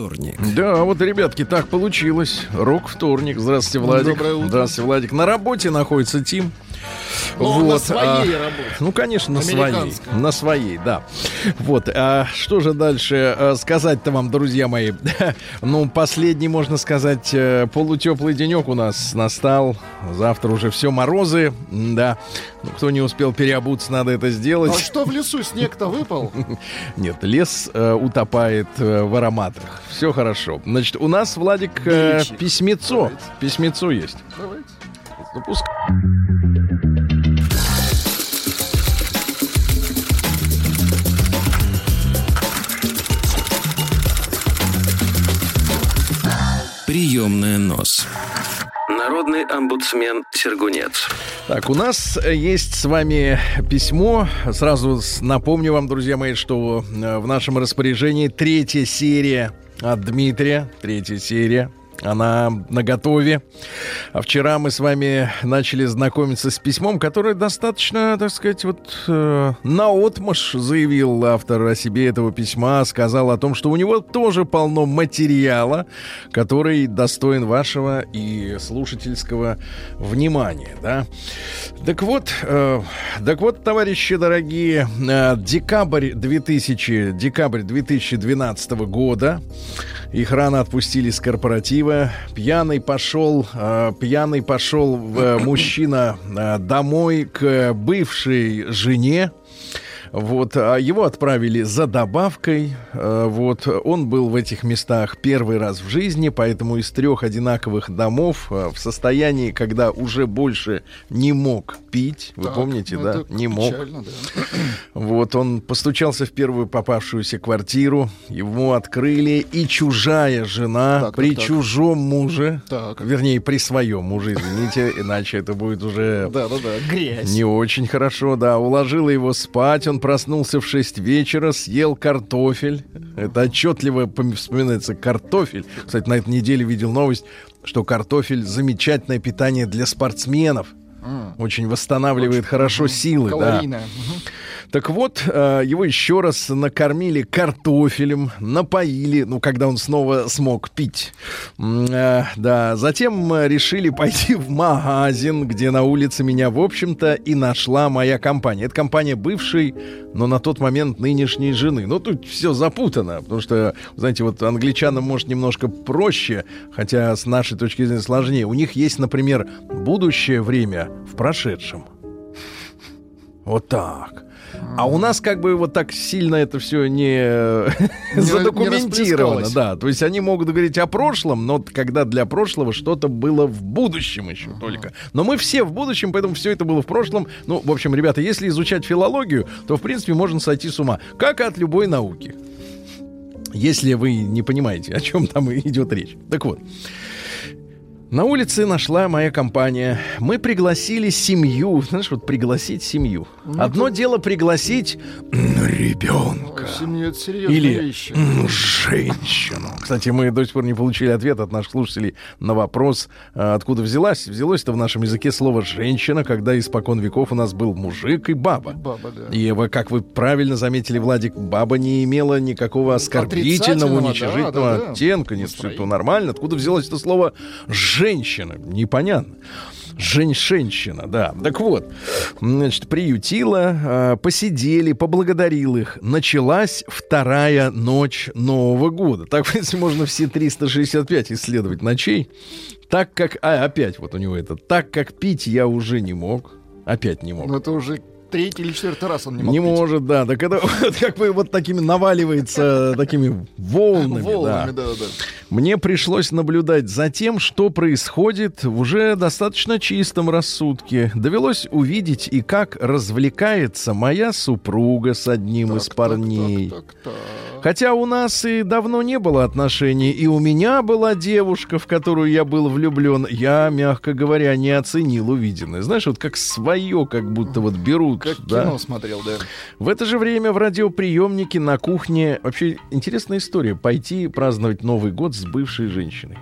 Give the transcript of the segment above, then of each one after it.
вторник. Да, вот, ребятки, так получилось. Рок вторник. Здравствуйте, Владик. Доброе утро. Здравствуйте, Владик. На работе находится Тим. Но на своей а, работе. Ну, конечно, на своей. На своей, да. Вот. А что же дальше а, сказать-то вам, друзья мои? ну, последний, можно сказать, э, полутеплый денек у нас настал. Завтра уже все морозы. Да. Ну, кто не успел переобуться, надо это сделать. А что в лесу снег-то выпал? Нет, лес э, утопает э, в ароматах. Все хорошо. Значит, у нас, Владик, э, письмецо. Давайте. Письмецо есть. Давайте. Ну, Приемная нос. Народный омбудсмен Сергунец. Так, у нас есть с вами письмо. Сразу напомню вам, друзья мои, что э, в нашем распоряжении третья серия от Дмитрия. Третья серия. Она на готове. А вчера мы с вами начали знакомиться с письмом, которое достаточно, так сказать, вот э, наотмашь заявил автор о себе этого письма, сказал о том, что у него тоже полно материала, который достоин вашего и слушательского внимания, да. Так вот, э, так вот, товарищи дорогие, э, декабрь 2000, декабрь 2012 года, их рано отпустили с корпоратива. Пьяный пошел, э, пьяный пошел э, мужчина э, домой к бывшей жене. Вот, а его отправили за добавкой. Э, Вот, он был в этих местах первый раз в жизни, поэтому из трех одинаковых домов э, в состоянии, когда уже больше не мог пить, вы Так, помните, ну, да, не мог. печально, да. Вот он постучался в первую попавшуюся квартиру, ему открыли, и чужая жена Так, так, при так. чужом муже, Так. вернее, при своем муже, извините, иначе это будет уже Да, да, да. Грязь. не очень хорошо, да. Уложила его спать, он проснулся в 6 вечера, съел картофель. Это отчетливо пом- вспоминается картофель. Кстати, на этой неделе видел новость, что картофель замечательное питание для спортсменов. Очень восстанавливает хорошо силы, да. Так вот, э, его еще раз накормили картофелем, напоили, ну, когда он снова смог пить. Э, Да, затем э, решили пойти в магазин, где на улице меня, в общем-то, и нашла моя компания. Это компания бывшей, но на тот момент нынешней жены. Ну, тут все запутано, потому что, знаете, вот англичанам может немножко проще, хотя с нашей точки зрения сложнее. У них есть, например, будущее время в прошедшем. Вот так. А у нас как бы вот так сильно это все не, не задокументировано, да. То есть они могут говорить о прошлом, но когда для прошлого что-то было в будущем еще только. Но мы все в будущем, поэтому все это было в прошлом. Ну, в общем, ребята, если изучать филологию, то, в принципе, можно сойти с ума. Как и от любой науки. Если вы не понимаете, о чем там идет речь. Так вот. На улице нашла моя компания. Мы пригласили семью. Знаешь, вот пригласить семью. Одно дело пригласить ребенка. Семья это Или вещи. женщину. Кстати, мы до сих пор не получили ответ от наших слушателей на вопрос, а, откуда взялась. Взялось-то в нашем языке слово «женщина», когда испокон веков у нас был мужик и баба. Баба, да. И как вы правильно заметили, Владик, баба не имела никакого оскорбительного, уничижительного да, да, да. оттенка. Нет, все это нормально. Откуда взялось это слово «женщина»? Непонятно. Женщина, да. Так вот, значит, приютила, а, посидели, поблагодарил их. Началась вторая ночь Нового года. Так, принципе, можно все 365 исследовать ночей. Так как... А, опять вот у него это. Так как пить я уже не мог. Опять не мог. Ну это уже третий или четвертый раз он не мог Не пить. может, да. Так это вот как бы вот такими наваливается такими волнами. Волнами, да. да, да. Мне пришлось наблюдать за тем, что происходит в уже достаточно чистом рассудке. Довелось увидеть и как развлекается моя супруга с одним из Так, парней. так, так, так, так. Хотя у нас и давно не было отношений, и у меня была девушка, в которую я был влюблен, я, мягко говоря, не оценил увиденное. Знаешь, вот как свое, как будто вот берут. Как да? кино смотрел, да. В это же время в радиоприемнике на кухне... Вообще интересная история. Пойти праздновать Новый год с бывшей женщиной.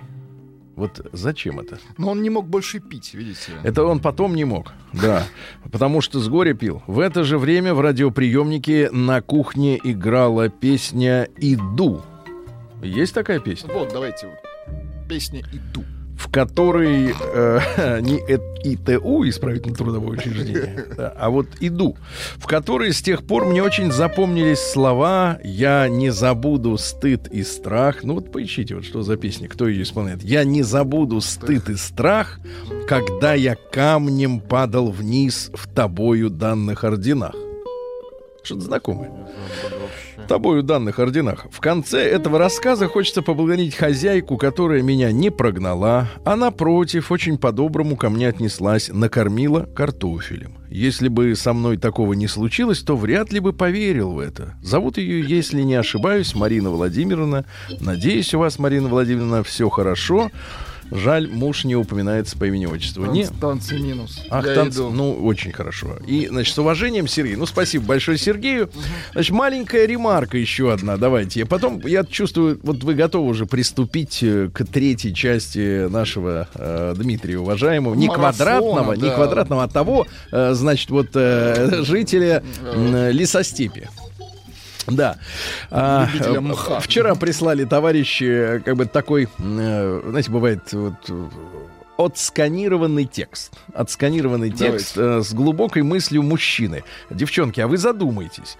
Вот зачем это? Но он не мог больше пить, видите. Это он потом не мог. Да. Потому что с горя пил. В это же время в радиоприемнике на кухне играла песня «Иду». Есть такая песня? Вот, давайте. Песня «Иду». В которой э, не ИТУ, исправительно-трудовое учреждение, да, а вот ИДУ, в которой с тех пор мне очень запомнились слова «Я не забуду стыд и страх». Ну вот поищите, вот что за песня, кто ее исполняет. «Я не забуду стыд и страх, когда я камнем падал вниз в тобою данных орденах». Что-то знакомое тобою данных орденах. В конце этого рассказа хочется поблагодарить хозяйку, которая меня не прогнала, а напротив, очень по-доброму ко мне отнеслась, накормила картофелем. Если бы со мной такого не случилось, то вряд ли бы поверил в это. Зовут ее, если не ошибаюсь, Марина Владимировна. Надеюсь, у вас, Марина Владимировна, все хорошо. Жаль, муж не упоминается по имени-отчеству. Не, Танцы минус. Ах, Я танц- иду. ну, очень хорошо. И, значит, с уважением, Сергей, ну, спасибо большое Сергею. Значит, маленькая ремарка еще одна, давайте. Потом, я чувствую, вот вы готовы уже приступить э, к третьей части нашего э, Дмитрия, уважаемого. Не Марафона, квадратного, не да. квадратного, а того, э, значит, вот э, жителя м, лесостепи. Да. А, э, мха. Вчера прислали товарищи, э, как бы такой, э, знаете, бывает вот отсканированный текст. Отсканированный текст э, с глубокой мыслью мужчины. Девчонки, а вы задумайтесь.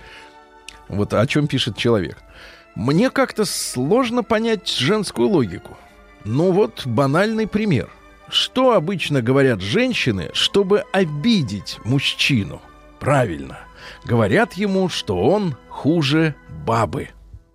Вот о чем пишет человек. Мне как-то сложно понять женскую логику. Ну вот банальный пример. Что обычно говорят женщины, чтобы обидеть мужчину? Правильно. Говорят ему, что он хуже бабы.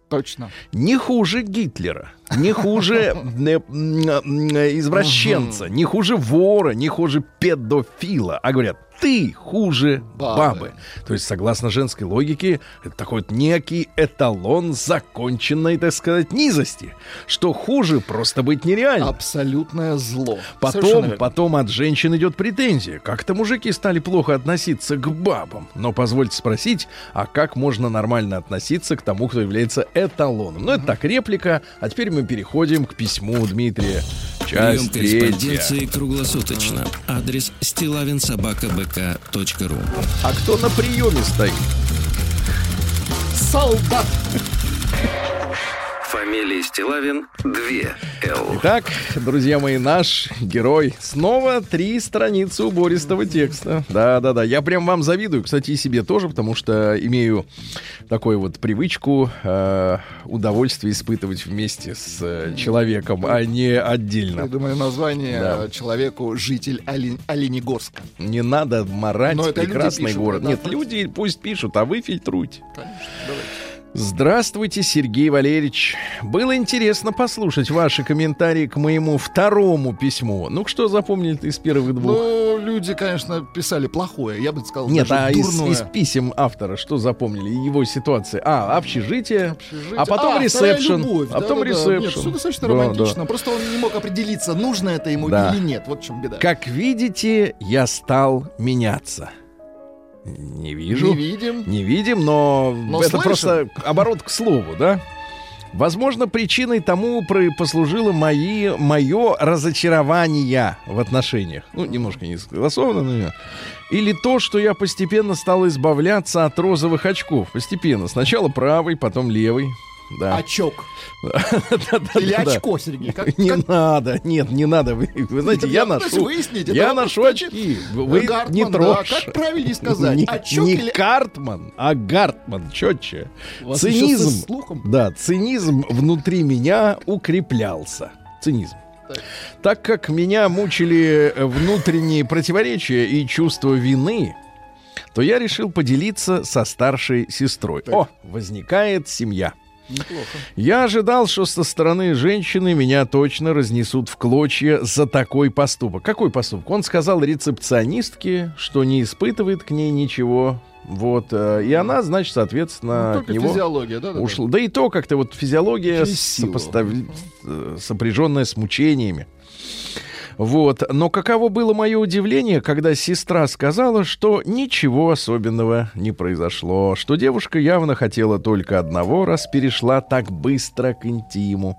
Точно. Не хуже Гитлера, не хуже э, э, извращенца, не хуже вора, не хуже педофила, а говорят, ты хуже Бабы. бабы. То есть, согласно женской логике, это такой вот некий эталон законченной, так сказать, низости. Что хуже просто быть нереально. Абсолютное зло. Потом, потом от женщин идет претензия. Как-то мужики стали плохо относиться к бабам. Но позвольте спросить, а как можно нормально относиться к тому, кто является эталоном? Ну, это так, реплика. А теперь мы переходим к письму Дмитрия. Прием Часть третья. корреспонденции круглосуточно. Адрес стилавинсобакабк.ру А кто на приеме стоит? Солдат. Фамилия Стилавин 2 Л. Итак, друзья мои, наш герой. Снова три страницы убористого текста. Да-да-да, я прям вам завидую. Кстати, и себе тоже, потому что имею такую вот привычку э, удовольствие испытывать вместе с э, человеком, а не Я отдельно. думаю, название Да. человеку житель Оле- Оленегорска. Не надо морать Но прекрасный пишут, город. да, Нет, да. люди пусть пишут, а вы фильтруйте. Конечно, давайте. Здравствуйте, Сергей Валерьевич. Было интересно послушать ваши комментарии к моему второму письму. Ну, что запомнили из первых двух? Ну, люди, конечно, писали плохое. Я бы сказал, Нет, а из, из писем автора что запомнили? Его ситуация. А, общежитие, Общежитие. а потом А, ресепшн. любовь. а потом Да-да-да. Нет, ресепшн. все достаточно Да, романтично. Просто он не мог определиться, нужно это ему Да. или нет. Вот в чем беда. да. Как видите, я стал меняться. Не вижу. Не видим. Не видим, но, Но это слышим. просто оборот к слову, да? Возможно, причиной тому послужило мои, мое разочарование в отношениях. Ну, немножко не согласовано, но... Или то, что я постепенно стал избавляться от розовых очков. Постепенно. Сначала правый, потом левый. Да. Очок. Или очко, Сергей. Не надо, нет, не надо. Вы, знаете, я ношу, я ношу очки. Вы не трожь. Как правильнее сказать? Очок не или... Картман, а Гартман, четче. Цинизм, да, цинизм внутри меня укреплялся. Цинизм. Так. Так как меня мучили э, внутренние противоречия и чувство вины, то я решил поделиться со старшей сестрой. Так. О, возникает семья. Неплохо. Я ожидал, что со стороны женщины меня точно разнесут в клочья за такой поступок. Какой поступок? Он сказал рецепционистке, что не испытывает к ней ничего. Вот, э, и она, значит, соответственно, Ну, от него физиология, да? да, ушла. Да и то как-то вот физиология сопостав- э, сопряженная с мучениями. Вот. Но каково было мое удивление, когда сестра сказала, что ничего особенного не произошло, что девушка явно хотела только одного, раз перешла так быстро к интиму.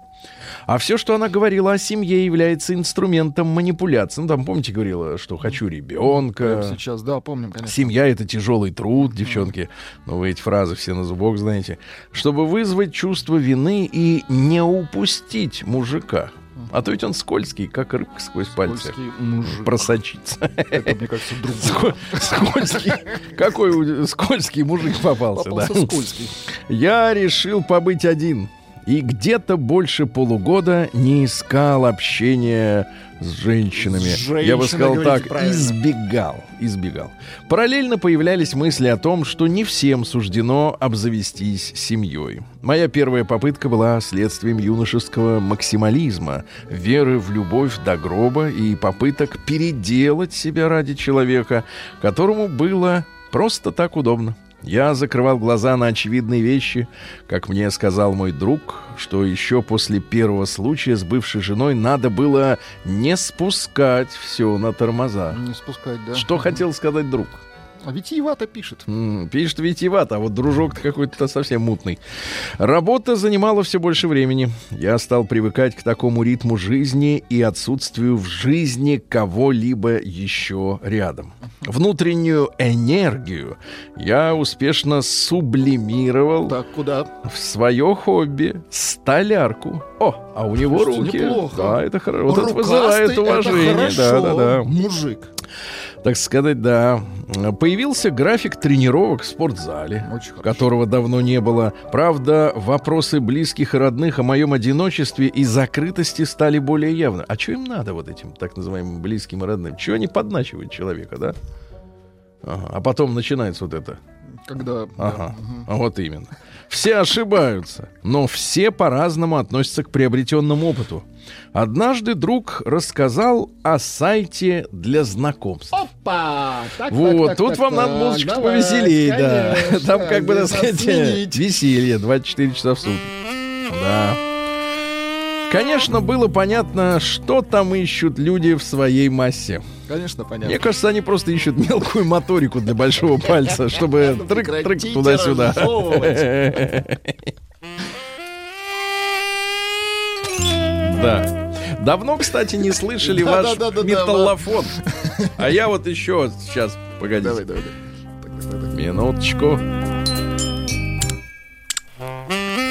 А все, что она говорила о семье, является инструментом манипуляции. Ну, там, помните, говорила, что хочу ребенка. Прямо сейчас, да, помним, конечно. Семья это тяжелый труд, девчонки. Ну, вы эти фразы все на зубок знаете. Чтобы вызвать чувство вины и не упустить мужика. А то ведь он скользкий, как рыбка сквозь пальцы. Скользкий мужик. Просочится. Это, мне кажется, другой. Ско- Скользкий. Какой скользкий мужик попался, да? Попался скользкий. Я решил побыть один. И где-то больше полугода не искал общения с женщинами. С Я бы женщиной, сказал так, правильно. избегал, избегал. Параллельно появлялись мысли о том, что не всем суждено обзавестись семьей. Моя первая попытка была следствием юношеского максимализма, веры в любовь до гроба и попыток переделать себя ради человека, которому было просто так удобно. Я закрывал глаза на очевидные вещи, как мне сказал мой друг, что еще после первого случая с бывшей женой надо было не спускать все на тормоза. Не спускать, да. Что хотел сказать друг? А витиевато пишет. М, Пишет витиевато, а вот дружок-то какой-то совсем мутный. Работа занимала все больше времени. Я стал привыкать к такому ритму жизни и отсутствию в жизни кого-либо еще рядом. Внутреннюю энергию я успешно сублимировал Так, куда? в свое хобби столярку. О, а у него Слушайте, руки. неплохо. Да, это хорошо. Вот это вызывает это уважение. Да, хорошо. да, да Мужик. Так сказать, да. Появился график тренировок в спортзале, Очень хорошо. которого давно не было. Правда, вопросы близких и родных о моем одиночестве и закрытости стали более явны. А что им надо вот этим так называемым близким и родным? Чего они подначивают человека, да? Ага. А потом начинается вот это. Когда... да, Ага. мгм. А Вот именно. Все ошибаются, но все по-разному относятся к приобретенному опыту. Однажды друг рассказал о сайте для знакомств. Опа! Так, Вот, так, так, тут так, вам надо так, музычку давай, повеселее, да. конечно, Там как бы, так сказать, веселье 24 часа в сутки. Да. Конечно, было понятно, что там ищут люди в своей массе. Конечно, понятно. Мне кажется, они просто ищут мелкую моторику для большого пальца, чтобы трык-трык туда-сюда. Да. Давно, кстати, не слышали ваш металлофон. А я вот еще сейчас, погодите. Давай, давай, давай. Минуточку.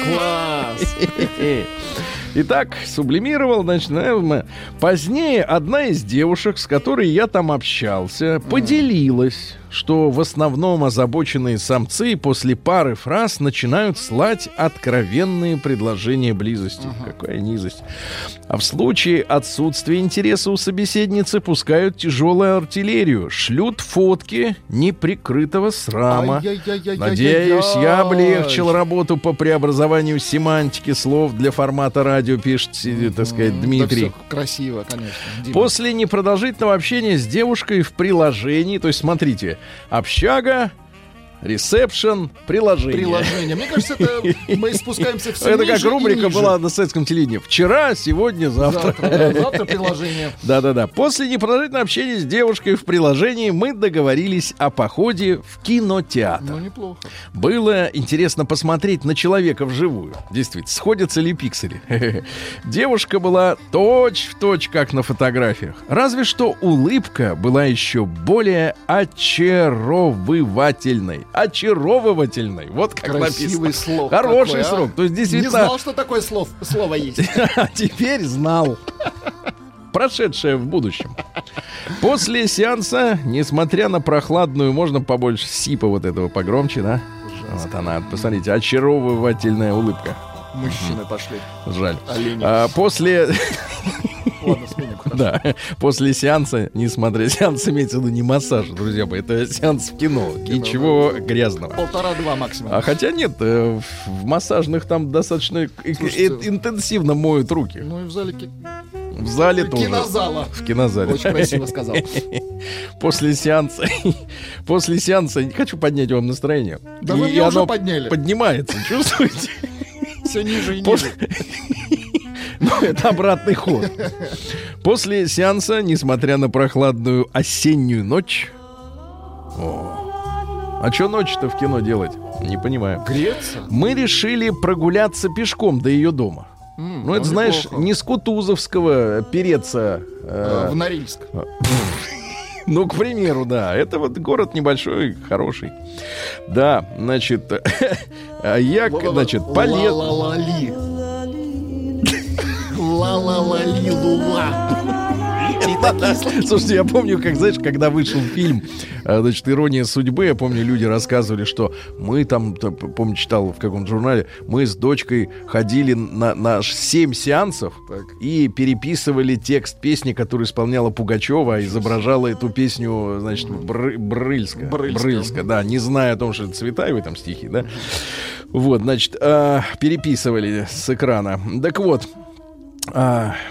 Класс! Итак, сублимировал, значит, наверное, позднее одна из девушек, с которой я там общался, поделилась, что в основном озабоченные самцы после пары фраз начинают слать откровенные предложения близости. Какая низость. А в случае отсутствия интереса у собеседницы пускают тяжелую артиллерию, шлют фотки неприкрытого срама. Надеюсь, я облегчил работу по преобразованию семантики слов для формата радио, пишет, э, так сказать, Да Дмитрий. всё красиво, конечно. Дима. После непродолжительного общения с девушкой в приложении, то есть, смотрите, общага, ресепшн, приложение. Приложение. Мне кажется, это мы спускаемся все Это как рубрика была на советском телевидении. Вчера, сегодня, завтра. Завтра, да, завтра приложение. Да-да-да. После непродолжительного общения с девушкой в приложении мы договорились о походе в кинотеатр. Ну, неплохо. Было интересно посмотреть на человека вживую. Действительно, сходятся ли пиксели. Девушка была точь в точь, как на фотографиях. Разве что улыбка была еще более очаровывательной. Очаровывательной. Вот как Красивый написано. слог. Хороший такой, а. срок. То есть, Не действительно, знал, что такое слов, слово есть. а теперь знал. Прошедшее в будущем. После сеанса, несмотря на прохладную, можно побольше сипа вот этого погромче, да? Вот она, посмотрите, очаровывательная улыбка. Мужчины пошли. Жаль. Олени. А, после, Ладно, сменим. Да, после сеанса, несмотря сеанс имеется в виду не массаж, друзья мои, это сеанс в кино. Ничего грязного. Полтора-два максимум. А хотя нет, э, в- в массажных там достаточно Слушайте, интенсивно моют руки. Ну и в зале В зале тоже. кинозала. В кинозале. Очень красиво сказал. После сеанса, после сеанса, не хочу поднять вам настроение. Да вы мне уже подняли. Поднимается, чувствуете? Все ниже и ниже. Ну, это обратный ход. После сеанса, несмотря на прохладную осеннюю ночь... О. А что ночь-то в кино делать? Не понимаю. Греться? Мы решили прогуляться пешком до ее дома. Ну, это, знаешь, неплохо. не с Кутузовского переться. э, Э, В Норильск. Ну, к примеру, да. Это вот город небольшой, хороший. Да, значит, а я, значит, полез... Ла-ла-ла-ли. Ла-ла-ла-ли, Слушайте, я помню, как, знаешь, когда вышел фильм, э, значит, «Ирония судьбы», я помню, люди рассказывали, что мы там, помню, читал в каком-то журнале, мы с дочкой ходили на, на 7 сеансов и переписывали текст песни, которую исполняла Пугачева, а изображала эту песню, значит, Бры- Брыльска. Брыльска. да, не зная о том, что это Цветаевой там стихи, да. Вот, значит, э, переписывали с экрана. Так вот,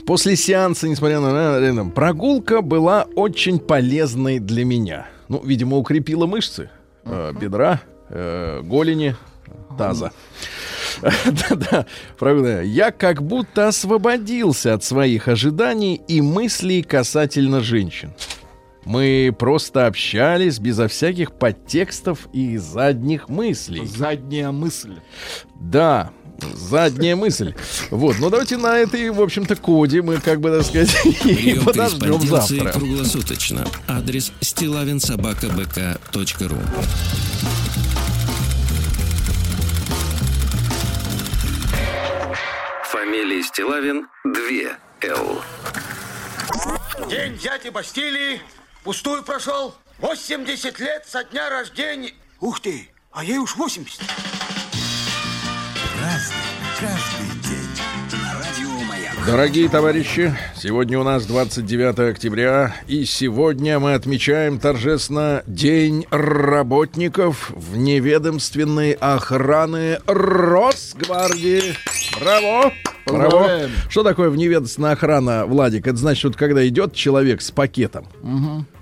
после сеанса, несмотря на прогулка была очень полезной для меня. Ну, видимо, укрепила мышцы э, бедра, э, голени, таза. Да-да, правда. Я как будто освободился от своих ожиданий и мыслей касательно женщин. Мы просто общались безо всяких подтекстов и задних мыслей. Задняя мысль. Да, задняя мысль. Вот, ну давайте на этой, в общем-то, коде мы, как бы, так сказать, и подождем завтра. круглосуточно. Адрес стилавинсобакабк.ру Фамилия Стилавин 2 Л. День дяди Бастилии пустую прошел. 80 лет со дня рождения. Ух ты, а ей уж 80. Podcast. Дорогие товарищи, сегодня у нас 29 октября, и сегодня мы отмечаем торжественно День работников вневедомственной охраны Росгвардии. Браво! Браво! Поздравляем. Что такое вневедомственная охрана, Владик? Это значит, вот когда идет человек с пакетом,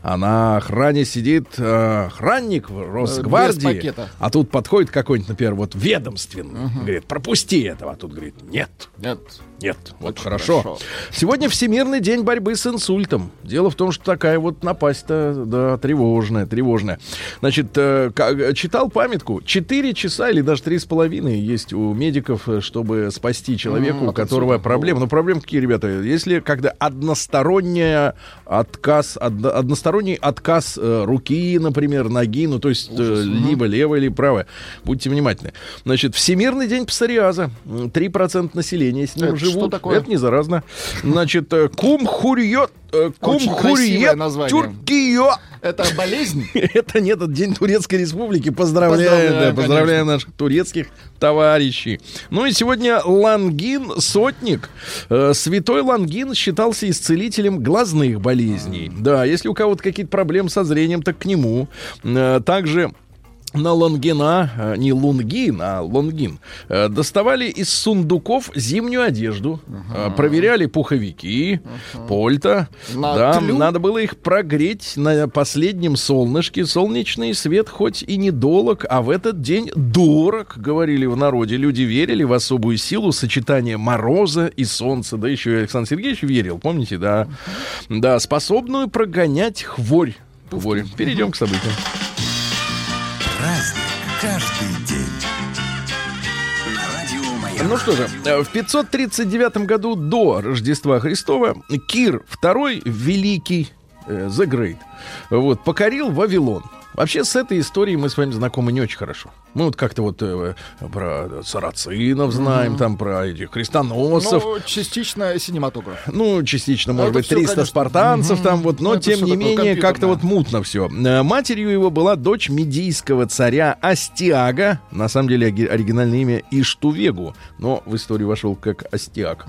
а на охране сидит э, охранник в Росгвардии, а тут подходит какой-нибудь, например, вот ведомственный, говорит, пропусти этого, а тут говорит, нет, Нет. Нет, вот Очень хорошо. хорошо. Сегодня Всемирный день борьбы с инсультом. Дело в том, что такая вот напасть-то, да, тревожная, тревожная. Значит, э, ка- читал памятку. Четыре часа или даже три с половиной есть у медиков, э, чтобы спасти человека, М, у от которого инсульта. проблемы. Ну, проблемы какие, ребята? Если когда односторонняя отказ, одно- односторонний отказ э, руки, например, ноги, ну, то есть э, либо левая, либо правая. Будьте внимательны. Значит, Всемирный день псориаза. М, 3% населения с ним Это что такое? Это не заразно. Значит, э, кум хурьет, э, кум хурьет. Тюркио. Это болезнь? Это нет, это День Турецкой Республики. Поздравляем, Поздравляем, да, поздравляем наших турецких товарищей. Ну и сегодня Лангин Сотник. Э, Святой Лангин считался исцелителем глазных болезней. Да, если у кого-то какие-то проблемы со зрением, так к нему. Также на Лонгина, э, не Лунгин, а Лонгин, э, доставали из сундуков зимнюю одежду, э, проверяли пуховики, польта. На да, тлю? надо было их прогреть на последнем солнышке. Солнечный свет хоть и недолг, а в этот день дорог, говорили в народе. Люди верили в особую силу сочетания мороза и солнца. Да еще и Александр Сергеевич верил, помните, да? Да, способную прогонять хворь. Хворь. Перейдем к событиям. Ну что же, э, в 539 году до Рождества Христова Кир II Великий, э, The Great, вот, покорил Вавилон. Вообще с этой историей мы с вами знакомы не очень хорошо. Мы вот как-то вот э, про сарацинов знаем, там про этих крестоносцев. Ну, частично синематограф. Ну, частично, может это быть, всё, 300 конечно. спартанцев там вот, но Ну, это тем не менее как-то вот мутно все. Матерью его была дочь медийского царя Астиага, на самом деле оригинальное имя Иштувегу, но в историю вошел как Астиаг.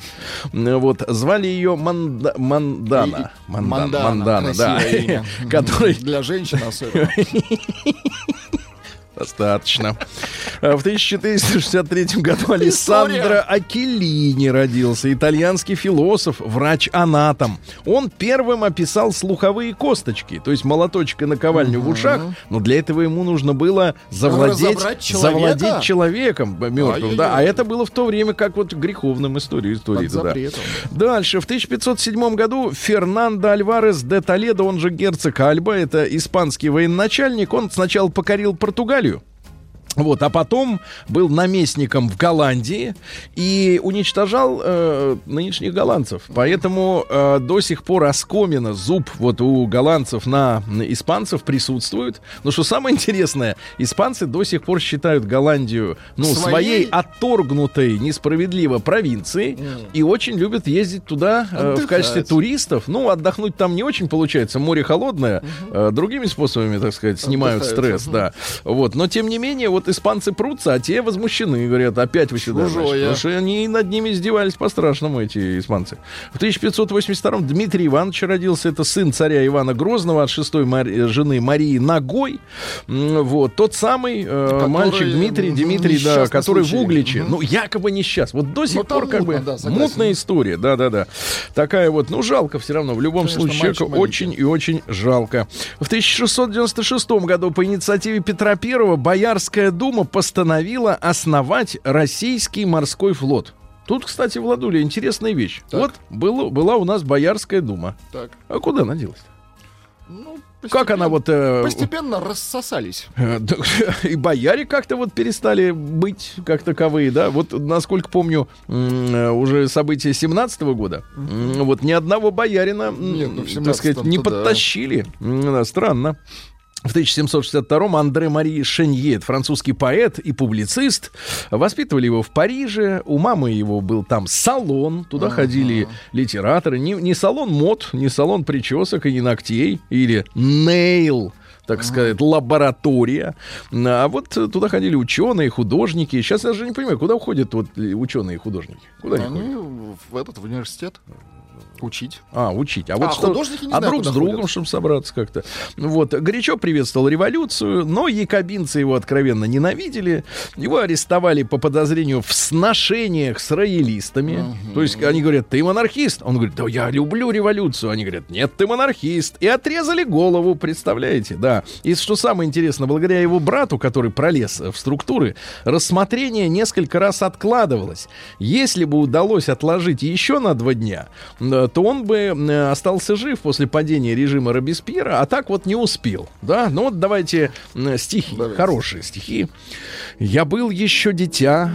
Вот, звали ее Манда- Мандана. И- Мандан- Мандана, Мандана, да. имя. Который Для женщин особенно. Достаточно. А В 1463 году Алессандро Акелини родился, итальянский философ, врач-анатом. Он первым описал слуховые косточки, то есть молоточек и наковальню в ушах, но для этого ему нужно было завладеть, человека? завладеть человеком мертвым. Да, а это было в то время как вот греховным истории. истории да. Дальше, в 1507 году Фернандо Альварес де Толедо, он же герцог Альба, это испанский военачальник, он сначала покорил Португалию, вот, а потом был наместником в Голландии и уничтожал э, нынешних голландцев. Поэтому э, до сих пор оскомина, зуб вот у голландцев на, испанцев присутствует. Но что самое интересное, испанцы до сих пор считают Голландию ну, своей, Своей? отторгнутой несправедливо провинцией и очень любят ездить туда э, в качестве туристов. Ну, отдохнуть там не очень получается, море холодное. Э, другими способами, так сказать, снимают Отдыхают, стресс, да. Вот, но тем не менее, вот испанцы прутся, а те возмущены, говорят, опять вы сюда. Чужое. Потому что они над ними издевались по-страшному, эти испанцы. В 1582 Дмитрий Иванович родился, это сын царя Ивана Грозного от шестой Мари- жены Марии Ногой. Вот, тот самый э, Который, мальчик Дмитрий, м, Дмитрий, да, который в случай. Угличе. Мгм. Ну, якобы несчастный. Вот до сих Ну, там пор как бы мутно, да, согласен. мутная история, да-да-да. Такая вот, ну, жалко все равно. В любом Конечно, случае, человека маленький. очень и очень жалко. В 1696 году по инициативе Петра I Боярская дума постановила основать российский морской флот. Тут, кстати, Владуля, интересная вещь. Так. Вот было, была у нас Боярская дума. Так. А куда она делась? Ну, Как она вот... э, Постепенно рассосались. Э, да, И бояре как-то вот перестали быть как таковые, да. Вот, насколько помню, э, уже события 17 года, вот ни одного боярина, Нет, ну, так сказать, 17-м-то не да. подтащили. Да, странно. В 1762-м Андре Мари Шенье, французский поэт и публицист, воспитывали его в Париже. У мамы его был там салон, туда ходили литераторы. Не, не салон мод, не салон причесок и не ногтей, или нейл так сказать, лаборатория. А вот туда ходили ученые, художники. Сейчас я даже не понимаю, куда уходят вот ученые и художники? Куда они ходят? Они в этот в университет учить. А, учить. А вот А что, художники не а знаю, друг с другом, ходят. чтобы собраться как-то. Вот. Горячо приветствовал революцию, но якобинцы его откровенно ненавидели. Его арестовали по подозрению в сношениях с роялистами. То есть они говорят, ты монархист. Он говорит, да я люблю революцию. Они говорят, нет, ты монархист. И отрезали голову, представляете? Да. И что самое интересное, благодаря его брату, который пролез в структуры, рассмотрение несколько раз откладывалось. Если бы удалось отложить еще на два дня, то он бы э, остался жив после падения режима Робеспьера, а так вот не успел. Да, ну вот давайте стихи, Давайте. хорошие стихи. Я был еще дитя,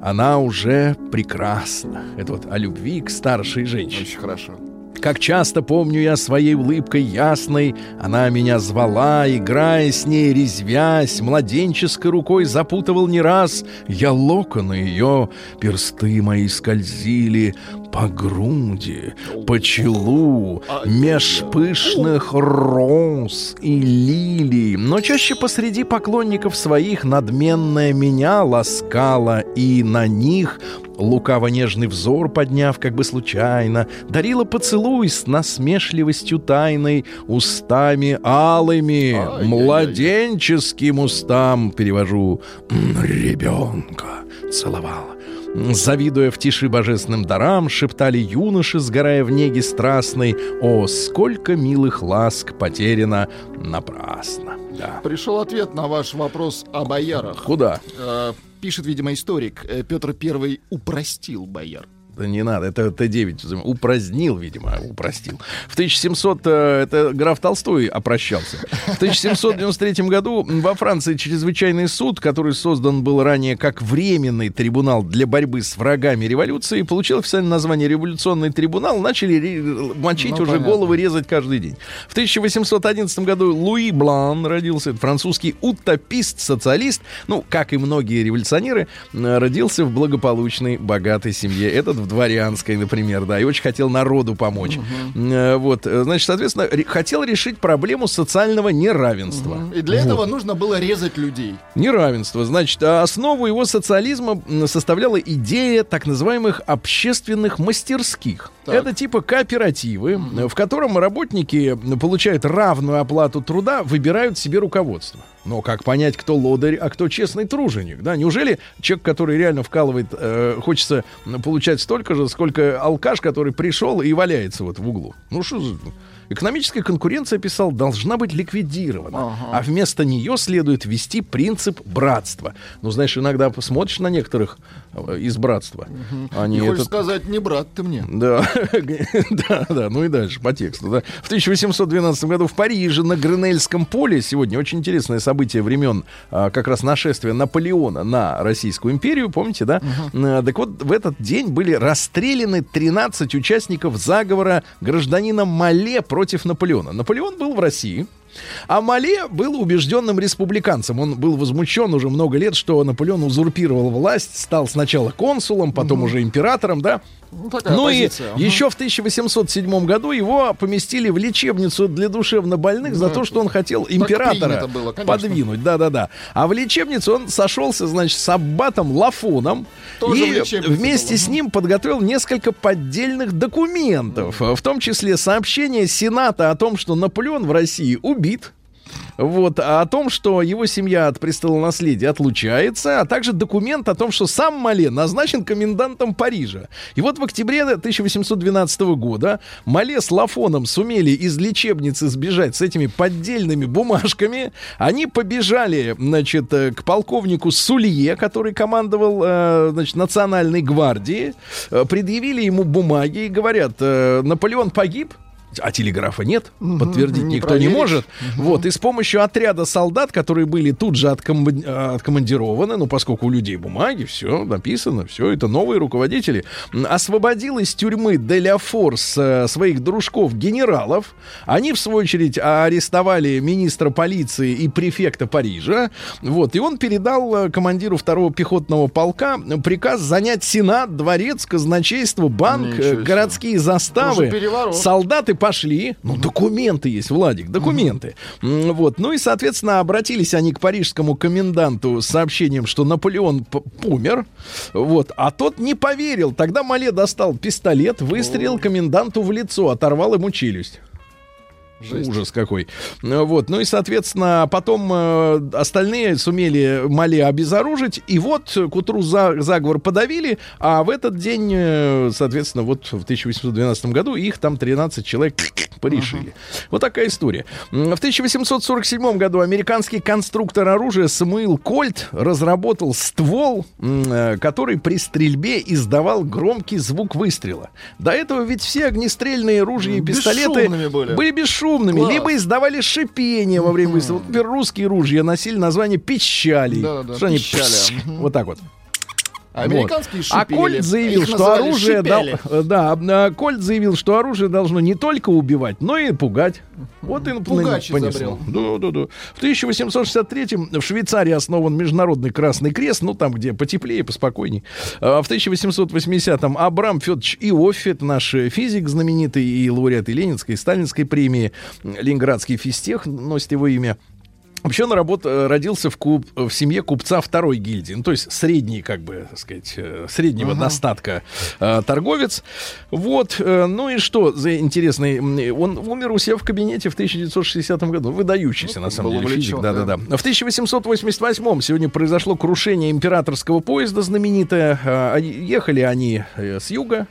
она уже прекрасна. Это вот о любви к старшей женщине. Очень хорошо. Как часто помню я своей улыбкой ясной, Она меня звала, играя с ней, резвясь, Младенческой рукой запутывал не раз. Я локоны ее, персты мои скользили По груди, по челу, Меж пышных роз и лилий. Но чаще посреди поклонников своих Надменная меня ласкала, И на них Лукаво-нежный взор подняв, как бы случайно, дарила поцелуй с насмешливостью тайной, устами алыми, Ай-яй-яй. младенческим устам, перевожу, ребенка целовала. Завидуя в тиши божественным дарам, шептали юноши, сгорая в неге страстной, «О, сколько милых ласк потеряно напрасно!» Да. Пришел ответ на ваш вопрос о боярах. Куда? Э, Пишет, видимо, историк. э, Петр I упростил бояр. Да не надо, это Т-9 упразднил, видимо, упростил. В 1700, э, это граф Толстой опрощался. В 1793 году во Франции чрезвычайный суд, который создан был ранее как временный трибунал для борьбы с врагами революции, получил официальное название революционный трибунал, начали мочить Ну, уже понятно. головы резать каждый день. В 1811 году Луи Блан родился, это французский утопист-социалист, ну, как и многие революционеры, э, родился в благополучной, богатой семье. Этот в дворянской, например, да, и очень хотел народу помочь. Э, Вот, э, значит, соответственно, хотел решить проблему социального неравенства. И для Вот. этого нужно было резать людей. Неравенство. Значит, а основу его социализма составляла идея так называемых общественных мастерских. Так. Это типа кооперативы, э, в котором работники получают равную оплату труда, выбирают себе руководство. Но как понять, кто лодырь, а кто честный труженик? Да? Неужели человек, который реально вкалывает, э, хочется получать столько же, сколько алкаш, который пришел и валяется вот в углу? Ну что за... Экономическая конкуренция, писал, должна быть ликвидирована. Ага. А вместо нее следует ввести принцип братства. Ну, знаешь, иногда посмотришь на некоторых из братства. Они И хочешь этот- сказать, не брат ты мне. да, да, да, ну и дальше по тексту. Да. В 1812 году в Париже на Гренельском поле сегодня очень интересное событие времен а, как раз нашествия Наполеона на Российскую империю, помните, да? А, Так вот, в этот день были расстреляны 13 участников заговора гражданина Мале против Наполеона. Наполеон был в России. А Мале был убежденным республиканцем. Он был возмущен уже много лет, что Наполеон узурпировал власть, стал сначала консулом, потом уже императором, да. Ну, Ну и позиция. Ага. еще в 1807 году его поместили в лечебницу для душевнобольных за Ну, то, что он хотел императора было, конечно. подвинуть. Да-да-да. А в лечебницу он сошелся, значит, с аббатом Лафоном. Тоже и вместе был, с ним подготовил несколько поддельных документов. В том числе сообщение Сената о том, что Наполеон в России убит. Вот, а о том, что его семья от престола наследия отлучается, а также документ о том, что сам Мале назначен комендантом Парижа. И вот в октябре 1812 года Мале с Лафоном сумели из лечебницы сбежать с этими поддельными бумажками. Они побежали, значит, э, к полковнику Сулье, который командовал, э, значит, национальной гвардией, э, предъявили ему бумаги и говорят, Наполеон погиб, а телеграфа нет, подтвердить не никто не проверишь. может. Вот, и с помощью отряда солдат, которые были тут же э, откомандированы, ну, поскольку у людей бумаги, все написано, все, это новые руководители, освободил из тюрьмы Деля Форс э, своих дружков-генералов. Они, в свою очередь, арестовали министра полиции и префекта Парижа. Вот, и он передал э, командиру второго пехотного полка приказ занять Сенат, дворец, казначейство, банк, Ничего э, себе. городские заставы. Солдаты пошли. Ну, документы есть, Владик, документы. Вот. Ну и, соответственно, обратились они к парижскому коменданту с сообщением, что Наполеон умер. Вот. А тот не поверил. Тогда Мале достал пистолет, выстрелил коменданту в лицо, оторвал ему челюсть. Жесть. Ужас какой. Ну, Вот. Ну и, соответственно, потом э, остальные сумели Мали обезоружить. И вот к утру за- заговор подавили. А в этот день, э, соответственно, вот в 1812 году их там 13 человек порешили. Вот такая история. В 1847 году американский конструктор оружия Самуил Кольт разработал ствол, э, который при стрельбе издавал громкий звук выстрела. До этого ведь все огнестрельные ружья и пистолеты Бесшумными были. были бесшумными, Класс. либо издавали шипение во время выстрела. Вот, Например, русские ружья носили название пищали. Да-да-да, Что они пищали. пш-. Вот так вот. А Американские А шипели. Кольт заявил, что оружие э, да, а Кольт заявил, что оружие должно не только убивать, но и пугать. Вот и Пугач понесло. Да, да, да. В 1863 в Швейцарии основан Международный Красный Крест, ну там, где потеплее, поспокойней. А В 1880-м Абрам Федорович Иофф, это наш э, физик знаменитый и лауреат и Ленинской, и Сталинской премии, Ленинградский физтех носит его имя. Вообще он работ, э, родился в, куп- в семье купца второй гильдии, ну, то есть средний, как бы, так сказать, э, среднего достатка э, торговец. Вот, э, ну и что за интересный, он умер у себя в кабинете в 1960 году, выдающийся, на самом деле, физик, увлечен, да-да-да. В 1888 сегодня произошло крушение императорского поезда знаменитое, Э, ехали они э, с юга,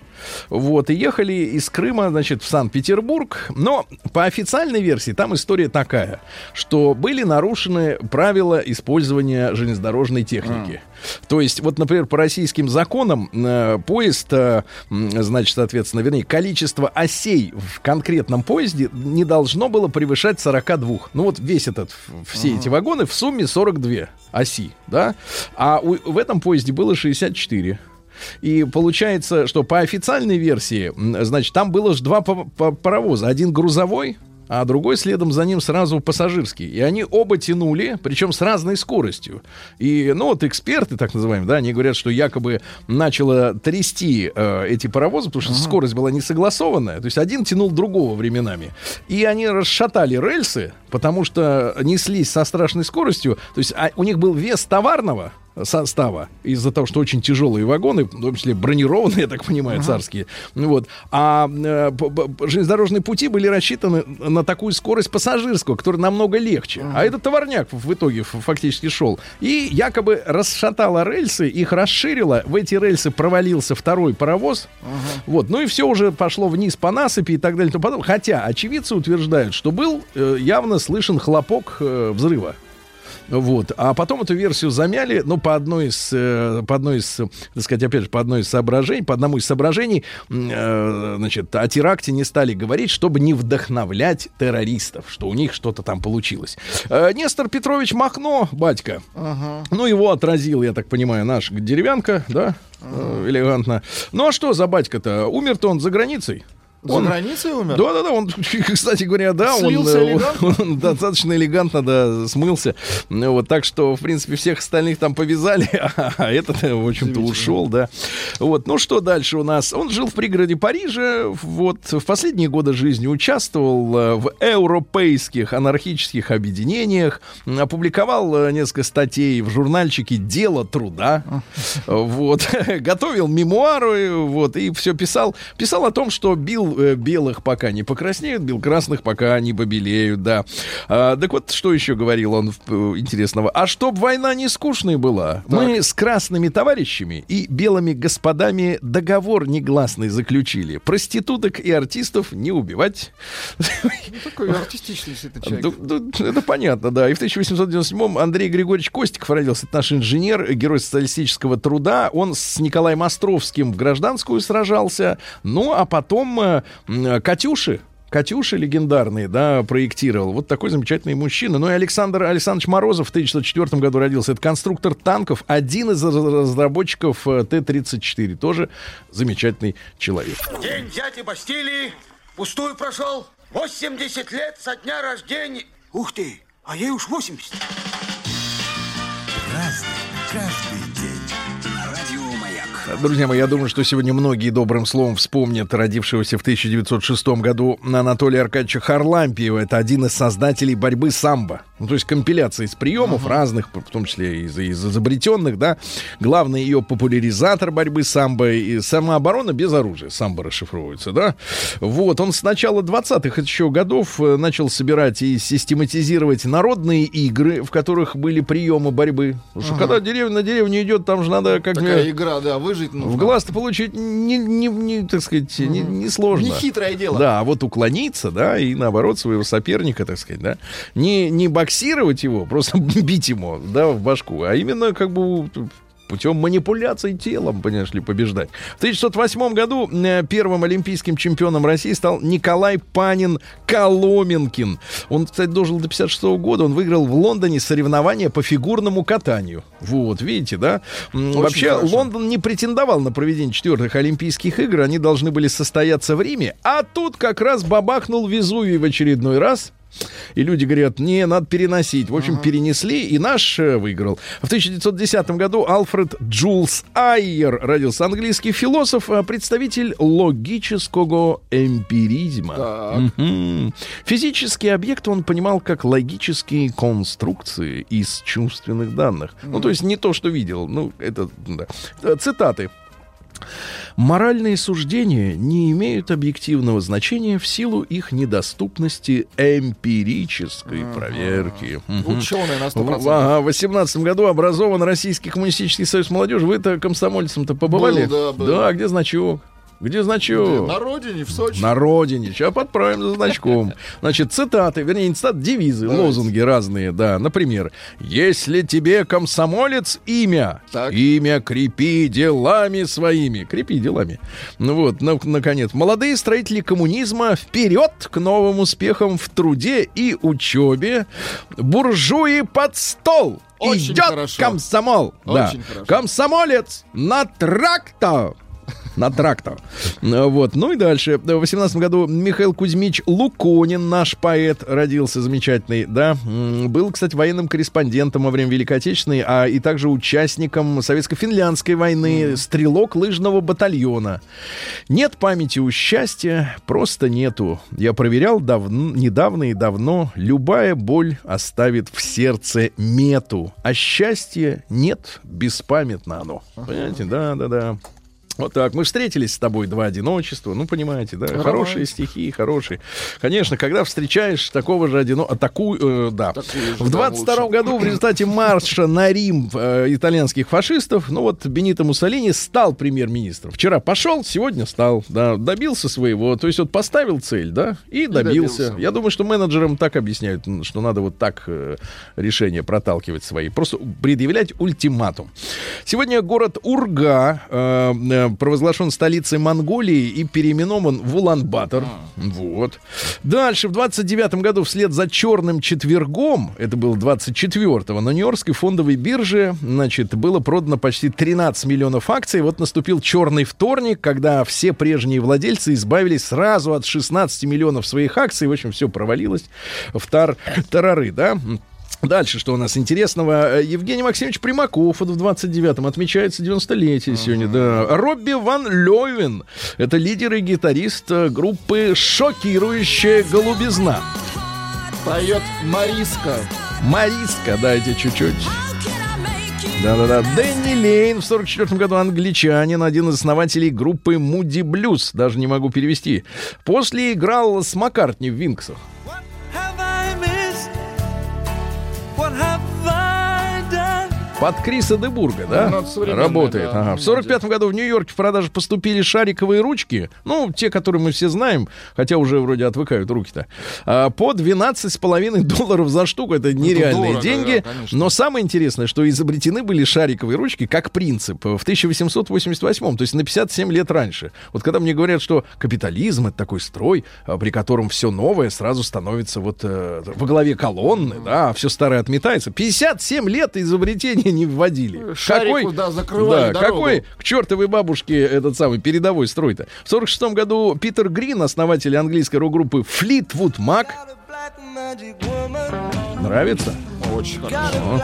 Вот, и ехали из Крыма, значит, в Санкт-Петербург. Но по официальной версии там история такая, что были нарушены правила использования железнодорожной техники. То есть, вот, например, по российским законам э, поезд, э, значит, соответственно, вернее, количество осей в конкретном поезде не должно было превышать 42. Ну вот весь этот, все эти вагоны в сумме 42 оси, да? А у- в этом поезде было 64. И получается, что по официальной версии, значит, там было же два па- па- паровоза. Один грузовой, а другой следом за ним сразу пассажирский. И они оба тянули, причем с разной скоростью. И, ну, вот эксперты, так называемые, да, они говорят, что якобы начало трясти э, эти паровозы, потому что скорость была не согласованная. То есть один тянул другого временами. И они расшатали рельсы, потому что неслись со страшной скоростью. То есть а, у них был вес товарного состава из-за того, что очень тяжелые вагоны, в том числе бронированные, я так понимаю, царские. Ну Вот. А э, железнодорожные пути были рассчитаны на такую скорость пассажирского, которая намного легче. А этот товарняк в итоге фактически шел. И якобы расшатала рельсы, их расширила. В эти рельсы провалился второй паровоз. Вот. Ну и все уже пошло вниз по насыпи и так далее. и тому подобное. Хотя очевидцы утверждают, что был э, явно слышен хлопок э, взрыва. Вот. А потом эту версию замяли, ну, по одной из, э, по одной из, так сказать, опять же, по одной из соображений, по одному из соображений, э, значит, о теракте не стали говорить, чтобы не вдохновлять террористов, что у них что-то там получилось. Э, Нестор Петрович Махно, батька, ну, его отразил, я так понимаю, наш деревянка, да, э, элегантно. Ну, а что за батька-то? Умер-то он за границей. За Он- границей умер? да, да, да, он, кстати говоря, да, он, Слился э, элегантно? он достаточно элегантно, да, смылся. Ну, вот, так что, в принципе, всех остальных там повязали, а этот, в общем-то, ушел, да. Вот, ну что дальше у нас? Он жил в пригороде Парижа, вот, в последние годы жизни участвовал э, в европейских анархических объединениях, опубликовал э, несколько статей в журнальчике «Дело труда», вот, готовил мемуары, вот, и все писал. Писал о том, что бил э, белых, пока не покраснеют, бил красных, пока не побелеют, да. А, так вот, что еще говорил он э, интересного? А чтоб война не скучной была, мы с красными товарищами и белыми господами договор негласный заключили. Проституток и артистов не убивать. Такой артистичный человек. Ну, ну, это понятно, да. И в 1897-м Андрей Григорьевич Костиков родился. Это наш инженер, герой социалистического труда. Он с Николаем Островским в гражданскую сражался. Ну, а потом э, Катюши, Катюши легендарные, да, проектировал. Вот такой замечательный мужчина. Ну и Александр Александрович Морозов в 1904 году родился. Это конструктор танков, один из раз- разработчиков э, Т-34. Тоже замечательный человек. День дяди Бастилии пустую прошел. 80 лет со дня рождения. Ух ты, а ей уж 80. Друзья мои, я думаю, что сегодня многие добрым словом вспомнят родившегося в 1906 году Анатолия Аркадьевича Харлампиева. Это один из создателей борьбы самбо. Ну, то есть компиляция из приемов разных, в том числе из, из изобретенных, да. Главный ее популяризатор борьбы самбо и самооборона без оружия. Самбо расшифровывается, да. Вот, он с начала 20-х еще годов э, начал собирать и систематизировать народные игры, в которых были приемы борьбы. Потому что когда деревня на деревню идет, там же надо как Такая игра, да, выжить нужно. в глаз-то получить не, не, не, так сказать, не, не сложно. Не хитрое дело. Да, а вот уклониться, да, и наоборот своего соперника, так сказать, да, не, не боксировать его, просто бить ему, да, в башку, а именно как бы путем манипуляций телом, понимаешь ли, побеждать. В 1908 году э, первым олимпийским чемпионом России стал Николай Панин Коломенкин. Он, кстати, дожил до 56 года. Он выиграл в Лондоне соревнования по фигурному катанию. Вот, видите, да? М, Вообще, хорошо. Лондон не претендовал на проведение четвертых Олимпийских игр. Они должны были состояться в Риме. А тут как раз бабахнул Везувий в очередной раз. И люди говорят, не, надо переносить. В общем, перенесли, и наш э, выиграл. В 1910 году Алфред Джулс Айер родился. Английский философ, а представитель логического эмпиризма. Так. Мгм. Физические объекты он понимал как логические конструкции из чувственных данных. Ну, то есть не то, что видел. Ну, это, да. Э, Цитаты. Моральные суждения не имеют объективного значения в силу их недоступности эмпирической проверки. Мгм. Ученый на В, 100%. ага, в 18 году образован Российский коммунистический союз молодежи. Вы-то комсомольцем-то побывали? Был, да, был. Да, где значок? Где значок? На родине, в Сочи. На родине. Сейчас подправим за значком. Значит, цитаты, вернее, не цитаты, девизы, Давайте. лозунги разные, да. Например, если тебе комсомолец имя, Так. имя крепи делами своими. Крепи делами. Ну вот, на- наконец. Молодые строители коммунизма вперед к новым успехам в труде и учебе. Буржуи под стол. Очень Идет хорошо. комсомол. да. Очень хорошо. Комсомолец на трактор. На трактор. Вот. Ну и дальше. В 18 году Михаил Кузьмич Луконин, наш поэт, родился замечательный, да. Был, кстати, военным корреспондентом во время Великой Отечественной, а и также участником Советско-финляндской войны, стрелок лыжного батальона. Нет памяти у счастья, просто нету. Я проверял давно, недавно и давно. Любая боль оставит в сердце мету, а счастья нет, беспамятно оно. Понимаете? Да, да, да. Вот так. Мы встретились с тобой два одиночества. Ну, понимаете, да? Хорошие стихи, хорошие. Конечно, когда встречаешь такого же одиночества, такую, э, да. Такую в да, 22 лучше. году в результате марша на Рим э, итальянских фашистов, ну вот Бенито Муссолини стал премьер-министром. Вчера пошел, сегодня стал, да, добился своего. То есть вот поставил цель, да, и, добился. добился. Я думаю, что менеджерам так объясняют, что надо вот так э, решения проталкивать свои. Просто предъявлять ультиматум. Сегодня город Урга э, э, провозглашен столицей Монголии и переименован в Улан-Батор. Вот. Дальше, в 29 году, вслед за черным четвергом, это было 24-го, на Нью-Йоркской фондовой бирже, значит, было продано почти 13 миллионов акций. Вот наступил черный вторник, когда все прежние владельцы избавились сразу от 16 миллионов своих акций. В общем, все провалилось в тар тарары, да? Дальше, что у нас интересного? Э, Евгений Максимович Примаков, в 29-м отмечается 90-летие сегодня, да. Робби Ван Левин, это лидер и гитарист э, группы «Шокирующая голубизна». Поет Мариска. Мариска, дайте чуть-чуть. Да-да-да. Дэнни Лейн в 44 году англичанин, один из основателей группы Moody Blues. Даже не могу перевести. После играл с Маккартни в Винксах. Под Криса Дебурга, да? Ну, это Работает. да, Ага. В 45 году в Нью-Йорке в продажу поступили шариковые ручки. Ну, те, которые мы все знаем, хотя уже вроде отвыкают руки-то. А, по 12,5 долларов за штуку. Это нереальные дорого, деньги. да, конечно. Но самое интересное, что изобретены были шариковые ручки как принцип в 1888, то есть на 57 лет раньше. Вот когда мне говорят, что капитализм это такой строй, а, при котором все новое сразу становится вот э, во главе колонны, да, а все старое отметается. 57 лет изобретения не вводили. Шарику, да, закрывали да, дорогу. какой к чертовой бабушке этот самый передовой строй-то? В 46 году Питер Грин, основатель английской рок-группы Fleetwood Mac, нравится? Очень хорошо.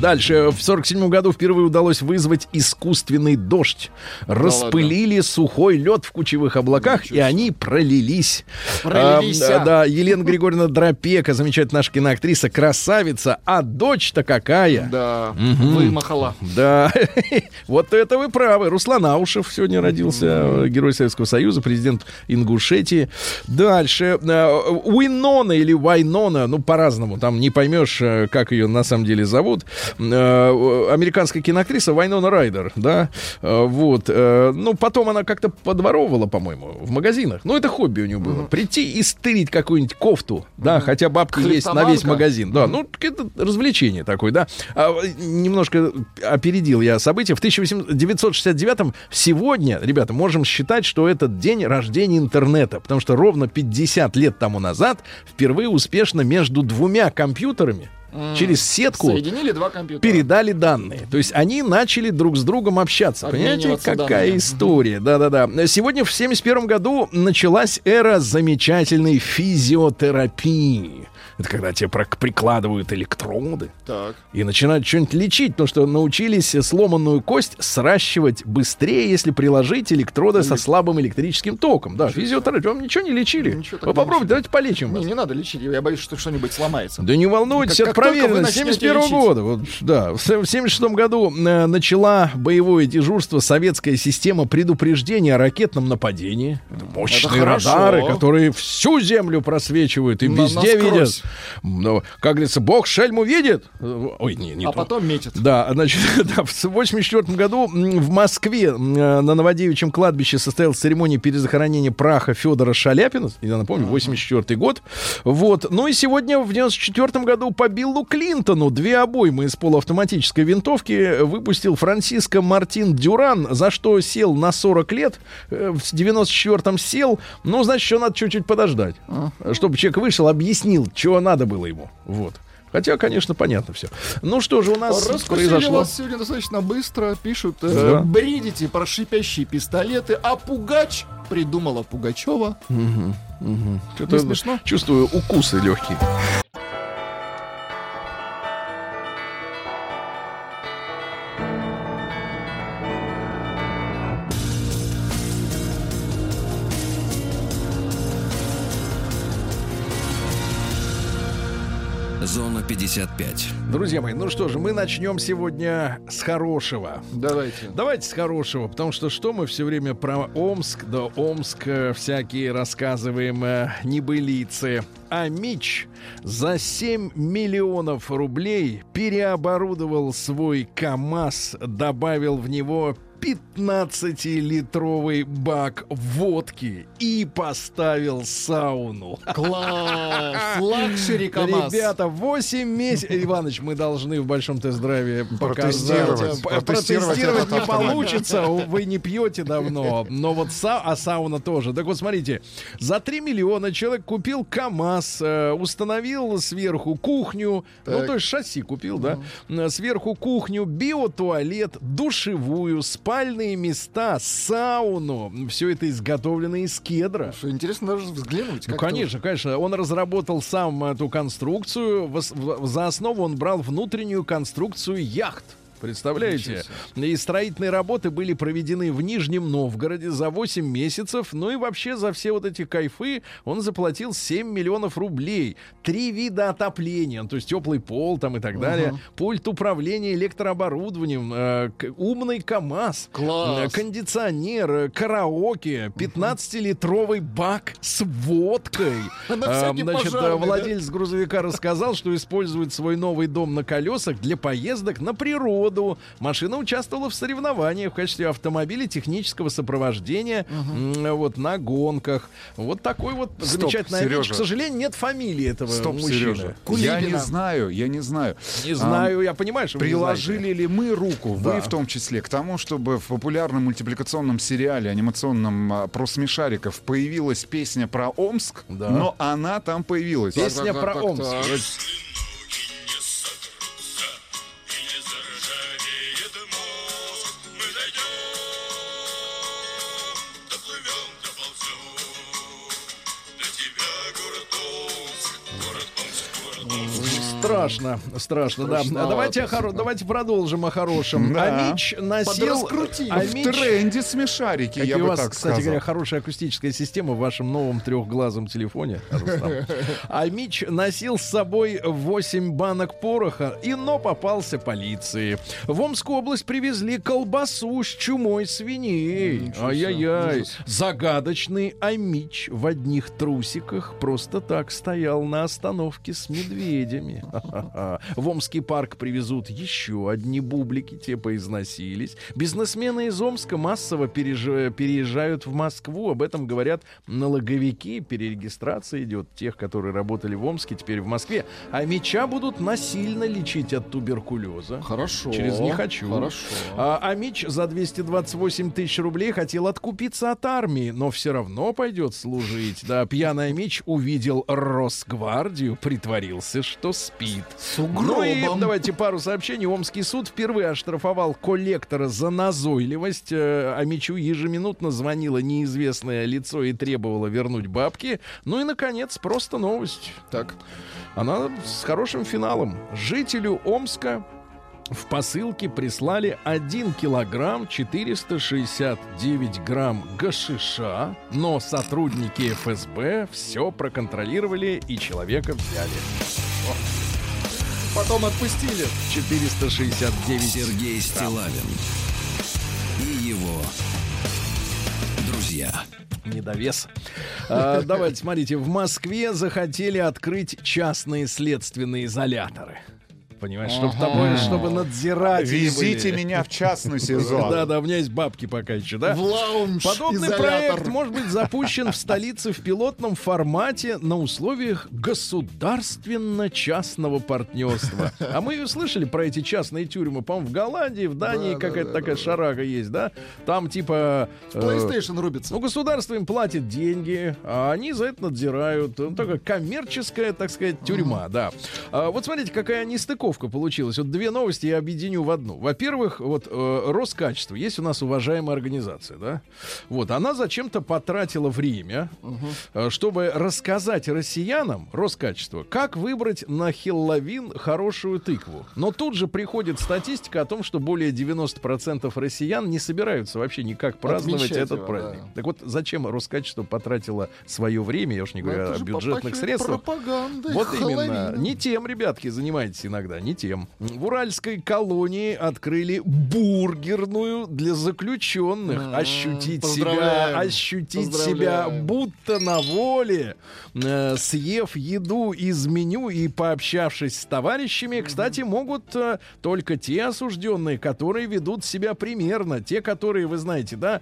Дальше. В 47 году впервые удалось вызвать искусственный дождь. Распылили сухой лед в кучевых облаках, и они пролились. Пролились, А, а. да, Елена Григорьевна Дропека, замечательная наша киноактриса, красавица. А дочь-то какая? Да, вымахала. Да, вот это вы правы. Руслан Аушев сегодня родился, герой Советского Союза, президент Ингушетии. Дальше. э, Уинона или Вайнона, ну, по-разному, там не поймешь, э, как ее на самом деле зовут. Э, Американская киноактриса Вайнона Райдер, да. Э, Вот. э, Ну, потом она как-то подворовывала, по-моему, в магазинах. Ну, это хобби у нее было. Прийти и стырить какую-нибудь кофту, да, хотя бабки есть на весь магазин. Да, ну, это развлечение такое, да. А, немножко опередил я события. В 1969-м сегодня, ребята, можем считать, что этот день рождения интернета, потому что ровно 50 лет тому назад впервые успешно между двумя компьютерами через сетку Соединили два компьютера. передали данные. То есть они начали друг с другом общаться. Понимаете, какая данными. история. Да-да-да. Сегодня в 71 году началась эра замечательной физиотерапии. Это когда тебе прикладывают электроды Так. и начинают что-нибудь лечить, потому что научились сломанную кость сращивать быстрее, если приложить электроды со слабым электрическим током. Да, физиотерапия. Вам ничего не лечили? Ничего Вы не попробуйте, давайте полечим вас. Не, не надо лечить, я боюсь, что что-нибудь сломается. Да не волнуйтесь, Как- это как проверено, с начнете 71 лечить. года. Вот, да, в 76 году э, начала боевое дежурство советская система предупреждения о ракетном нападении. Это мощные Это хорошо. радары, которые всю землю просвечивают и На- везде насквозь. видят. Но, как говорится, бог шельму видит. Ой, не, не А то. потом метит. Да, значит, да, в 84 году в Москве на Новодевичьем кладбище состоялась церемония перезахоронения праха Федора Шаляпина. Я напомню, 84 год. Вот. Ну и сегодня в 94 году по Биллу Клинтону две обоймы из полуавтоматической винтовки выпустил Франциско Мартин Дюран, за что сел на 40 лет. Э, В 94-м сел. Ну, значит, еще надо чуть-чуть подождать. Чтобы человек вышел, объяснил, надо было ему. Вот. Хотя, конечно, понятно все. Ну что же у нас Раскусили произошло? вас сегодня достаточно быстро. Пишут, Да. э, бредите про шипящие пистолеты, а Пугач придумала Пугачева. Что-то Не смешно? Чувствую укусы легкие. Зона 55. Друзья мои, ну что же, мы начнем сегодня с хорошего. Давайте. Давайте с хорошего, потому что что мы все время про Омск, да Омск э, всякие рассказываем э, небылицы. Омич за 7 миллионов рублей переоборудовал свой КАМАЗ, добавил в него 15-литровый бак водки и поставил сауну. Класс! Luxury КамАЗ. Ребята, 8 месяцев. Иваныч, мы должны в большом тест-драйве показать. Протестировать. П- Протестировать Протестировать не получится. Вы не пьете давно. Но вот са... а сауна тоже. Так вот, смотрите, за 3 миллиона человек купил КАМАЗ, э, установил сверху кухню, ну, Так. то есть шасси купил, да, Э, сверху кухню, биотуалет, душевую, спальные места, сауну. Все это изготовлено из кедра. Что, интересно даже взглянуть. Ну, как это конечно, конечно. Он разработал сам эту конструкцию. За основу он брал внутреннюю конструкцию яхт. Представляете? И строительные работы были проведены в Нижнем Новгороде за 8 месяцев. Ну и вообще за все вот эти кайфы он заплатил 7 миллионов рублей. Три вида отопления, то есть теплый пол там и так далее. Пульт управления электрооборудованием, э, умный КАМАЗ, Класс. э, кондиционер, э, караоке, 15-литровый бак с водкой. Всякий Значит, владелец грузовика рассказал, что использует свой новый дом на колесах для поездок на природу. Машина участвовала в соревнованиях в качестве автомобиля технического сопровождения м, вот на гонках. Вот такой вот Стоп, замечательный вещь. Сережа. К сожалению, нет фамилии этого Стоп, мужчины. Сережа. Кулибина. Я не знаю, я не знаю. Не А, знаю, я понимаю, что. Приложили ли мы руку, Да. вы в том числе, к тому, чтобы в популярном мультипликационном сериале анимационном а, про смешариков появилась песня про Омск, Да. но она там появилась. Песня Так, про так, Омск. Так. Страшно, страшно, да. Давайте, о хоро- давайте продолжим о хорошем. Да. Амич носил... Подраскрути. В Амич- тренде смешарики, Какие я у бы вас, так кстати сказал. говоря, хорошая акустическая система в вашем новом трехглазом телефоне. Рустам. А носил с собой 8 банок пороха, и но попался полиции. В Омскую область привезли колбасу с чумой свиней. Ай-яй-яй. Загадочный Амич в одних трусиках просто так стоял на остановке с медведями. В Омский парк привезут еще одни бублики, те поизносились. Бизнесмены из Омска массово переезжают в Москву. Об этом говорят налоговики. Перерегистрация идет тех, которые работали в Омске, теперь в Москве. А меча будут насильно лечить от туберкулеза. Хорошо. Через «не хочу». Хорошо. А, а Мич за 228 тысяч рублей хотел откупиться от армии, но все равно пойдет служить. Да, пьяный Мич увидел Росгвардию, притворился, что спит. С Ну и давайте пару сообщений. Омский суд впервые оштрафовал коллектора за назойливость. Э, А Мичу ежеминутно звонило неизвестное лицо и требовало вернуть бабки. Ну и, наконец, просто новость. Так. Она с хорошим финалом. Жителю Омска в посылке прислали 1 килограмм 469 грамм гашиша, но сотрудники ФСБ все проконтролировали и человека взяли. Потом отпустили. 469. Сергей Стилавин и его друзья. Недовес. А, давайте, смотрите, в Москве захотели открыть частные следственные изоляторы. Понимаешь, чтобы тобой, чтобы надзирать. Везите меня в частный сезон. Да, да, у меня есть бабки пока еще, да? В лаунж Подобный проект может быть запущен в столице в пилотном формате на условиях государственно-частного партнерства. А мы слышали про эти частные тюрьмы, по-моему, в Голландии, в Дании Да, да, какая-то такая шарага есть, да? Там типа... э, PlayStation рубится. ну, государство им платит деньги, а они за это надзирают. Ну, такая коммерческая, так сказать, тюрьма, да. А, вот смотрите, какая нестыковка получилась. Вот две новости я объединю в одну. Во-первых, вот э, Роскачество. Есть у нас уважаемая организация, да? Вот, она зачем-то потратила время, э, чтобы рассказать россиянам, Роскачество, как выбрать на Хелловин хорошую тыкву. Но тут же приходит статистика о том, что более 90% россиян не собираются вообще никак праздновать Отмечать этот его, праздник. да. Так вот, зачем Роскачество потратило свое время, я уж не Ну, говорю о же бюджетных средствах, вот именно. Не тем, ребятки, занимаетесь иногда, не тем. В Уральской колонии открыли бургерную для заключенных. Ощутить себя, ощутить себя будто на воле, э, съев еду из меню и пообщавшись с товарищами, кстати, могут э, только те осужденные, которые ведут себя примерно, те, которые, вы знаете, да,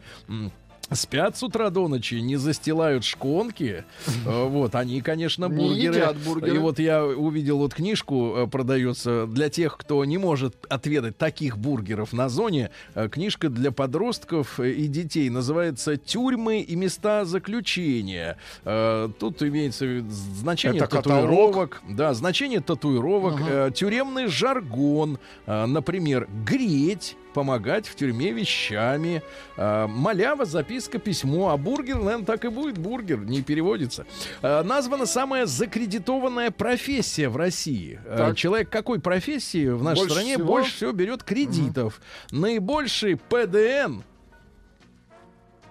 Спят с утра до ночи, не застилают шконки. Э, Вот, они, конечно, Не бургеры. бургеры. И вот я увидел вот книжку, э, продается для тех, кто не может отведать таких бургеров на зоне. Э, Книжка для подростков и детей называется «Тюрьмы и места заключения». Тут имеется значение Это каталог? татуировок. Да, значение татуировок, э, тюремный жаргон, например, греть, помогать в тюрьме вещами. Э, малява, записка, письмо. А бургер, наверное, так и будет бургер, не переводится. Э, названа самая закредитованная профессия в России. Э, Так. человек какой профессии в нашей Больше стране всего? больше всего берет кредитов? Наибольший ПДН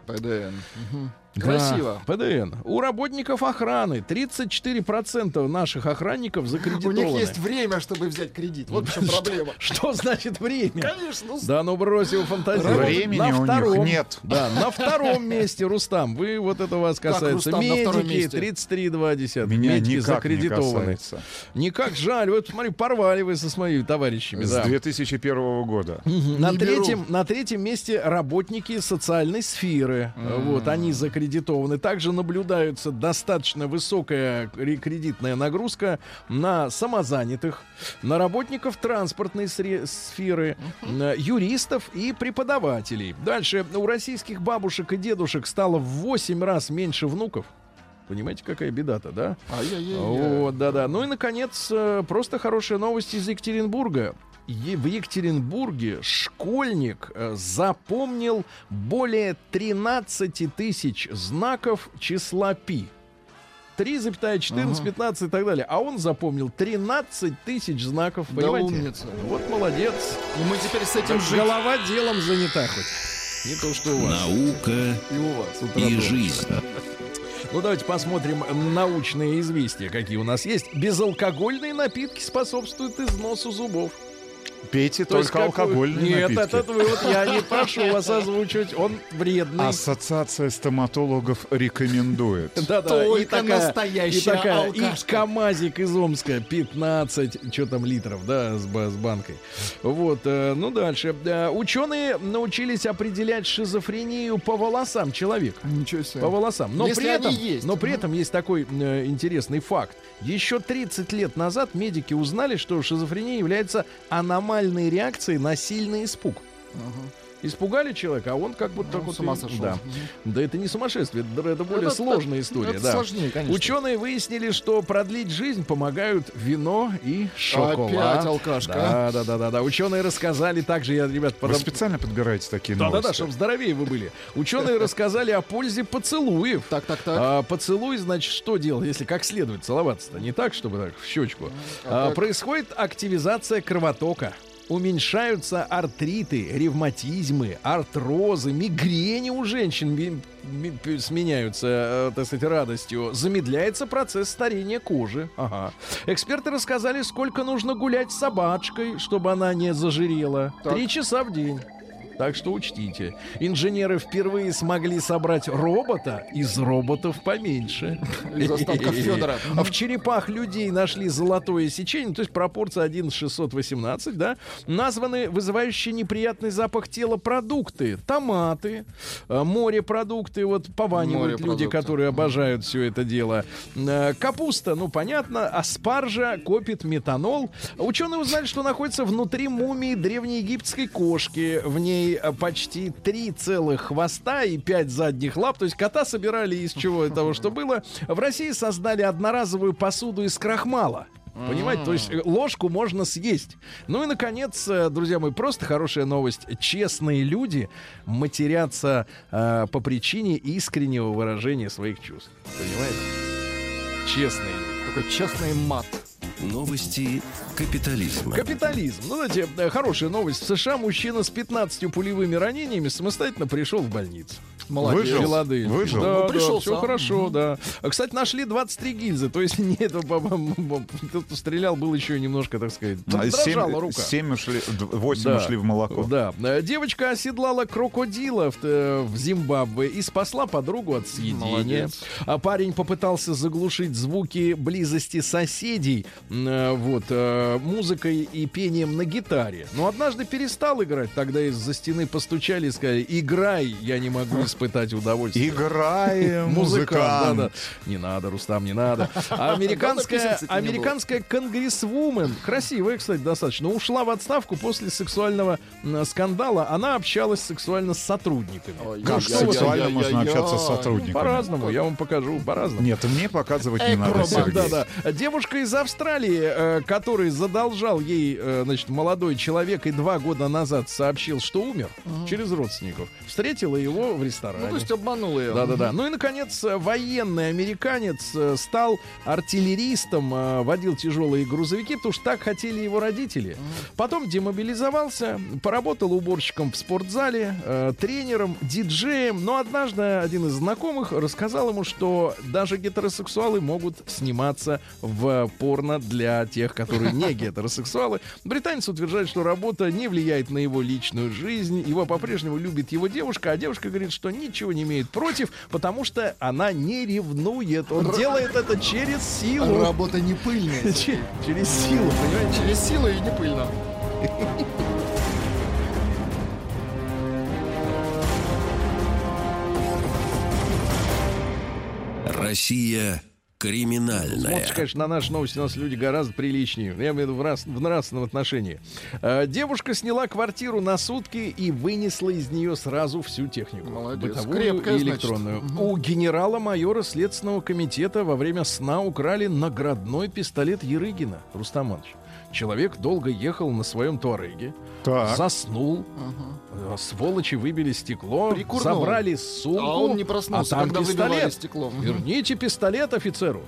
ПДН. Мгм. Красиво. да, ПДН. У работников охраны 34% наших охранников У закредитованы. них есть время, чтобы взять кредит. Вот в чем проблема. Что значит время? Конечно. Да, ну брось его фантазировать. Времени на у них втором, нет. Да, на втором месте, Рустам. Вы, вот это вас касается. Рустам, на втором Медики, месте? 33,2. Меня Медики никак не закредитованы. касается. Никак жаль. Вот смотри, порвали вы со своими товарищами. С да. 2001 года. На Не третьем, беру. на третьем месте работники социальной сферы. Вот, они закредитованы. Также наблюдается достаточно высокая кре- кредитная нагрузка на самозанятых, на работников транспортной сферы, юристов и преподавателей. Дальше у российских бабушек и дедушек стало в 8 раз меньше внуков. Понимаете, какая беда-то, да? Ай-яй-яй. Вот, да-да. Ну и, наконец, э, просто хорошая новость из Екатеринбурга. В Екатеринбурге школьник э, запомнил более 13 тысяч знаков числа пи. 3,14, 15 и так далее. А он запомнил 13 тысяч знаков. Да Понимаете? умница. Вот молодец. И мы теперь с этим жить. голова делом занята хоть. Не то, что у вас. Наука И у вас. И жизнь. Ну, давайте посмотрим научные известия, какие у нас есть. Безалкогольные напитки способствуют износу зубов. Пейте То только какой- алкогольные Нет, напитки. этот вывод я не прошу вас озвучивать. Он вредный. Ассоциация стоматологов рекомендует. Да-да, Только настоящая и такая. И КамАЗик из Омска 15, что там литров, да, с, с банкой. Вот, э, ну дальше. Э, ученые научились определять шизофрению по волосам человека. Ничего себе. По волосам. Но Если при они этом, есть. но при этом есть такой э, интересный факт. Еще 30 лет назад медики узнали, что шизофрения является аномальной реакцией на сильный испуг. Испугали человека, а он как будто Ну, так вот с ума сошел. Да. Да это не сумасшествие, это, это более Это- сложная это- история. это да. сложнее, конечно. Ученые выяснили, что продлить жизнь помогают вино и шоколад. Опять алкашка. Да, да, да, да, да. Ученые рассказали также, я, ребят, Вы подоб- специально подбираете такие да, да, новости? да, чтобы здоровее вы были. Ученые рассказали о пользе поцелуев. Так, так, так. А, поцелуй, значит, что делать, если как следует целоваться-то? Не так, чтобы так, в щечку. А, так? происходит активизация кровотока. Уменьшаются артриты, ревматизмы, артрозы, мигрени у женщин сменяются, э, так сказать, радостью. Замедляется процесс старения кожи. Ага. Эксперты рассказали, сколько нужно гулять с собачкой, чтобы она не зажирела. Три часа в день. Так что учтите. Инженеры впервые смогли собрать робота из роботов поменьше. Из останков Федора. А в черепах людей нашли золотое сечение, то есть пропорция 1 618, да, названы вызывающие неприятный запах тела продукты. Томаты, э, морепродукты, вот пованивают люди, которые обожают все это дело. Э, Капуста, ну понятно, аспаржа копит метанол. Ученые узнали, что находится внутри мумии древнеегипетской кошки. В ней э, почти три целых хвоста и пять задних лап. То есть кота собирали из чего и того, что было. В России создали одноразовую посуду из крахмала. Понимаете, то есть э, ложку можно съесть. Ну и, наконец, э, друзья мои, просто хорошая новость. Честные люди матерятся э, по причине искреннего выражения своих чувств. Понимаете? Честные люди. Такой честный мат. Новости капитализма. Капитализм. Ну, знаете, э, хорошая новость. В США мужчина с 15 пулевыми ранениями самостоятельно пришел в больницу. Молодец. Выжил? Филадельфии. Выжил? Да, Ну, да, пришел все сам. хорошо, да. А, Кстати, нашли 23 гильзы. То есть, не это, тот, кто стрелял, был еще немножко, так сказать, А дрожала семь, рука. семь ушли, д- восемь Да. ушли в молоко. Да. Э, Девочка оседлала крокодила в, э, в Зимбабве и спасла подругу от съедения. Молодец. А парень попытался заглушить звуки близости соседей э, вот, музыкой и пением на гитаре. Но однажды перестал играть. Тогда из-за стены постучали и сказали, играй, я не могу испытать удовольствие. Играем, Музыкант, музыкант. да, да. Не надо, Рустам, не надо. Американская, американская конгрессвумен, красивая, кстати, достаточно, ушла в отставку после сексуального скандала. Она общалась сексуально с сотрудниками. Как сексуально можно общаться с сотрудниками? По-разному, я вам покажу, по-разному. Нет, мне показывать не Эй, надо. Да, да. Девушка из Австралии, э, который задолжал ей, э, значит, молодой человек и два года назад сообщил, что умер через родственников, встретила его в ресторане. Ну, то есть обманул ее. Да-да-да. Ну и, наконец, военный американец э, стал артиллеристом, э, водил тяжелые грузовики, потому что так хотели его родители. Потом демобилизовался, поработал уборщиком в спортзале, э, тренером, диджеем. Но однажды один из знакомых рассказал ему, что даже гетеросексуалы могут сниматься в порно для тех, которые не гетеросексуалы. Британец утверждает, что работа не влияет на его личную жизнь. Его по-прежнему любит его девушка, а девушка говорит, что ничего не имеет против, потому что она не ревнует. Он делает это через силу. Работа не пыльная. Че- Через силу, понимаете? Через силу и не пыльно. Россия криминальная. Смотришь, конечно, на наши новости у нас люди гораздо приличнее. Я имею в виду в, нрав- в нравственном отношении. Э, девушка сняла квартиру на сутки и вынесла из нее сразу всю технику. Молодец. Бытовую Крепкая, и значит. электронную. У генерала-майора Следственного комитета во время сна украли наградной пистолет Ерыгина. Рустам Иванович. Человек долго ехал на своем туареге, Так. заснул, э, сволочи выбили стекло, Прикурнул. забрали сумку, А он не проснулся, а там когда пистолет. стекло. Верните пистолет офицеру,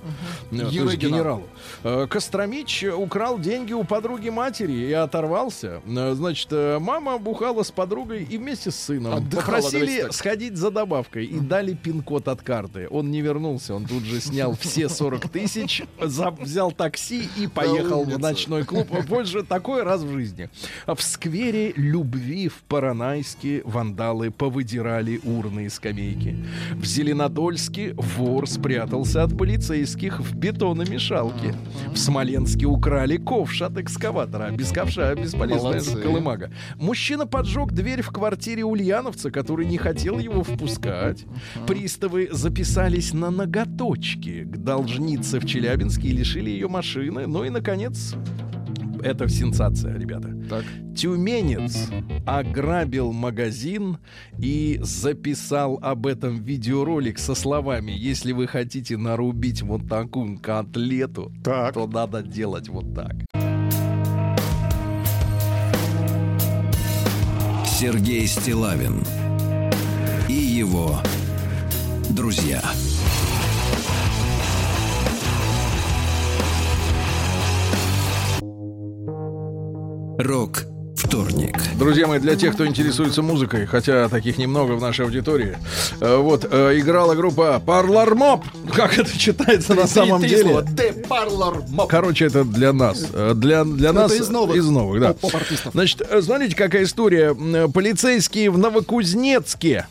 э, то есть генералу. Э, Костромич украл деньги у подруги матери и оторвался. Э, Значит, э, мама бухала с подругой и вместе с сыном. Отдыхала, Попросили сходить за добавкой и дали пин-код от карты. Он не вернулся, он тут же снял все 40 тысяч, взял такси и поехал в ночной клуб. Больше такой раз в жизни. В сквере любви в Паранайске вандалы повыдирали урны и скамейки. В Зеленодольске вор спрятался от полицейских в бетономешалке. В Смоленске украли ковш от экскаватора. А Без ковша бесполезная Молодцы. колымага. Мужчина поджег дверь в квартире ульяновца, который не хотел его впускать. Приставы записались на ноготочки к должнице в Челябинске и лишили ее машины. Ну и, наконец, это сенсация, ребята. Так. Тюменец ограбил магазин и записал об этом видеоролик со словами «Если вы хотите нарубить вот такую котлету, Так. то надо делать вот так». Сергей Стилавин и его друзья. Рок Вторник. Друзья мои, для тех, кто интересуется музыкой, хотя таких немного в нашей аудитории, э, вот э, играла группа Parlor Mob. Как это читается на самом деле? Короче, это для нас. Э, Для, для нас из новых. Из новых, да. Значит, смотрите, какая история. Полицейские в Новокузнецке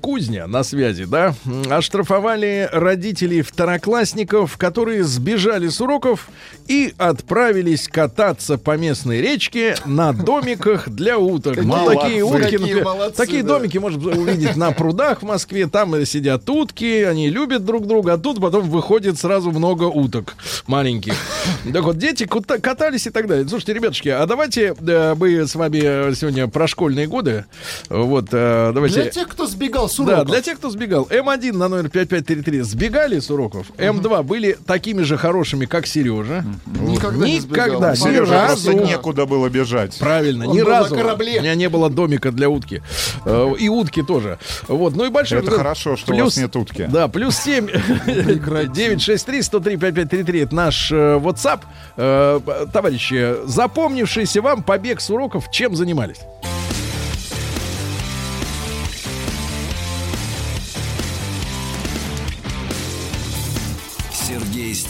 Кузня на связи, да, оштрафовали родителей второклассников, которые сбежали с уроков и отправились кататься по местной речке на домиках для уток. Ну, Молодцы. такие утки, Какие например, молодцы, такие да. домики можно увидеть на прудах в Москве. Там э, сидят утки, они любят друг друга, а тут потом выходит сразу много уток маленьких. Так вот, дети катались и так далее. Слушайте, ребятушки, а давайте э, мы с вами э, сегодня про школьные годы. Вот, э, давайте... Для тех, кто сбегал с Да, уроков. для тех, кто сбегал. М1 на номер 5533 сбегали с уроков. М2 были такими же хорошими, как Сережа. Никогда не сбегал. Никогда, ни Сереже просто разу. некуда было бежать. Правильно, Он ни был на разу корабле. у меня не было домика для утки. Э, И утки тоже. Вот, ну и большой... Это хорошо, что у вас нет утки. Да, плюс 7 963 103 5533 это наш э, WhatsApp. Э, Товарищи, запомнившийся вам побег с уроков, чем занимались?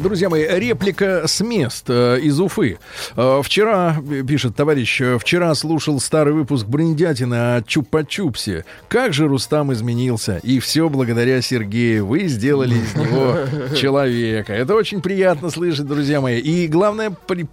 Друзья мои, реплика с мест э, из Уфы. Э, вчера, э, пишет товарищ, э, вчера слушал старый выпуск Бриндятина о Чупа-Чупсе. Как же Рустам изменился. И все благодаря Сергею. Вы сделали из него человека. Это очень приятно слышать, друзья мои. И главная при-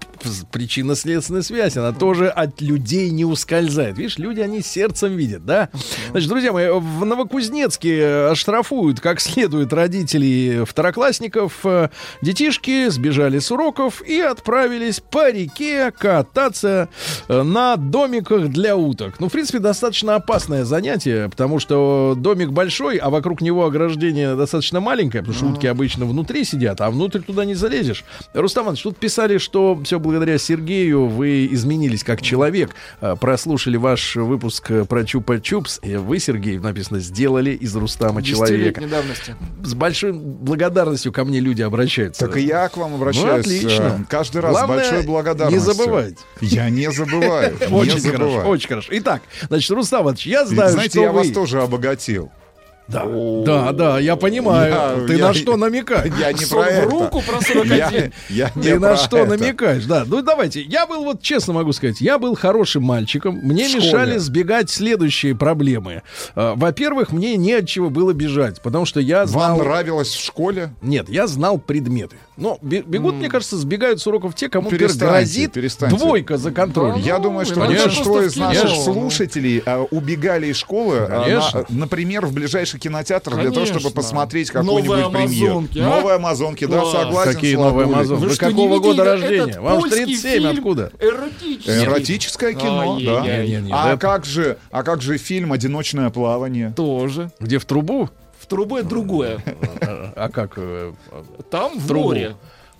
причинно-следственная связь, она тоже от людей не ускользает. Видишь, люди, они сердцем видят, да? Значит, друзья мои, в Новокузнецке э, оштрафуют как следует родителей второклассников. Э, Детишки сбежали с уроков и отправились по реке кататься э, на домиках для уток. Ну, в принципе, достаточно опасное занятие, потому что домик большой, а вокруг него ограждение достаточно маленькое, потому что утки обычно внутри сидят, а внутрь туда не залезешь. Рустам Иванович, тут писали, что все благодаря Сергею вы изменились как человек. Э, Прослушали ваш выпуск про Чупа-Чупс, и вы, Сергей, написано, сделали из Рустама человека. С большой благодарностью ко мне люди обращаются. Так и я к вам обращаюсь. Ну, отлично. э, Каждый раз Главное, большой благодарностью. не забывайте. Я не забываю. Очень хорошо, очень хорошо. Итак, значит, Рустам Иванович, я знаю, Знаете, я вас тоже обогатил. Да, да, да, я понимаю. Я- Ты я- на что намекаешь? Я не про это. руку про 41. Я, я не Ты на что это. намекаешь? Да, ну давайте. Я был, вот честно могу сказать, я был хорошим мальчиком. Мне мешали сбегать следующие проблемы. А, Во-первых, мне не от чего было бежать, потому что я знал... Вам нравилось в школе? Нет, я знал предметы. Но бе- бегут, мне кажется, сбегают с уроков те, кому Перестаньте, грозит перестаньте. двойка за контроль. Я думаю, что большинство из наших Конечно. слушателей а, убегали из школы, а, Конечно. на- например, в ближайший кинотеатр для того, Конечно. чтобы посмотреть Новые какую-нибудь премьеру. «Амазонки», а? Новые Амазонки, да, Класс. согласен. Какие новые. Амазонки? Вы что, не какого года рождения? Вам же польский 37, фильм? откуда? Эротический. Эротическое кино, да. Ай-яй-яй. Не-не-не, А да. как же, а как же фильм "Одиночное плавание"? Тоже. Где в трубу? В трубе другое. А как? э, Там в море.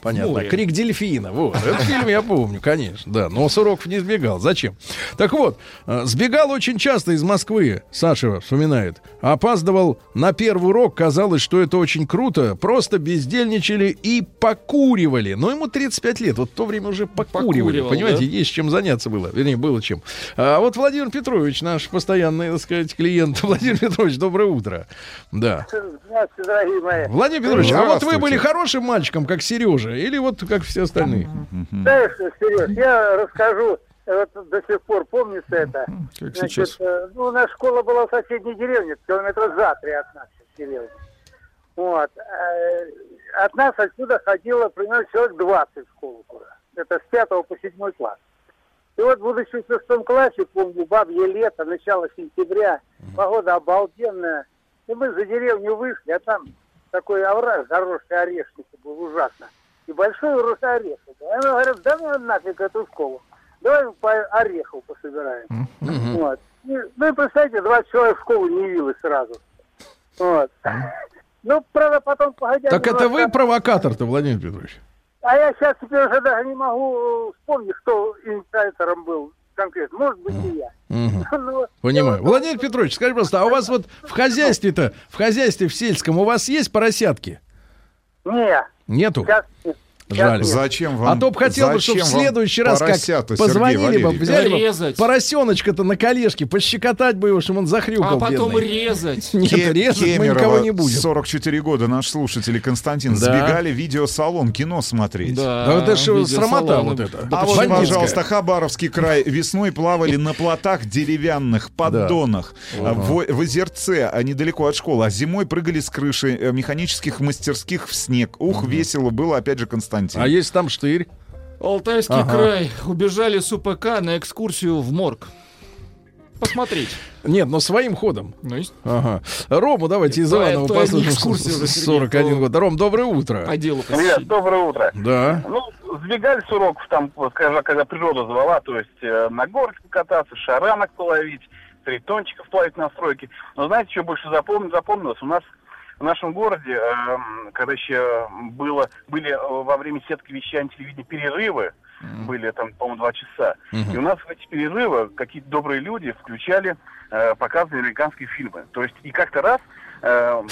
Понятно. море. Крик дельфина. Вот. Этот фильм я помню, конечно. Да, но с уроков не сбегал. Зачем? Так вот, э, сбегал очень часто из Москвы, Саша вспоминает. Опаздывал на первый урок, казалось, что это очень круто. Просто бездельничали и покуривали. Но ему 35 лет. Вот в то время уже покуривали. Покуривал, Понимаете, да? есть чем заняться было. Вернее, было чем. А вот Владимир Петрович, наш постоянный, так сказать, клиент. Владимир Петрович, доброе утро. Да. Здравствуйте, дорогие мои. Владимир Петрович, а вот вы были хорошим мальчиком, как Сережа, или вот как все остальные? Знаешь, Сереж, я расскажу, вот до сих пор помнится это. Как Значит, сейчас. э, ну, у нас школа была в соседней деревне, километра за три от нас деревни. Вот. Э, От нас отсюда ходило примерно человек 20 в школу туда. Это с 5 по 7 класс. И вот, будучи в шестом классе, помню, бабье лето, начало сентября, погода обалденная. И мы за деревню вышли, а там такой овраг, заросший орешники был ужасно. И большой росший орех. был. Они говорят, да ну нафиг эту школу. Давай по орехов пособираем. Вот. И, ну и представьте, 20 человек в школу не явилось сразу. Вот. Ну, правда, потом погодя... Так это вы провокатор-то, Владимир Петрович? А я сейчас теперь уже даже не могу э, вспомнить, кто инициатором был. конкретно. Может быть, и я. Ну, Понимаю. Владимир Петрович, скажи, просто, а у вас вот в хозяйстве-то, в хозяйстве в сельском у вас есть поросятки? том- Не, Нету? сейчас. Жаль. Зачем А вам? то бы хотел бы, чтобы в следующий раз как поросята, позвонили бы, взяли бы Резать. поросеночка-то на колешке, пощекотать бы его, чтобы он захрюкал, А потом бедный. резать. Нет, Ке- резать мы Кемерово, никого не будем. 44 года, наш слушатель Константин Да. сбегали в видеосалон кино смотреть. Да вот это что, срамота вот это. Да А вот, пожалуйста, Хабаровский край. Весной плавали на плотах деревянных, поддонах, а, в, в озерце, а недалеко от школы. А зимой прыгали с крыши э, механических мастерских в снег. Ух, весело было, опять же, Константин. А есть там штырь? Алтайский Ага. край. Убежали с УПК на экскурсию в морг. Посмотреть. Нет, но своим ходом. Ну, есть Ага. Рому давайте из Иванова послушаем. экскурсия уже, Сергей, 41 то- год. Ром, доброе утро. по делу посетить. доброе утро. Да. Ну, сбегали с уроков там, скажем, когда природа звала, то есть э, на горке покататься, шаранок половить, тритончиков плавить на стройке. Но знаете, что больше запомни- запомнилось? У нас в нашем городе, эм, когда еще было, были э, во время сетки вещания телевидения перерывы, были там, по-моему, два часа. И у нас в эти перерывы какие-то добрые люди включали, э, показывали американские фильмы. То есть и как-то раз э,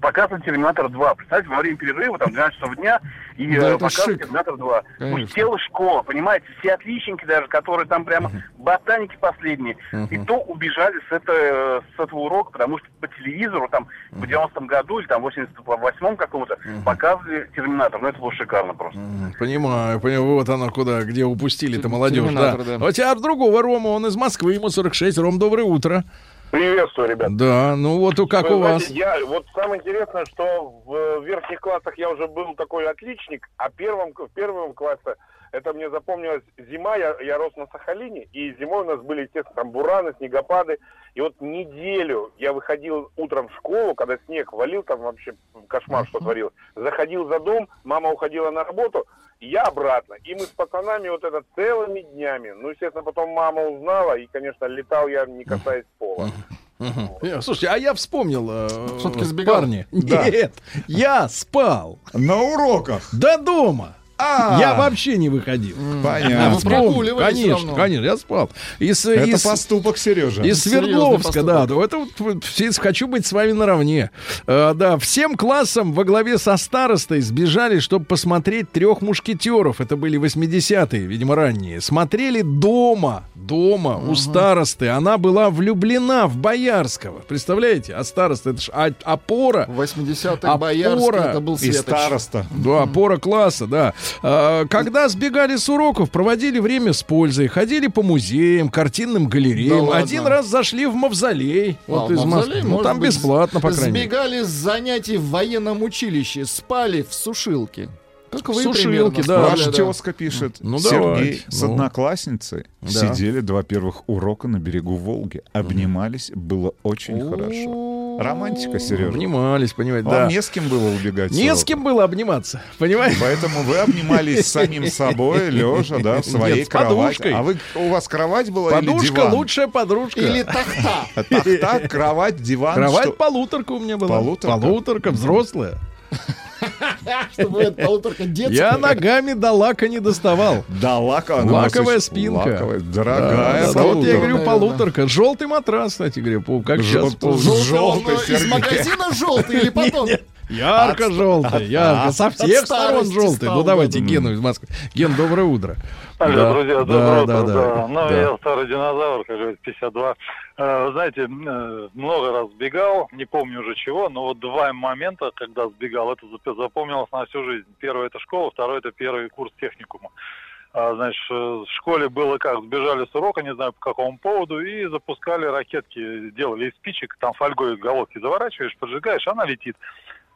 показывали «Терминатор 2». Представляете, во время перерыва, там, 12 часов дня, и Да, э. «Терминатор 2». Конечно. Пустела школа, понимаете, все отличники даже, которые там прямо ботаники последние, и то убежали с, это, с этого урока, потому что по телевизору там в 90-м году или там в 88-м каком-то показывали «Терминатор». Ну, это было шикарно просто. Понимаю, понимаю. Вот она куда, где упустили-то молодежь. Да. Да. А у тебя от другого Рома, он из Москвы, ему 46. Ром, доброе утро. Приветствую, ребят. Да, ну вот у- как Вы у вас? Я, вот самое интересное, что в э, верхних классах я уже был такой отличник, а первом, в первом классе это мне запомнилось зима, я, я рос на Сахалине, и зимой у нас были, естественно, там бураны, снегопады. И вот неделю я выходил утром в школу, когда снег валил, там вообще кошмар, что творилось. Заходил за дом, мама уходила на работу, я обратно. И мы с пацанами вот это целыми днями. Ну, естественно, потом мама узнала, и, конечно, летал я, не касаясь пола. Э, Слушайте, а я вспомнил, э, Всё-таки сбегал? парни. Да. Нет, я спал На уроках. до дома. А, Я вообще не выходил. Понятно. вы прогуливались Конечно, равно. конечно, я спал. Из, Это из- поступок, Сережа. Из Свердловска, да. Это вот, хочу быть с вами наравне. Э, да, всем классам во главе со старостой сбежали, чтобы посмотреть трех мушкетеров. Это были 80-е, видимо, ранние. Смотрели дома, дома у старосты. Она была влюблена в Боярского. Представляете? А староста, это ж а- опора. В 80-х Опора Боярский, это был И Светоч. староста. Да, опора класса, да. А, Когда сбегали с уроков, проводили время с пользой, ходили по музеям, картинным галереям. Да? Один раз зашли в мавзолей. А, Вот из мавзолей, Ну, там быть, бесплатно, по крайней мере. Сбегали с занятий в военном училище, спали в сушилке. Как вы Сушилки, да. спали, Ваш тезка пишет, Ну, Сергей давайте. с Ну. одноклассницей Да. сидели два первых урока на берегу Волги, обнимались, было очень хорошо. Романтика, Сережа. Обнимались, понимаете, Вам да. не с кем было убегать. Не с кем было обниматься, понимаете? Поэтому вы обнимались с самим собой, лежа, да, в своей Нет, с кровати. подушкой. А вы, у вас кровать была или Подушка диван? лучшая подружка. Или тахта. Тахта, кровать, диван. Кровать полуторка у меня была. Полуторка? Полуторка, взрослая. Чтобы это полуторка детская. Я ногами до лака не доставал. Да, лака, Лаковая спинка. дорогая. вот я говорю, полуторка. Желтый матрас, кстати говоря, как сейчас Желтый, из магазина желтый или потом? Ярко-желтый, ярко. Со всех сторон желтый. Ну давайте да. Гену из Москвы. Ген, доброе утро. Алло, Да, друзья, да, доброе да, утро. да, Да. Ну, да. я старый динозавр, как говорится, 52. Э, Вы знаете, э, много раз сбегал, не помню уже чего, но вот два момента, когда сбегал, это зап- запомнилось на всю жизнь. Первый это школа, второй это первый курс техникума. А, Значит, э, в школе было как, сбежали с урока, не знаю по какому поводу, и запускали ракетки, делали из спичек, там фольгой головки заворачиваешь, поджигаешь, она летит.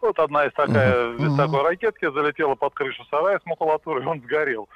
Вот одна из, такая, из такой ракетки залетела под крышу сарая с макулатурой, он сгорел.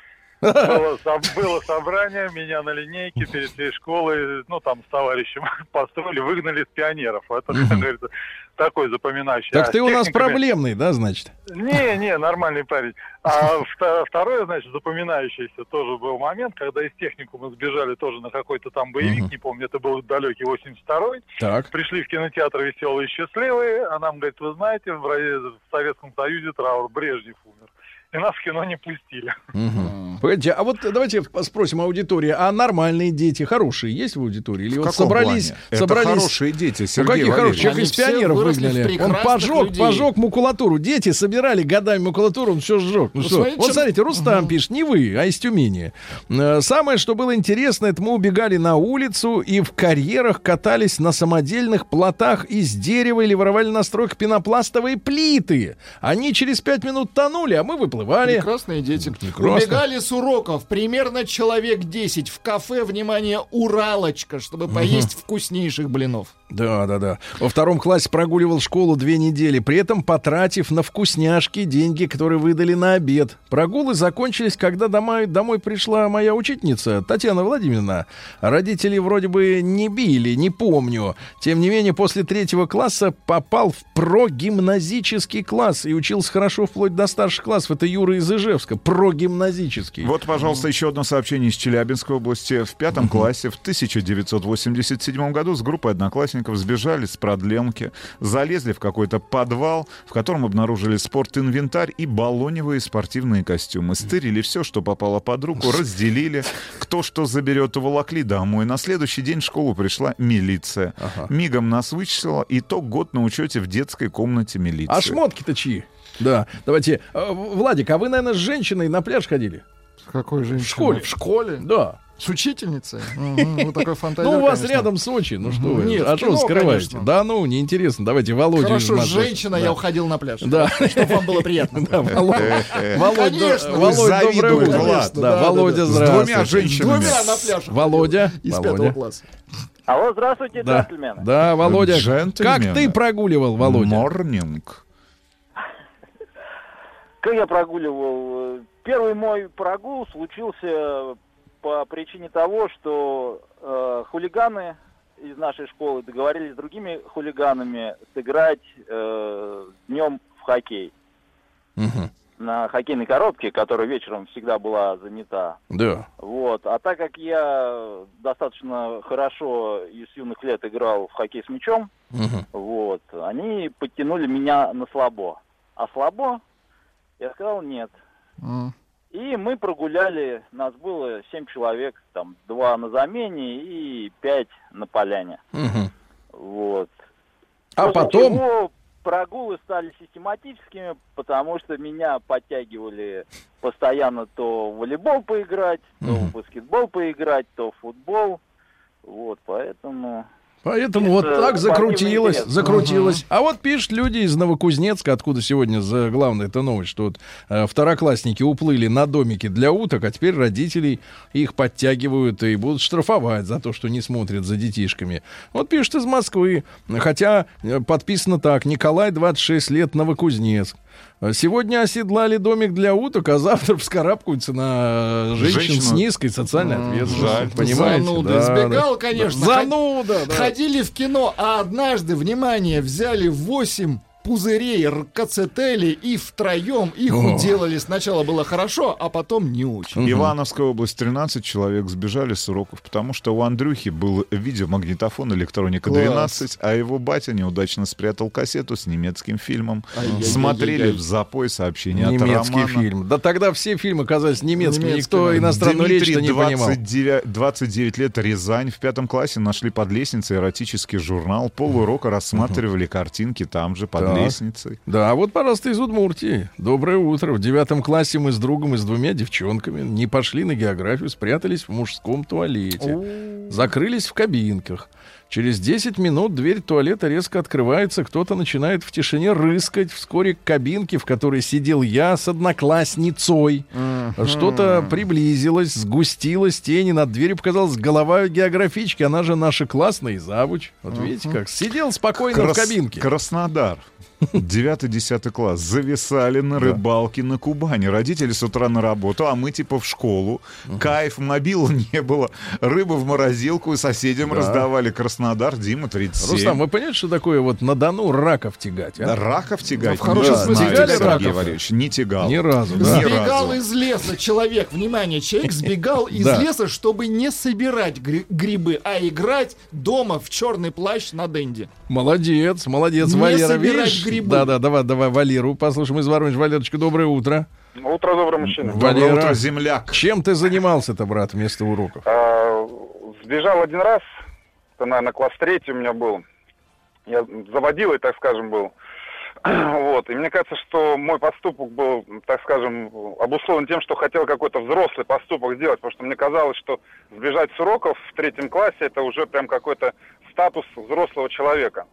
Было, было собрание, меня на линейке перед всей школой, ну, там, с товарищем построили, выгнали с пионеров. Это, как говорится, такой запоминающий. Так А ты у нас техниками- проблемный, да, значит? не, не, нормальный парень. А вто- второй, значит, запоминающийся тоже был момент, когда из техникума сбежали тоже на какой-то там боевик, не помню, это был далекий 82-й. Так. Пришли в кинотеатр «Веселые и счастливые», а нам говорит, вы знаете, в Советском Союзе траур Брежнев умер. И нас в кино не пустили. Мгм. Погодите, а вот давайте спросим аудитории, а нормальные дети, хорошие, есть в аудитории? Или В вот каком собрались, плане? Это собрались... хорошие дети, Ну, Сергей какие хорошие? Человек из все пионеров выгнали. Он пожег, людей. пожег макулатуру. Дети собирали годами макулатуру, он все сжег. Ну, Ну, что? смотрите, вот чем- смотрите, Рустам пишет, не вы, а из Тюмени. Э, Самое, что было интересно, это мы убегали на улицу и в карьерах катались на самодельных плотах из дерева или воровали на стройках пенопластовые плиты. Они через пять минут тонули, а мы выплывали. Прекрасные дети. Прекрасно. Убегали с уроков примерно человек 10 в кафе, внимание, Уралочка, чтобы поесть вкуснейших блинов. Да, да, да. Во втором классе прогуливал школу две недели, при этом потратив на вкусняшки деньги, которые выдали на обед. Прогулы закончились, когда домой, домой пришла моя учительница Татьяна Владимировна. Родители вроде бы не били, не помню. Тем не менее, после третьего класса попал в прогимназический класс и учился хорошо вплоть до старших классов. Это Юра из Ижевска. Прогимназический. Вот, пожалуйста, еще одно сообщение из Челябинской области. В пятом классе в 1987 году с группой одноклассников сбежали с продленки, залезли в какой-то подвал, в котором обнаружили спортинвентарь и баллоневые спортивные костюмы. Стырили все, что попало под руку, разделили. Кто что заберет, уволокли домой. На следующий день в школу пришла милиция. Мигом нас вычислила. Итог год на учете в детской комнате милиции. А шмотки-то чьи? Да, давайте. Э, Владик, а вы, наверное, с женщиной на пляж ходили? Какой же В школе. В школе? Да. С учительницей? Вы такой фантазер, Ну, у вас конечно. рядом Сочи, ну что вы, Нет, а что вы скрываете? конечно. Да ну, неинтересно, давайте Володю. Хорошо, с женщиной Да. я уходил на пляж. Да. Чтобы вам было приятно. Да, Володя, Володя, Конечно, до- Володя, доброе утро. Влад. Да, Володя, да. С здравствуйте. двумя женщинами. Двумя на пляж. Володя, Из пятого класса. Алло, здравствуйте, Да, джентльмены. да, Володя, Джентльмены. как ты прогуливал, Володя? Морнинг. Как я прогуливал? Первый мой прогул случился по причине того, что э, хулиганы из нашей школы договорились с другими хулиганами сыграть э, днем в хоккей. Мгм. На хоккейной коробке, которая вечером всегда была занята. Да. Вот. А так как я достаточно хорошо и с юных лет играл в хоккей с мячом, Мгм. вот, они подтянули меня на слабо. А слабо я сказал нет. М. И мы прогуляли, нас было семь человек, там два на замене и пять на поляне. Мгм. Вот. А После потом... чего прогулы стали систематическими, потому что меня подтягивали постоянно то в волейбол поиграть, то Мгм. в баскетбол поиграть, то в футбол. Вот, поэтому... Поэтому вот так закрутилось, интерес. закрутилось. А вот пишут люди из Новокузнецка, откуда сегодня за главная эта новость, что вот э, второклассники уплыли на домики для уток, а теперь родителей их подтягивают и будут штрафовать за то, что не смотрят за детишками. Вот пишут из Москвы, хотя э, подписано так, Николай, 26 лет, Новокузнецк. Э, Сегодня оседлали домик для уток, а завтра вскарабкаются на э, женщин с Женщину. низкой социальной ответственностью. жаль. Понимаете? Зануда. Да, Сбегал, да. конечно. Зануда, да. Ходили в кино, а однажды, внимание, взяли 8 пузырей ркацетели и втроем их О. уделали. Сначала было хорошо, а потом не очень. Ивановская область, 13 человек сбежали с уроков, потому что у Андрюхи был видеомагнитофон электроника Класс. 12, а его батя неудачно спрятал кассету с немецким фильмом. Ай-яй-яй-яй-яй. Смотрели в запой сообщения Немецкий от Романа. фильм. Да тогда все фильмы казались немецкими. Немецкими. Никто иностранную речь-то не понимал. 29, 29 лет, Рязань. В пятом классе нашли под лестницей эротический журнал. Полурока рассматривали картинки там же, под Так. лестницей. Да, а вот, пожалуйста, из Удмуртии. Доброе утро. В девятом классе мы с другом и с двумя девчонками не пошли на географию, спрятались в мужском туалете. Закрылись в кабинках. Через 10 минут дверь туалета резко открывается, кто-то начинает в тишине рыскать. Вскоре к кабинке, в которой сидел я с одноклассницей. Что-то приблизилось, сгустилось, тени, над дверью показалась голова географички, она же наша классная завуч. Вот видите как, сидел спокойно в Крас- кабинке. Краснодар. 9-10 класс. Зависали на рыбалке на Кубани. Родители с утра на работу, а мы типа в школу. Кайф, мобила не было. Рыбу в морозилку и соседям Да. раздавали. Краснодар, Дима, 37. Рустам, вы понимаете, что такое вот на Дону раков тягать? а? Да, Раков тягать? в хорошем Не смысле тягали раков? Валерьевич, не тягал. Ни разу, да? Сбегал из леса человек, внимание, человек сбегал из леса, чтобы не собирать гри- грибы, а играть дома в черный плащ на денде. Молодец, молодец, Не Валера, собирать видишь? Грибы. Да, да, давай, давай Валеру послушаем из Воронежа. Валерочка, доброе утро. Утро доброе, мужчина. Валера, Доброе утро, земляк. чем ты занимался-то, брат, вместо уроков? А, Сбежал один раз, это, наверное, класс третий у меня был. Я заводилой, так скажем, был. Вот. И мне кажется, что мой поступок был, так скажем, обусловлен тем, что хотел какой-то взрослый поступок сделать, потому что мне казалось, что сбежать с уроков в третьем классе это уже прям какой-то статус взрослого человека.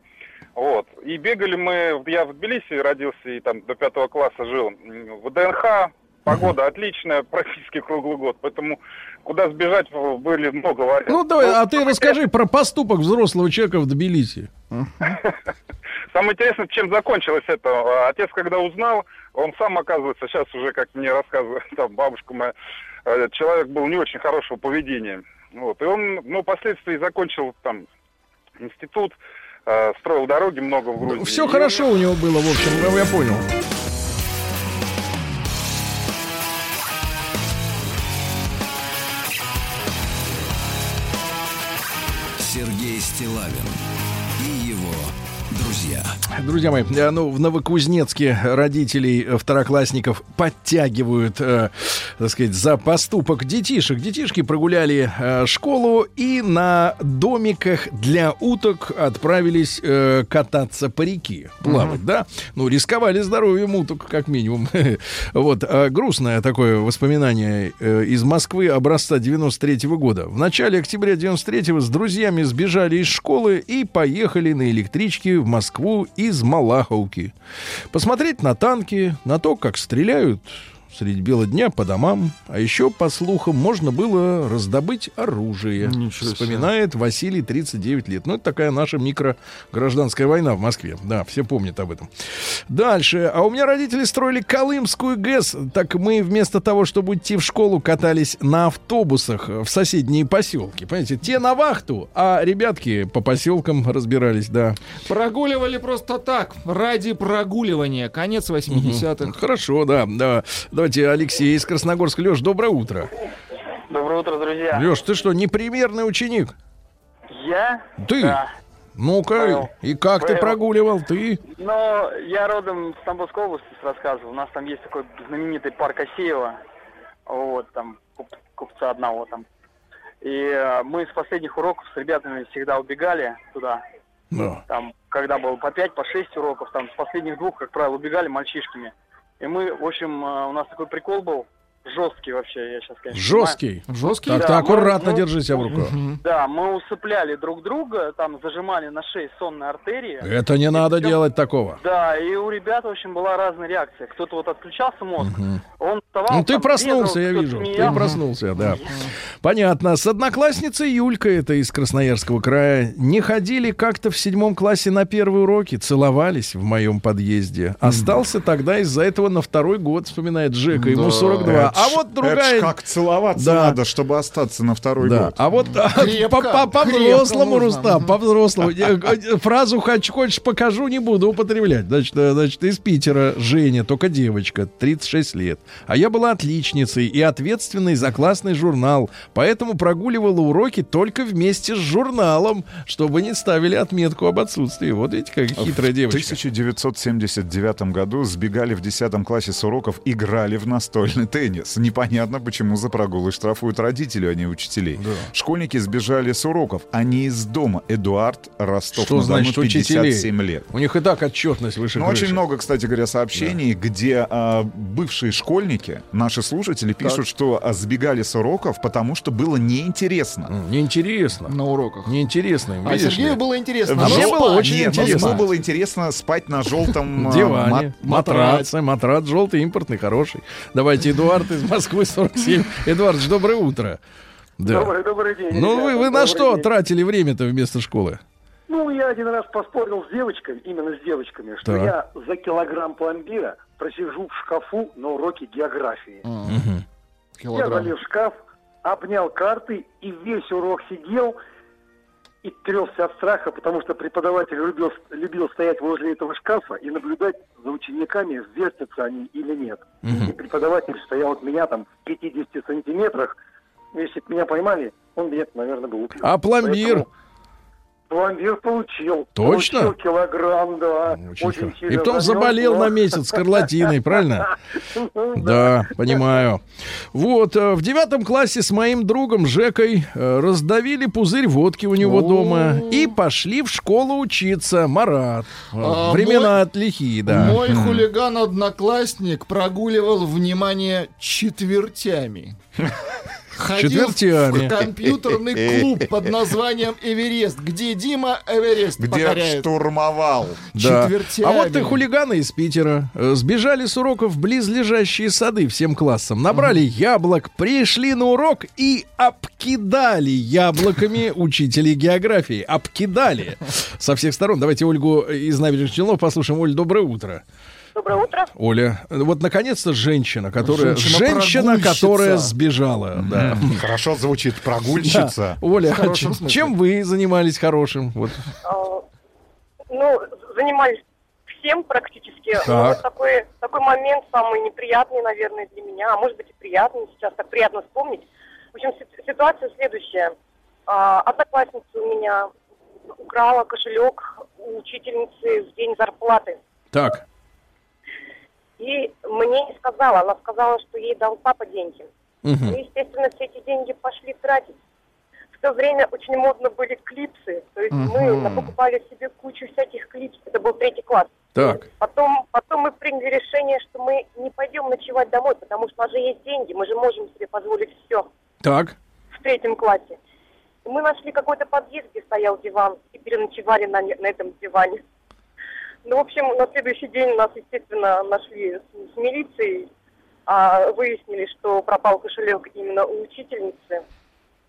Вот. И бегали мы, я в Тбилиси родился и там до пятого класса жил, в ДНХ, погода отличная, практически круглый год, поэтому куда сбежать были много вариантов. Ну, давай, а ты расскажи про поступок взрослого человека в Тбилиси. Самое интересное, чем закончилось это. Отец, когда узнал, он сам, оказывается, сейчас уже, как мне рассказывает там, бабушка моя, э, человек был не очень хорошего поведения. Вот. И он, ну, впоследствии закончил там институт, э, строил дороги много в Грузии. Все И хорошо у него было, в общем, я понял. Сергей Стилавин друзья. Друзья мои, э, ну, в Новокузнецке родителей э, второклассников подтягивают, э, так сказать, за поступок детишек. Детишки прогуляли э, школу и на домиках для уток отправились э, кататься по реке, плавать, да? Ну, рисковали здоровьем уток, как минимум. вот, э, грустное такое воспоминание э, из Москвы образца 93 года. В начале октября 93-го с друзьями сбежали из школы и поехали на электричке в Москву из Малаховки. Посмотреть на танки, на то, как стреляют средь бела дня по домам. А еще, по слухам, можно было раздобыть оружие. Ничего себе. Вспоминает Василий, 39 лет. Ну, это такая наша микрогражданская война в Москве. Да, все помнят об этом. Дальше. А у меня родители строили Колымскую ГЭС. Так мы вместо того, чтобы идти в школу, катались на автобусах в соседние поселки. Понимаете, те на вахту, а ребятки по поселкам разбирались, да. Прогуливали просто так, ради прогуливания. Конец 80-х. Хорошо, да, да. Давайте Алексей из Красногорска. Леш, доброе утро. Доброе утро, друзья. Леш, ты что, непримерный ученик? Я? Ты? Да. Ну-ка, и как ты Понял. прогуливал? Ты? Но я родом с Тамбовской области, рассказывал. У нас там есть такой знаменитый парк Асеева. Вот, там, куп- купца одного там. И э, мы с последних уроков с ребятами всегда убегали туда. Да. Там, когда было по 5, по 6 уроков, там с последних двух, как правило, убегали мальчишками. И мы, в общем, э, у нас такой прикол был, жесткий вообще, я сейчас, конечно, Жесткий. Жесткий? Так, ты Да, аккуратно мы- держи себя в руках. Да, мы усыпляли друг друга, там зажимали на шее сонные артерии. Это не надо причем- делать такого. Да, и у ребят, в общем, была разная реакция. Кто-то вот отключался мозг, он вставал... Ну, ты там, проснулся, бегал, я вижу. Ты смеялся. проснулся, да. Понятно. С одноклассницей Юлькой, это из Красноярского края, не ходили как-то в седьмом классе на первые уроки, целовались в моем подъезде. Остался тогда из-за этого на второй год, вспоминает Джека, ему 42. Это А вот это другая... ж как целоваться Да. надо, чтобы остаться на второй Да. год. А вот а, Крепко, по- по- по-взрослому. Рустам, по-взрослому. Я, э, Фразу «хочешь, хочешь, покажу» не буду употреблять. Значит, э, значит, из Питера Женя, только девочка, 36 лет. А я была отличницей и ответственной за классный журнал, поэтому прогуливала уроки только вместе с журналом, чтобы не ставили отметку об отсутствии. Вот видите, как хитрая В девочка. 1979 году сбегали в 10 классе с уроков, играли в настольный теннис. Непонятно, почему за прогулы штрафуют родители, а не учителей. Школьники сбежали с уроков, а не из дома. Эдуард Ростов Что значит 57 учителей? лет. У них и так отчетность выше Ну, крыши. очень много, кстати говоря, сообщений, где а, бывшие школьники, наши слушатели, пишут, что а, сбегали с уроков, потому что было неинтересно. Неинтересно. На уроках. Неинтересно им, А Сергею ли. было интересно. А мне было очень Нет, интересно. ему было интересно спать на желтом а, диване, мат- матраце, матрас желтый, импортный, хороший. Давайте Эдуард из Москвы 47. Эдуардович, доброе утро. Да. Добрый, добрый день. Ну, ребята, вы, вы на что день. тратили время-то вместо школы? Ну, я один раз поспорил с девочками, именно с девочками, что Так. я за килограмм пломбира просижу в шкафу на уроке географии. Я Килограмм. залез в шкаф, обнял карты и весь урок сидел и трясся от страха, потому что преподаватель любил, любил стоять возле этого шкафа и наблюдать за учениками, вертятся они или нет. И преподаватель стоял от меня там в 50 сантиметрах. Если бы меня поймали, он меня, наверное, бы убил. А пломбир? Поэтому Пломбир получил. Точно? Получил килограмм, да. Очень Очень, сильно И потом заболел но- на месяц скарлатиной, правильно? Да, понимаю. Вот, э, в девятом классе с моим другом Жекой э, раздавили пузырь водки у него дома и пошли в школу учиться. Марат. А Времена от лихие, да. Мой М. хулиган-одноклассник прогуливал внимание четвертями. Ходил в компьютерный клуб под названием «Эверест», где Дима Эверест Где покоряет. штурмовал. Да. А вот и хулиганы из Питера э, сбежали с уроков в близлежащие сады всем классам, набрали яблок, пришли на урок и обкидали яблоками учителей географии. Обкидали со всех сторон. Давайте Ольгу из набережных Челнов послушаем. Оль, доброе утро. Доброе утро. Оля, вот наконец-то женщина, которая Женщина-прогульщица. женщина, которая сбежала. Да. Хорошо звучит прогульщица. Да. Оля, чем, вы занимались хорошим? Вот. А, Ну, занимались всем практически. Так. Но вот такой, такой момент самый неприятный, наверное, для меня, а может быть и приятный, сейчас так приятно вспомнить. В общем, си- ситуация следующая. А, Одноклассница у меня украла кошелек у учительницы в день зарплаты. Так. И мне не сказала, она сказала, что ей дал папа деньги. Мгм. Мы, естественно, все эти деньги пошли тратить. В то время очень модно были клипсы. То есть мы Мгм. покупали себе кучу всяких клипсов. Это был третий класс. Так. Потом, потом мы приняли решение, что мы не пойдем ночевать домой, потому что у нас же есть деньги, мы же можем себе позволить все Так. в третьем классе. Мы нашли какой-то подъезд, где стоял диван, и переночевали на, на этом диване. Ну, в общем, на следующий день нас, естественно, нашли с, с милицией, а выяснили, что пропал кошелек именно у учительницы.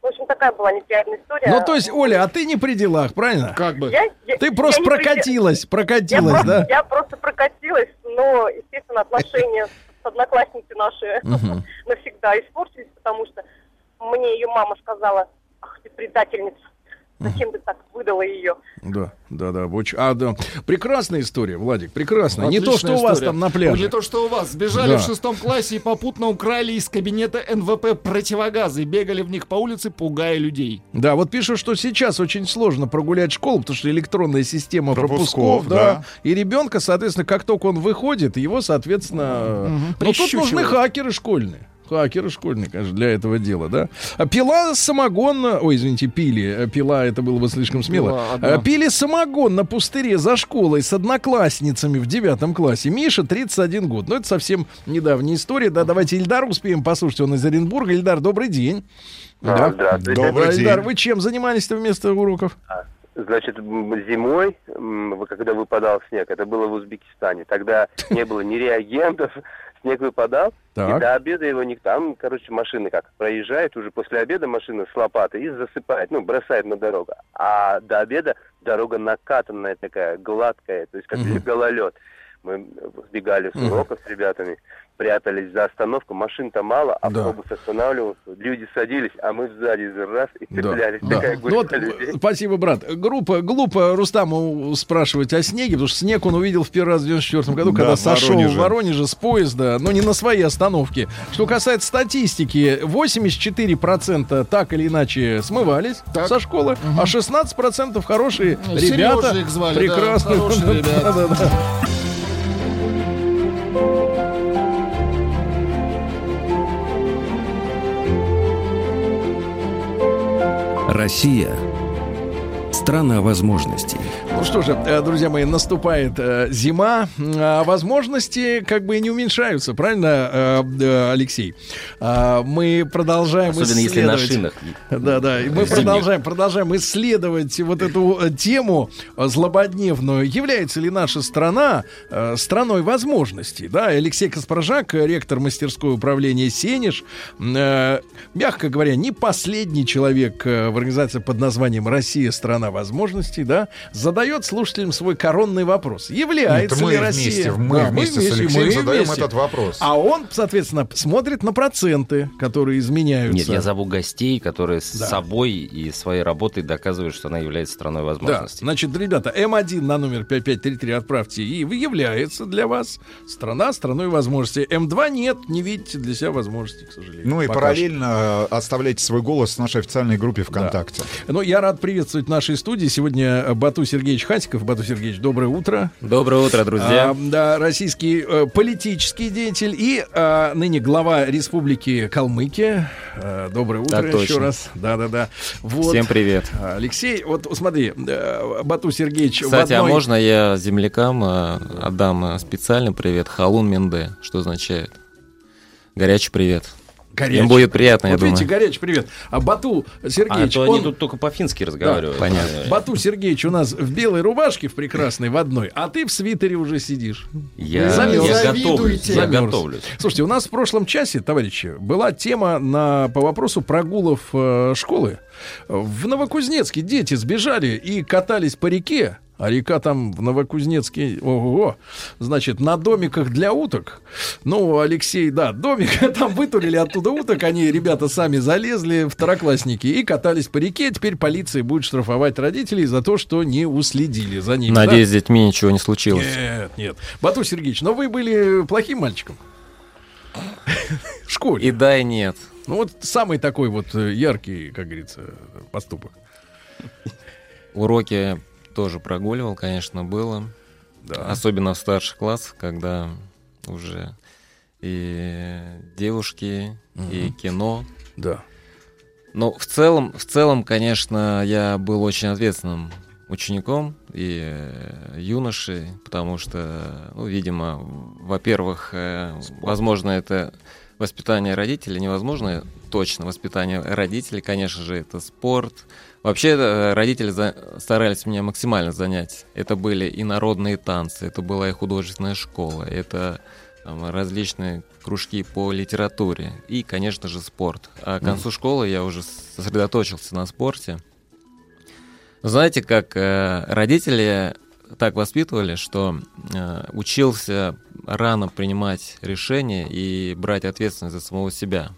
В общем, такая была неприятная история. Ну, то есть, Оля, а ты не при делах, правильно? Как бы. Я- я- Ты я просто не при- прокатилась, я прокатилась, просто, да? я просто прокатилась, но, естественно, отношения с одноклассницей наши навсегда испортились, потому что мне ее мама сказала, ах ты предательница, зачем ты так выдала ее? Да, да, да. очень- А, да. Прекрасная история, Владик, прекрасная. Не то, Отличная что у вас история. там на Ну, пляже. Не то, что у вас. Сбежали Да. в шестом классе и попутно украли из кабинета НВП противогазы. Бегали в них по улице, пугая людей. Да, вот пишут, что сейчас очень сложно прогулять школу, потому что электронная система пропусков, Пропусков, да. да. И ребенка, соответственно, как только он выходит, его, соответственно... Мгм. Но тут нужны хакеры школьные. Хакеры школьные, конечно, для этого дела, да. А пила самогон... Ой, извините, пили. э, Пила, это было бы слишком смело. Пила. Э, Пили самогон на пустыре за школой с одноклассницами в девятом классе. Миша, 31 год. Ну, это совсем недавняя история. Да, давайте Ильдар успеем послушать. Он из Оренбурга. Ильдар, добрый день. Да, здравствуйте. Добрый Добрый Ильдар, день. вы чем занимались-то вместо уроков? Значит, м, зимой, когда выпадал снег, это было в Узбекистане, тогда не было ни реагентов, снег выпадал, Так. и до обеда его никто, там, короче, машины как проезжает, уже после обеда машина с лопатой и засыпает, ну, бросает на дорогу. А до обеда дорога накатанная такая, гладкая, то есть как Мгм. гололед. Мы сбегали с уроков с ребятами, прятались за остановку, машин-то мало, автобус останавливался, люди садились, а мы сзади раз и цеплялись. Да. Такая Ну вот, людей. спасибо, брат. Группа, глупо Рустаму спрашивать о снеге, потому что снег он увидел в первый раз в 94 году, Да, когда в сошел Воронеже. в Воронеже с поезда, но не на своей остановке. Что касается статистики, 84% так или иначе смывались со школы, а 16% хорошие Ну, ребята. Сережа их звали, да, прекрасные. хорошие ребята. Да, да, да. Россия – страна возможностей. Ну что же, э, друзья мои, наступает э, зима, а возможности как бы и не уменьшаются, правильно, э, Алексей? А, Мы продолжаем Особенно если на исследовать- шинах. Да, да, и мы Зимних. продолжаем, продолжаем исследовать вот эту тему злободневную. Является ли наша страна страной возможностей? Да, Алексей Каспаржак, ректор мастерской управления «Сенеж», мягко говоря, не последний человек в организации под названием «Россия – страна возможностей», да, задает слушателям свой коронный вопрос. Является Это мы ли вместе, Россия... мы Да, вместе с Алексеем мы задаем вместе. этот вопрос. А он, соответственно, смотрит на проценты, которые изменяются. Нет, я зову гостей, которые с Да. собой и своей работой доказывают, что она является страной Да, возможностей. значит, ребята, М1 на номер 5533 отправьте, и является для вас страна страной возможностей. М2 нет, не видите для себя возможностей, к сожалению. Ну и Пока параллельно э, оставляйте свой голос в нашей официальной группе ВКонтакте. Ну, я рад приветствовать в нашей студии. Сегодня Бату Сергеевич Хатиков. Бату Сергеевич, доброе утро. Доброе утро, друзья. А, да, российский э, политический деятель и а, ныне глава Республики Калмыкия. А, доброе утро Так еще точно. раз. Да-да-да. Вот. Всем привет. А, Алексей, вот смотри, э, Бату Сергеевич Кстати, одной- а можно я землякам отдам специальный привет? Халун Менде. Что означает? Горячий привет. Горячий. Им будет приятно, я вот видите, думаю. горячий привет. А Бату Сергеевич, а то они он- тут только по-фински Да, разговаривают. понятно. Бату Сергеевич у нас в белой рубашке, в прекрасной, в одной, а ты в свитере уже сидишь. Я, Замерз. я готовлюсь. Я Замерз. готовлюсь. Слушайте, у нас в прошлом часе, товарищи, была тема на, по вопросу прогулов э, школы. В Новокузнецке дети сбежали и катались по реке, а река там в Новокузнецке, ого, значит, на домиках для уток. Ну, Алексей, да, домик, там вытурили оттуда уток, они, ребята, сами залезли, второклассники, и катались по реке. Теперь полиция будет штрафовать родителей за то, что не уследили за ними. да? Надеюсь, с детьми ничего не случилось. Нет, нет. Бату Сергеевич, но вы были плохим мальчиком. В школе. И да, и нет. Ну вот самый такой вот э, яркий, как говорится, поступок. Уроки тоже прогуливал, конечно, было. Да. Особенно в старших классах, когда уже и девушки, и кино. Да. Но в целом, в целом, конечно, я был очень ответственным учеником и э, юношей, потому что, ну, видимо, во-первых, э, возможно, это воспитание родителей, невозможно точно воспитание родителей, конечно же, это спорт. Вообще э, родители за- старались меня максимально занять. Это были и народные танцы, это была и художественная школа, это там, различные кружки по литературе и, конечно же, спорт. А к концу школы я уже сосредоточился на спорте. Знаете, как э, родители так воспитывали, что э, учился рано принимать решения и брать ответственность за самого себя.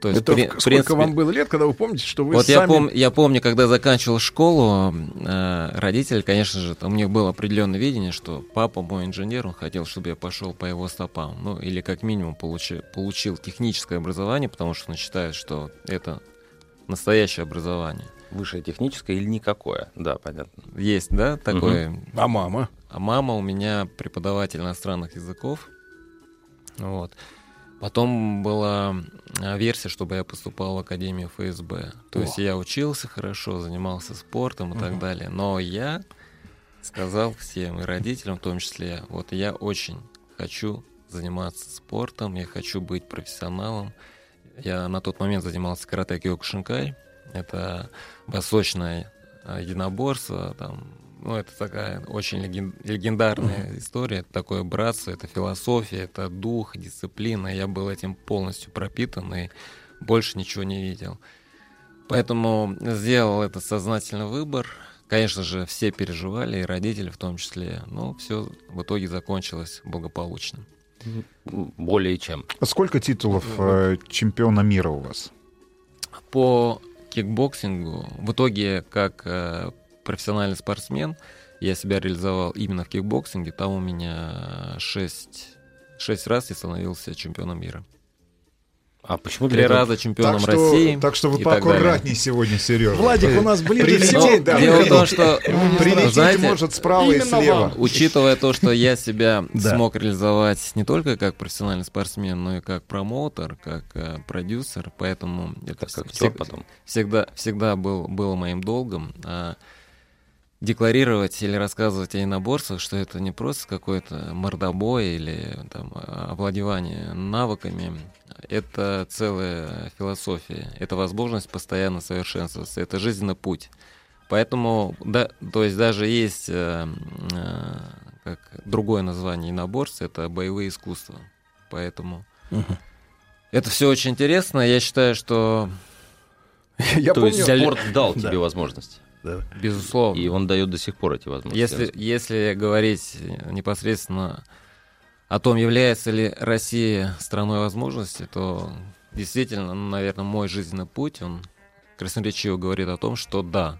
То есть, Это при- сколько принципе, вам было лет, когда вы помните, что вы вот сами... я, пом- я помню, когда заканчивал школу, э, родители, конечно же, там у них было определенное видение, что папа мой инженер, он хотел, чтобы я пошел по его стопам. Ну, или как минимум получи- получил техническое образование, потому что он считает, что это настоящее образование. Высшее техническое или никакое? Да, понятно. Есть, да, такое? А мама? А мама у меня преподаватель иностранных языков. Вот. Потом была а, версия, чтобы я поступал в Академию ФСБ. То О. есть я учился хорошо, занимался спортом и так Мгм. далее. Но я сказал всем, и родителям в том числе, вот я очень хочу заниматься спортом, я хочу быть профессионалом. Я на тот момент занимался карате киокушинкай. Это восточное а, единоборство, там, ну, это такая очень леген- легендарная история, это такое братство, это философия, это дух, дисциплина. Я был этим полностью пропитан и больше ничего не видел. Поэтому сделал этот сознательный выбор. Конечно же, все переживали, и родители в том числе. Но все в итоге закончилось благополучно. Более чем. А Сколько титулов э, чемпиона мира у вас? По кикбоксингу, в итоге, как э, профессиональный спортсмен, я себя реализовал именно в кикбоксинге. Там у меня 6, шесть раз я становился чемпионом мира. А почему Три раза чемпионом России. Так что вы и так поаккуратнее сегодня, Сережа. Владик у нас ближе Прилететь, всего. да, Дело в том, что, Прилететь знаете, может справа и слева. вам. Учитывая то, что я себя смог реализовать не только как профессиональный спортсмен, но и как промоутер, как э, продюсер, поэтому это как всег- потом. всегда, всегда был, было моим долгом. а декларировать или рассказывать о единоборствах, что это не просто какой-то мордобой или там, овладевание навыками, это целая философия, это возможность постоянно совершенствоваться, это жизненный путь. Поэтому, да, то есть даже есть э, э, как другое название единоборств, это боевые искусства. Поэтому это все очень интересно. Я считаю, что Я То есть помню- спорт дал Да. тебе возможность. Да. безусловно. И он дает до сих пор эти возможности. Если, если говорить непосредственно о том, является ли Россия страной возможностей, то действительно, ну, наверное, мой жизненный путь, он красноречиво говорит о том, что да.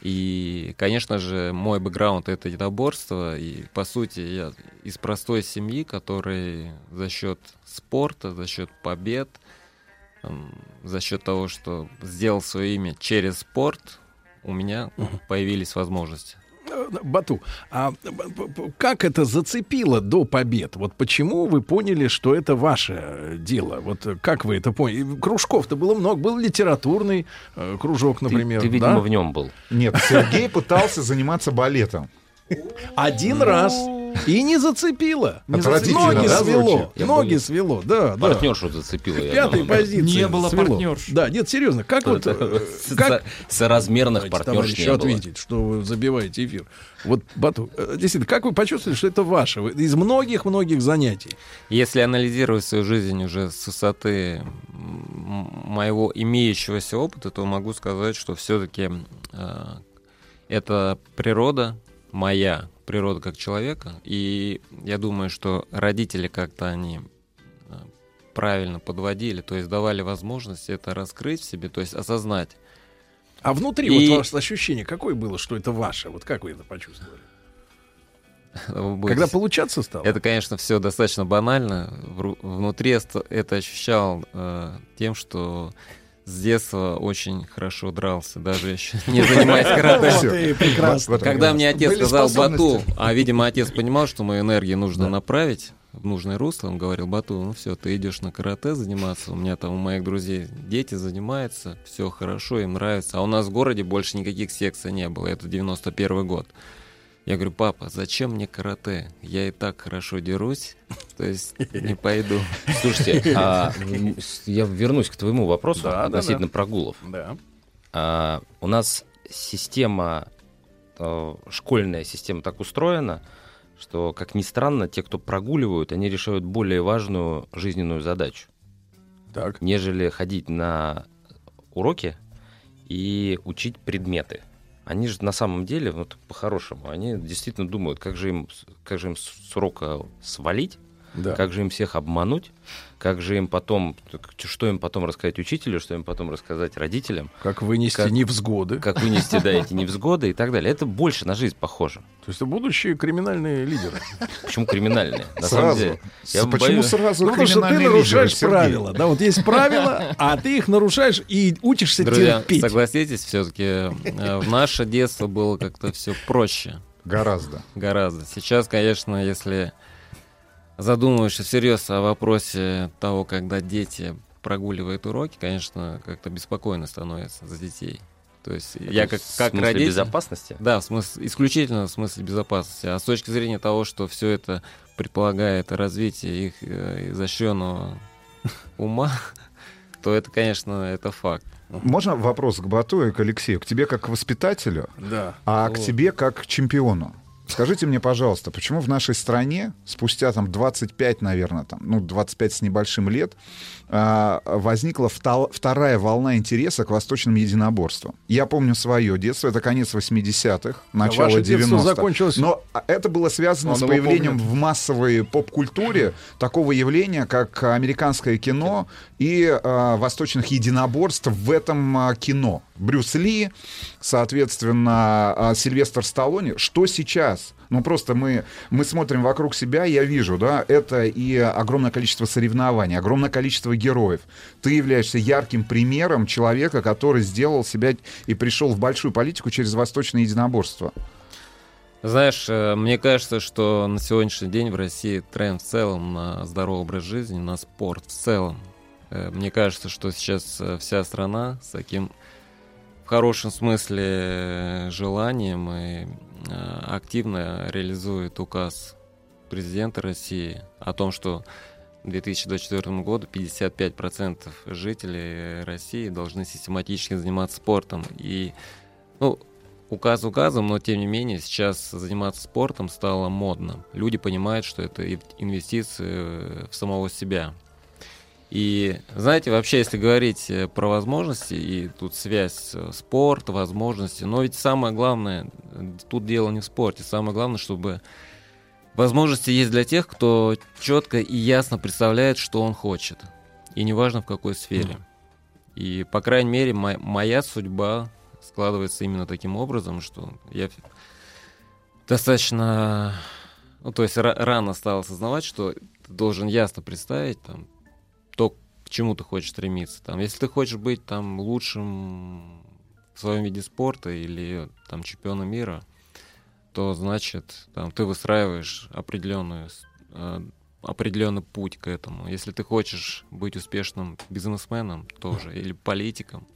И, конечно же, мой бэкграунд — это единоборство, и, по сути, я из простой семьи, который за счет спорта, за счет побед, за счет того, что сделал свое имя через спорт, у меня появились возможности. Э, Бату, а как это зацепило до побед? Вот почему вы поняли, что это ваше э, дело? Вот э, как вы это поняли? Кружков-то было много. Был литературный э, кружок, например. ты, видимо, да? в нем был. Нет, Сергей пытался заниматься балетом. Один раз. И не зацепило. Не Отвратительно, ноги да, свело. Я Ноги боюсь. свело, да, да. Партнершу зацепила. я Пятой позиции. Не было свело. партнерш. Да, нет, серьезно, как вот... э, Как Соразмерных партнерш не было. ответить, что вы забиваете эфир. Вот, Бату, э, действительно, как вы почувствовали, что это ваше? Из многих-многих занятий. Если анализировать свою жизнь уже с высоты моего имеющегося опыта, то могу сказать, что все-таки это природа моя, природа как человека. И я думаю, что родители как-то они э, правильно подводили, то есть давали возможность это раскрыть в себе, то есть осознать. А внутри И- вот ваше ощущение какое было, что это ваше? Вот как вы это почувствовали? Будете- Когда получаться стало? Это, конечно, все достаточно банально. Внутри это ощущал э, тем, что с детства очень хорошо дрался, даже еще не занимаясь карате. Прекрасно. Когда мне отец сказал Бату, а, видимо, отец понимал, что мою энергию нужно направить в нужное русло, он говорил, Бату, ну все, ты идешь на карате заниматься, у меня там у моих друзей дети занимаются, все хорошо, им нравится, а у нас в городе больше никаких секций не было, это 91 год. Я говорю, папа, зачем мне карате? Я и так хорошо дерусь, то есть не пойду. Слушайте, а, я вернусь к твоему вопросу Да, да, относительно да. прогулов. Да. А, у нас система, э, школьная система так устроена, что, как ни странно, те, кто прогуливают, они решают более важную жизненную задачу, Так. нежели ходить на уроки и учить предметы. Они же на самом деле, вот по-хорошему, они действительно думают, как же им, как же им с урока свалить, Да. как же им всех обмануть, как же им потом, что им потом рассказать учителю, что им потом рассказать родителям, Как вынести Как- невзгоды. как вынести, да, эти невзгоды и так далее. Это больше на жизнь похоже. То есть это будущие криминальные лидеры. Почему криминальные? На самом Сразу. деле, С- я Почему боюсь- сразу Ну, потому что ты лидеры, нарушаешь Сергей? правила. Да, вот есть правила, а ты их нарушаешь и учишься Друзья, терпеть. согласитесь, все-таки в наше детство было как-то все проще. Гораздо. Гораздо. Сейчас, конечно, если задумываешься всерьез о вопросе того, когда дети прогуливают уроки, конечно, как-то беспокойно становится за детей. То есть я как, в как смысле родитель... безопасности? Да, в смысле, исключительно в смысле безопасности. А с точки зрения того, что все это предполагает развитие их э, изощренного ума, то это, конечно, это факт. Можно вопрос к Бату и к Алексею? К тебе как к воспитателю, Да. а к тебе как к чемпиону. Скажите мне, пожалуйста, почему в нашей стране спустя там 25, наверное, там, ну, 25 с небольшим лет, возникла вта- вторая волна интереса к восточным единоборствам? Я помню свое детство, это конец 80-х, начало ваше детство 90-х. закончилось- Но это было связано Он с появлением помнит. в массовой поп-культуре такого явления, как американское кино и а, восточных единоборств в этом а, кино. Брюс Ли, соответственно, а, Сильвестр Сталлоне. Что сейчас? Ну, просто мы, мы смотрим вокруг себя, я вижу, да, это и огромное количество соревнований, огромное количество героев. Ты являешься ярким примером человека, который сделал себя и пришел в большую политику через восточное единоборство. Знаешь, э, мне кажется, что на сегодняшний день в России тренд в целом на здоровый образ жизни, на спорт в целом. Э, Мне кажется, что сейчас э, вся страна с таким в хорошем смысле желанием и активно реализует указ президента России о том, что к 2024 году 55% жителей России должны систематически заниматься спортом. И, ну, указ указом, но тем не менее сейчас заниматься спортом стало модно. Люди понимают, что это инвестиции в самого себя. И знаете, вообще, если говорить э, про возможности, и тут связь э, спорт, возможности, но ведь самое главное, тут дело не в спорте, самое главное, чтобы возможности есть для тех, кто четко и ясно представляет, что он хочет. И неважно в какой сфере. И, по крайней мере, мо- моя судьба складывается именно таким образом, что я достаточно, ну, то есть ра- рано стал осознавать, что ты должен ясно представить там, то, к чему ты хочешь стремиться. Там, если ты хочешь быть там лучшим в своем виде спорта или там чемпиона мира, то значит там ты выстраиваешь определенную э, определенный путь к этому. Если ты хочешь быть успешным бизнесменом тоже или политиком,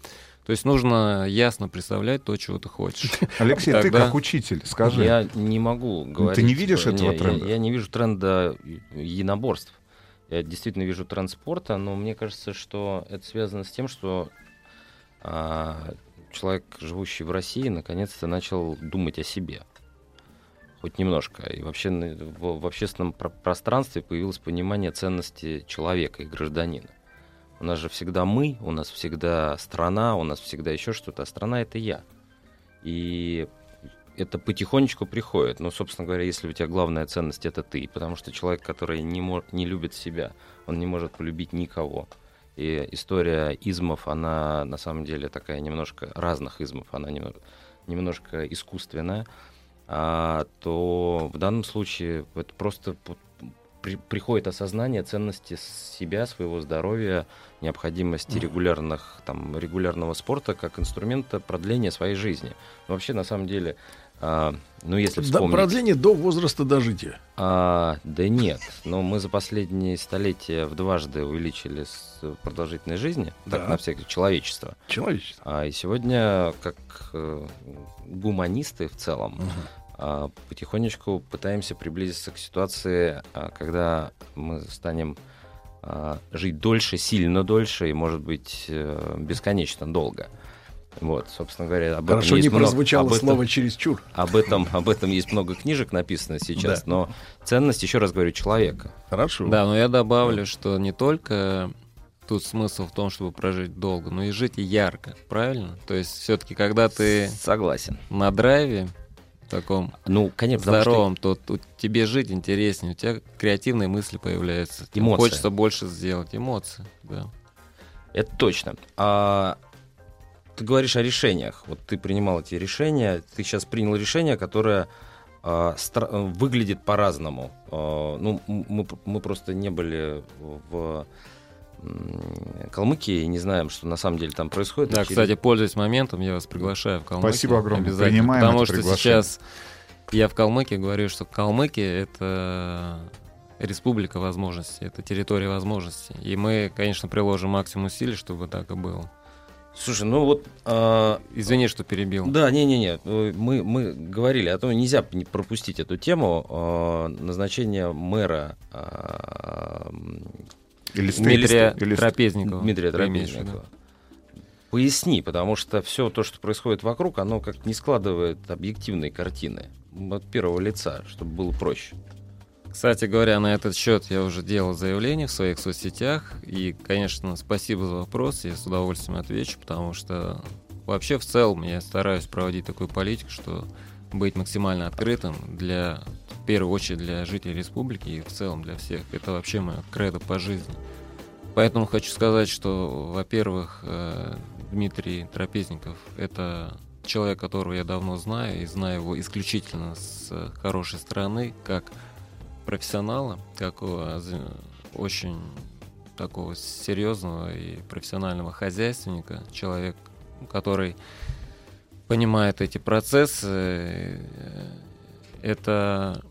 то есть нужно ясно представлять то, чего ты хочешь. Алексей, ты как учитель, скажи. Я не могу говорить. ты не видишь что- этого я- тренда? Я, не вижу тренда единоборств. Действительно вижу тренд спорта, но мне кажется, что это связано с тем, что а, человек, живущий в России, наконец-то начал думать о себе. Хоть немножко. И вообще в, в общественном про- пространстве появилось понимание ценности человека и гражданина. У нас же всегда мы, у нас всегда страна, у нас всегда еще что-то, а страна это я. И это потихонечку приходит. Но, собственно говоря, если у тебя главная ценность это ты, потому что человек, который не, мо- не любит себя, он не может полюбить никого. И история измов, она на самом деле такая немножко разных измов, она немного, немножко искусственная, а, то в данном случае это просто при- приходит осознание ценности себя, своего здоровья, необходимости регулярных, там, регулярного спорта как инструмента продления своей жизни. Но вообще, на самом деле, а, ну, если Да, вспомнить... продление до возраста дожития. А, да нет, но мы за последние столетия в дважды увеличили продолжительность жизни, так Да. на всякое человечество. Человечество. А, и сегодня, как э, гуманисты в целом, а, потихонечку пытаемся приблизиться к ситуации, а, когда мы станем а, жить дольше, сильно дольше и, может быть, э, бесконечно долго. Вот, собственно говоря, об Хорошо этом не есть много- прозвучало об этом- слово «чересчур». Об этом, об этом есть много книжек написано сейчас, Да. но ценность, еще раз говорю, человека. Хорошо. Да, но я добавлю, что не только тут смысл в том, чтобы прожить долго, но и жить ярко, правильно? То есть все-таки, когда ты согласен на драйве таком ну, конечно, потому что- здоровом, то тут тебе жить интереснее, у тебя креативные мысли появляются, тебе Эмоции. хочется больше сделать, эмоции, да. Это точно. А ты говоришь о решениях. Вот ты принимал эти решения. Ты сейчас принял решение, которое стра- э, выглядит по-разному. А, ну, мы, мы просто не были в Калмыкии и не знаем, что на самом деле там происходит. Да, через- кстати, пользуясь моментом, я вас приглашаю в Калмыкию. Спасибо огромное. Обязательно. Принимаем Потому это что приглашение. сейчас я в Калмыкии говорю, что Калмыкия — это республика возможностей, это территория возможностей. И мы, конечно, приложим максимум усилий, чтобы так и было. Слушай, ну вот... а, Извини, что перебил. Да, не-не-не, э, мы, мы говорили о том, нельзя не пропустить эту тему э, назначения мэра э, Или Дмитрия или Трапезникова. Дмитрия? Трапезникова. Поясни, потому что все то, что происходит вокруг, оно как не складывает объективной картины от первого лица, чтобы было проще. Кстати говоря, на этот счет я уже делал заявление в своих соцсетях. И, конечно, спасибо за вопрос. Я с удовольствием отвечу, потому что вообще в целом я стараюсь проводить такую политику, что быть максимально открытым для, в первую очередь, для жителей республики и в целом для всех. Это вообще мое кредо по жизни. Поэтому хочу сказать, что, во-первых, э, Дмитрий Трапезников — это человек, которого я давно знаю, и знаю его исключительно с хорошей стороны, как профессионала, такого з- очень такого серьезного и профессионального хозяйственника, человек, который понимает эти процессы. э, Это,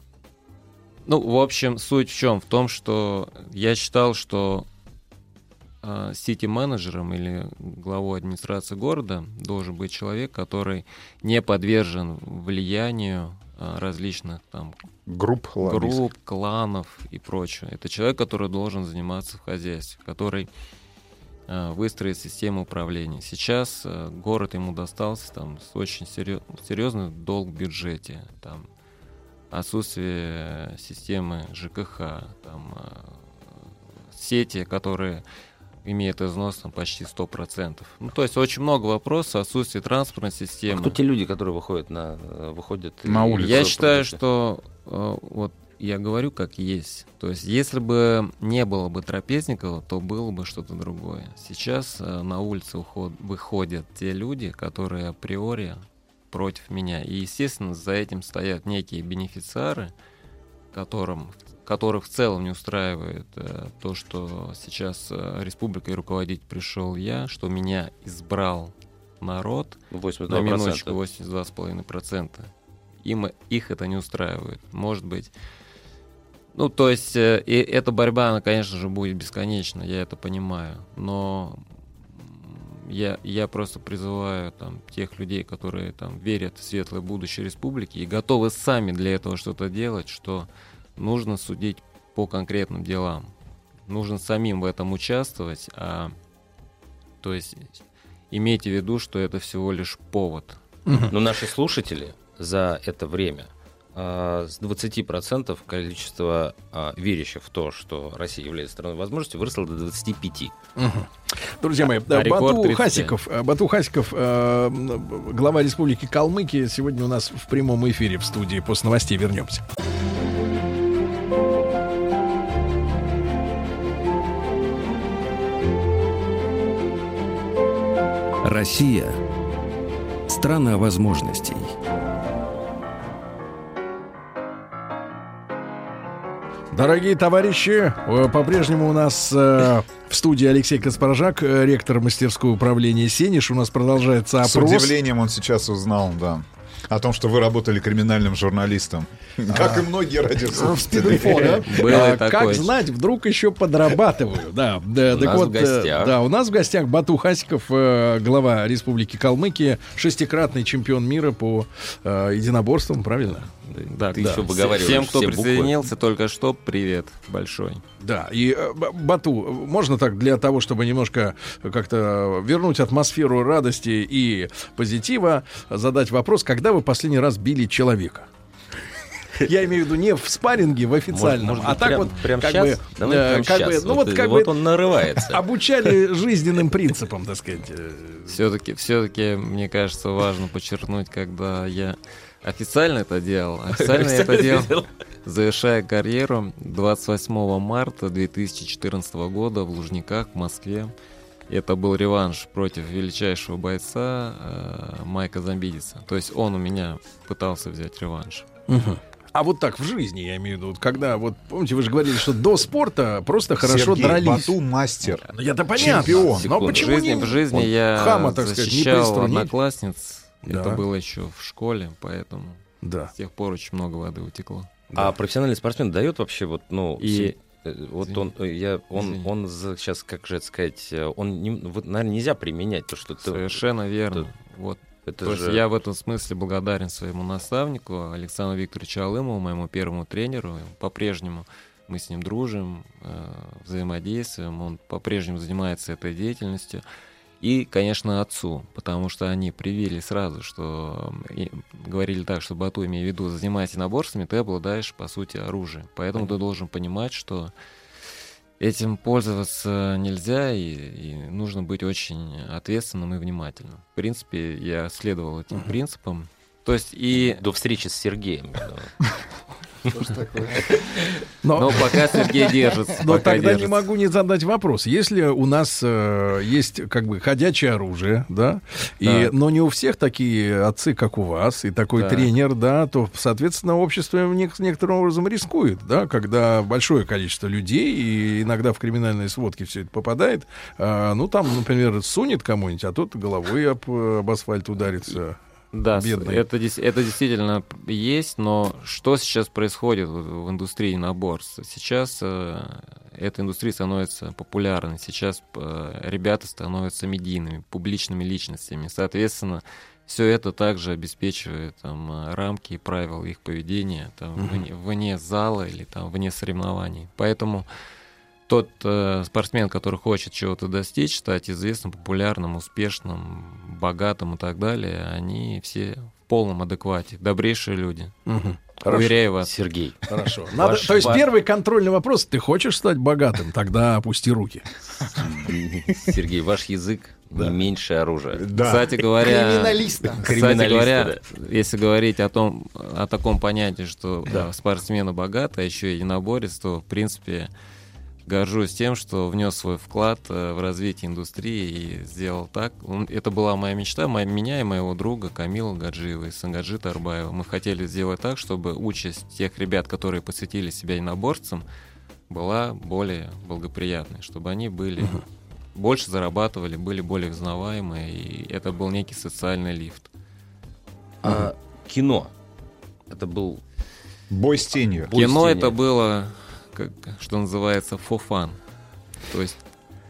ну, в общем, суть в чем? В том, что я считал, что а, сити-менеджером или главой администрации города должен быть человек, который не подвержен влиянию различных там Групп групп, кланов и прочее. Это человек, который должен заниматься в хозяйстве, который а, выстроит систему управления. Сейчас а, город ему достался там с очень серьез- серьезный долг в бюджете, там отсутствие системы ЖКХ, там а, сети, которые имеют износ там, почти 100%. Ну, то есть очень много вопросов, отсутствие транспортной системы. Кто те люди, которые выходят на, э, выходят На улицу. Я считаю, против? что э, вот я говорю как есть. То есть, если бы не было бы Трапезникова, то было бы что-то другое. Сейчас э, на улице уход- выходят те люди, которые априори против меня. И, естественно, за этим стоят некие бенефициары, которым, которых в целом не устраивает э, то, что сейчас э, республикой руководить пришел я, что меня избрал народ, 82%. на минуточку 82,5%. Им, их это не устраивает. Может быть, ну, то есть, э, и эта борьба, она, конечно же, будет бесконечна, я это понимаю. Но я, я просто призываю там, тех людей, которые там, верят в светлое будущее республики и готовы сами для этого что-то делать, что нужно судить по конкретным делам. Нужно самим в этом участвовать, а то есть имейте в виду, что это всего лишь повод. Но наши слушатели за это время а, с 20% количество а, верящих в то, что Россия является страной возможностей, выросло до 25%. Друзья мои, А рекорд Бату 35. Хасиков, э, Бату Хасиков, э, глава Республики Калмыкия, сегодня у нас в прямом эфире в студии. После новостей вернемся. Россия – страна возможностей. Дорогие товарищи, э, по-прежнему у нас э, в студии Алексей Каспаржак, э, ректор мастерского управления «Сенеж». У нас продолжается С опрос. удивлением он сейчас узнал, да. О том, что вы работали криминальным журналистом. Как и многие радиослушатели. А. Как знать, вдруг еще подрабатываю. Да, да, У так нас вот, в гостях. э, Да, у нас в гостях Бату Хасиков, э, глава Республики Калмыкия, шестикратный чемпион мира по э, единоборствам, правильно? Да, Ты да. еще выговариваешь Всем, кто все буквы. присоединился только что, привет большой. Да, и э, Бату, можно так для того, чтобы немножко как-то вернуть атмосферу радости и позитива, задать вопрос, когда вы последний раз били человека? Я имею в виду не в спарринге, в официальном, Может а быть, так прям- вот, прям как щас? бы, Давай э, прям как щас. бы, ну Вот вот как вот бы он нарывается. обучали жизненным принципам, так сказать. Все-таки, все-таки, мне кажется, важно подчеркнуть, когда я официально это делал. Официально я это делал, завершая карьеру 28 марта 2014 года в Лужниках, в Москве. Это был реванш против величайшего бойца э, Майка Замбидиса. То есть он у меня пытался взять реванш. А вот так в жизни, я имею в виду, вот когда, вот, помните, вы же говорили, что до спорта просто хорошо Сергей дрались. Бату мастер. Ну, я-то понятно. Чемпион. Но Секунду. В почему жизни, не... в жизни вот я хама, так сказать, не защищал одноклассниц. Да. Это было еще в школе, поэтому Да. с тех пор очень много воды утекло. А профессиональный спортсмен дает вообще вот, ну, И- э, вот он, э, я, он, Извини. он сейчас, как же это сказать, э, он, не, вот, наверное, нельзя применять то, что ты... Совершенно верно. Вот. Это То есть же- я в этом смысле благодарен своему наставнику Александру Викторовичу Алымову, моему первому тренеру. По-прежнему мы с ним дружим, э, взаимодействуем. Он по-прежнему занимается этой деятельностью. И, конечно, отцу, потому что они привили сразу, что говорили так, что Бату, имея в виду, занимайся наборствами, ты обладаешь, по сути, оружием. Поэтому ты должен понимать, что этим пользоваться нельзя, и, и нужно быть очень ответственным и внимательным. В принципе, я следовал этим принципам. То есть и... До встречи с Сергеем. Но, Но пока Сергей держится. но тогда не могу не задать вопрос. Если у нас э, есть как бы ходячее оружие, да, и, но не у всех такие отцы, как у вас, и такой Так. тренер, да, то, соответственно, общество нек- некоторым образом рискует, да, когда большое количество людей, и иногда в криминальные сводки все это попадает, а, ну, там, например, сунет кому-нибудь, а тот головой об, об асфальт ударится. Да, Бедный. это, это действительно есть, но что сейчас происходит в, индустрии наборств? Сейчас э, эта индустрия становится популярной, сейчас э, ребята становятся медийными, публичными личностями. Соответственно, все это также обеспечивает там, э, рамки и правила их поведения там, Мгм. вне, вне зала или там, вне соревнований. Поэтому тот э, спортсмен, который хочет чего-то достичь, стать известным, популярным, успешным, богатым и так далее, они все в полном адеквате, добрейшие люди. Мгм. Хорошо. Уверяю вас. Сергей. Хорошо. Надо, Ваш- то есть ва- первый контрольный вопрос: ты хочешь стать богатым? Тогда опусти руки. Сергей, ваш язык не меньше оружия. Кстати говоря, Криминалиста. Кстати говоря, если говорить о том, о таком понятии, что Да. э, спортсмены богаты, а еще и единоборец, то в принципе горжусь тем, что внес свой вклад э, в развитие индустрии и сделал так. Это была моя мечта, моя, меня и моего друга Камила Гаджиева и Сангаджи Тарбаева. Мы хотели сделать так, чтобы участь тех ребят, которые посвятили себя единоборцам, была более благоприятной, чтобы они были больше зарабатывали, были более узнаваемые, и это был некий социальный лифт. А кино? Это был... Бой с тенью. Бой с Кино тенью. это было, как, что называется, for fun. То есть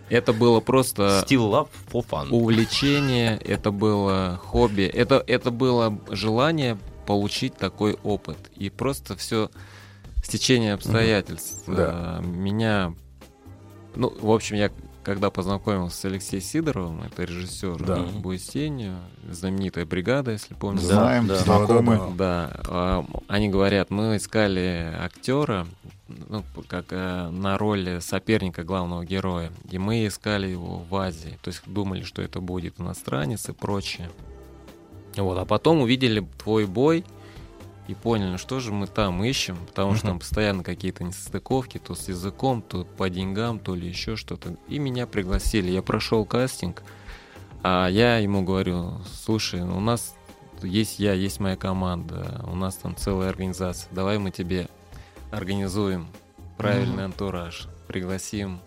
это было просто Still love for fun. увлечение, это было хобби, это, это было желание получить такой опыт. И просто все стечение обстоятельств. Да. э, Меня, ну, в общем, я когда познакомился с Алексеем Сидоровым, это режиссер Да. «Бой с тенью», знаменитая бригада, если помните. Знаем, да. знакомы. Да, а, они говорят, мы искали актера, ну, как э, на роли соперника главного героя, и мы искали его в Азии, то есть думали, что это будет иностранец и прочее. Вот, а потом увидели твой бой и поняли, что же мы там ищем, потому что там постоянно какие-то несостыковки, то с языком, то по деньгам, то ли еще что-то. И меня пригласили, я прошел кастинг, а я ему говорю, слушай, у нас есть я, есть моя команда, у нас там целая организация, давай мы тебе организуем правильный антураж, пригласим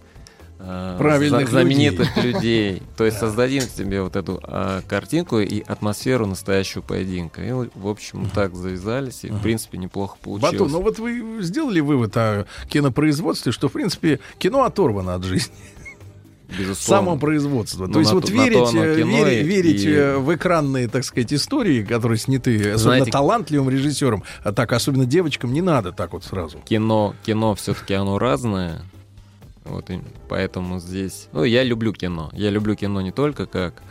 э, Правильных знаменитых людей. То есть создадим тебе вот эту а, картинку и атмосферу настоящего поединка. И, в общем, так завязались, и, в принципе, неплохо получилось. Батон, ну вот вы сделали вывод о кинопроизводстве, что, в принципе, кино оторвано от жизни. Безусловно. Само производство. Ну, То есть на вот то- верить, э, верить, и- верить и- э, в экранные, так сказать, истории, которые сняты особенно Знаете- талантливым режиссером, а так особенно девочкам не надо так вот сразу. кино, кино все-таки оно разное. Вот и поэтому здесь. Ну, я люблю кино. Я люблю кино не только как,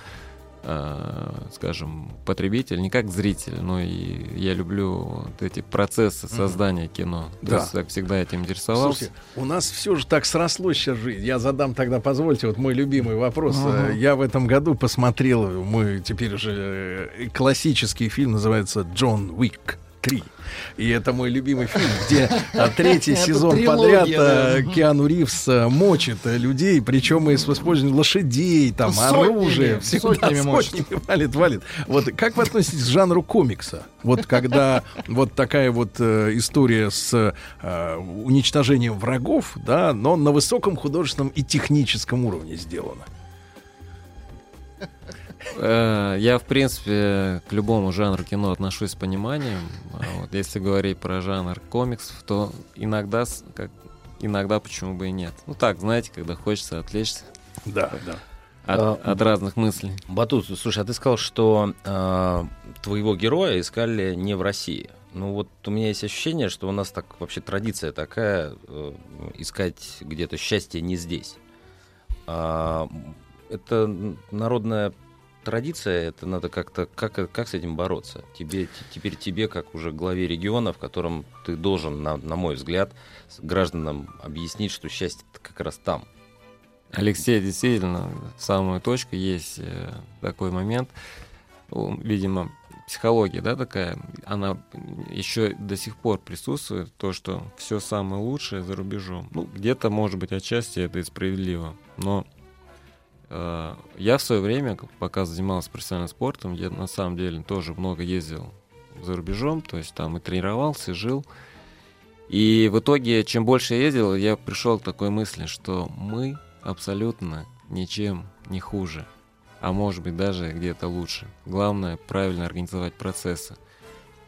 э, скажем, потребитель, не как зритель, но и я люблю вот эти процессы создания кино. То Да. есть я всегда этим интересовался. Слушайте, у нас все же так срослось сейчас жизнь. Я задам тогда, позвольте, вот мой любимый вопрос. Ага. Э, Я в этом году посмотрел, мы теперь уже э, классический фильм называется «Джон Уик 3». И это мой любимый фильм, где а, третий сезон подряд э, Киану Ривз э, мочит э, людей, причем и с использованием лошадей, там, Сотнями, оружия, всего, да, сотнями валит, валит. Вот как вы относитесь к жанру комикса? Вот когда вот такая вот э, история с э, уничтожением врагов, да, но на высоком художественном и техническом уровне сделана. Э, Я, в принципе, к любому жанру кино отношусь с пониманием. А вот если говорить про жанр комиксов, то иногда, как, иногда почему бы и нет. Ну так, знаете, когда хочется отвлечься Да, да. от, А, от разных мыслей. Батут, слушай, а ты сказал, что э, твоего героя искали не в России. Ну вот у меня есть ощущение, что у нас так вообще традиция такая э, искать где-то счастье не здесь. А, это народная традиция, это надо как-то как как с этим бороться. Тебе теперь тебе как уже главе региона, в котором ты должен, на, на мой взгляд, гражданам объяснить, что счастье как раз там. Алексей, действительно, в самую точку есть э, такой момент. Ну, Видимо, психология, да, такая, она еще до сих пор присутствует, то, что все самое лучшее за рубежом. Ну, где-то, может быть, отчасти это и справедливо, но я в свое время, пока занимался профессиональным спортом, я на самом деле тоже много ездил за рубежом, то есть там и тренировался, и жил. И в итоге, чем больше я ездил, я пришел к такой мысли, что мы абсолютно ничем не хуже, а может быть даже где-то лучше. Главное правильно организовать процессы.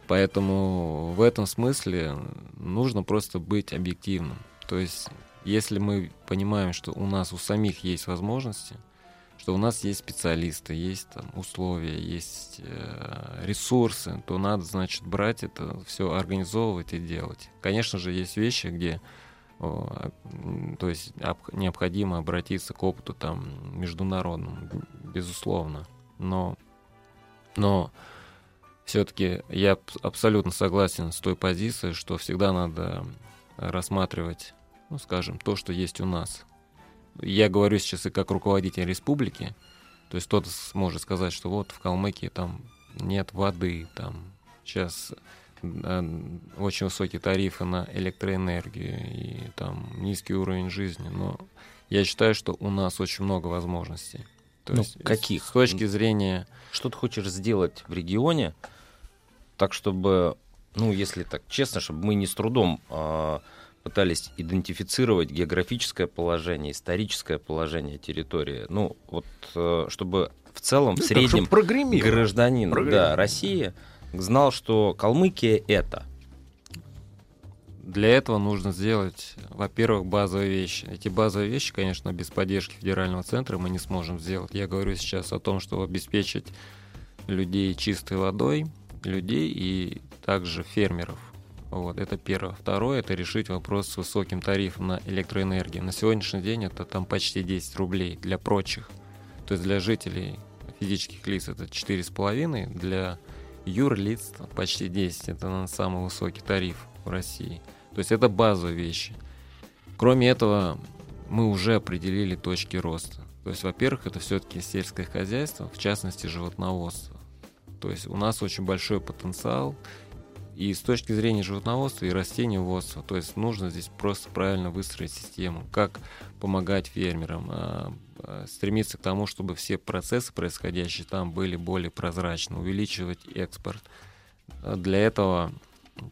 Поэтому в этом смысле нужно просто быть объективным. То есть, если мы понимаем, что у нас у самих есть возможности, что у нас есть специалисты, есть там условия, есть э, ресурсы, то надо, значит, брать это все, организовывать и делать. Конечно же, есть вещи, где то есть об- необходимо обратиться к опыту там международному, безусловно. Но, но все-таки я аб- абсолютно согласен с той позицией, что всегда надо рассматривать, ну, скажем, то, что есть у нас. Я говорю сейчас и как руководитель республики, то есть кто-то сможет сказать, что вот в Калмыкии там нет воды, там сейчас э, очень высокие тарифы на электроэнергию и там низкий уровень жизни, но я считаю, что у нас очень много возможностей. То Ну, есть каких? С точки зрения... Что ты хочешь сделать в регионе, так чтобы, ну, если так честно, чтобы мы не с трудом а, пытались идентифицировать географическое положение, историческое положение территории. Ну, вот э, чтобы в целом, Ну, в среднем гражданин да, России знал, что Калмыкия это. Для этого нужно сделать, во-первых, базовые вещи. Эти базовые вещи, конечно, без поддержки федерального центра мы не сможем сделать. Я говорю сейчас о том, чтобы обеспечить людей чистой водой, людей и также фермеров. Вот, это первое. Второе, это решить вопрос с высоким тарифом на электроэнергию. На сегодняшний день это там почти 10 рублей для прочих. То есть для жителей физических лиц это 4,5, для юрлиц почти 10. Это наверное, самый высокий тариф в России. То есть это базовые вещи. Кроме этого, мы уже определили точки роста. То есть, во-первых, это все-таки сельское хозяйство, в частности, животноводство. То есть у нас очень большой потенциал и с точки зрения животноводства и растениеводства. То есть нужно здесь просто правильно выстроить систему, как помогать фермерам, а, а, стремиться к тому, чтобы все процессы, происходящие там, были более прозрачны, увеличивать экспорт. А Для этого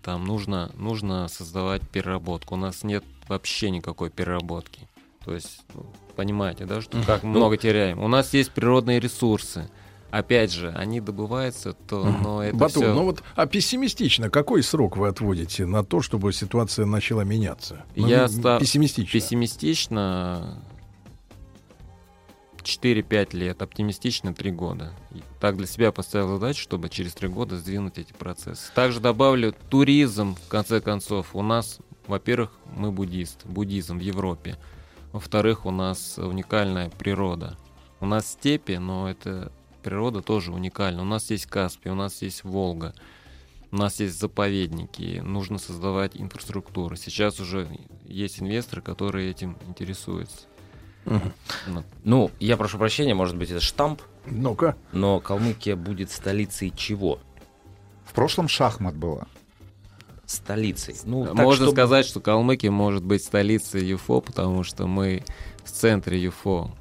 там нужно, нужно создавать переработку. У нас нет вообще никакой переработки. То есть, ну, понимаете, да, что как Ну- много теряем. У нас есть природные ресурсы. Опять же, они добываются, то, но это Батун, всё- ну вот, а пессимистично, какой срок вы отводите на то, чтобы ситуация начала меняться? Ну, Я ста- пессимистично. Пессимистично 4-5 лет, оптимистично 3 года. И так для себя поставил задачу, чтобы через 3 года сдвинуть эти процессы. Также добавлю туризм, в конце концов. У нас, во-первых, мы буддист, буддизм в Европе. Во-вторых, у нас уникальная природа. У нас степи, но это природа тоже уникальна. У нас есть Каспий, у нас есть Волга. У нас есть заповедники, нужно создавать инфраструктуру. Сейчас уже есть инвесторы, которые этим интересуются. Ну, Ну, я прошу прощения, может быть, это штамп. Ну-ка. Но Калмыкия будет столицей чего? В прошлом шахмат было. Столицей. Ну, так, Можно чтобы- сказать, что Калмыкия может быть столицей ЮФО, потому что мы в центре ЮФО.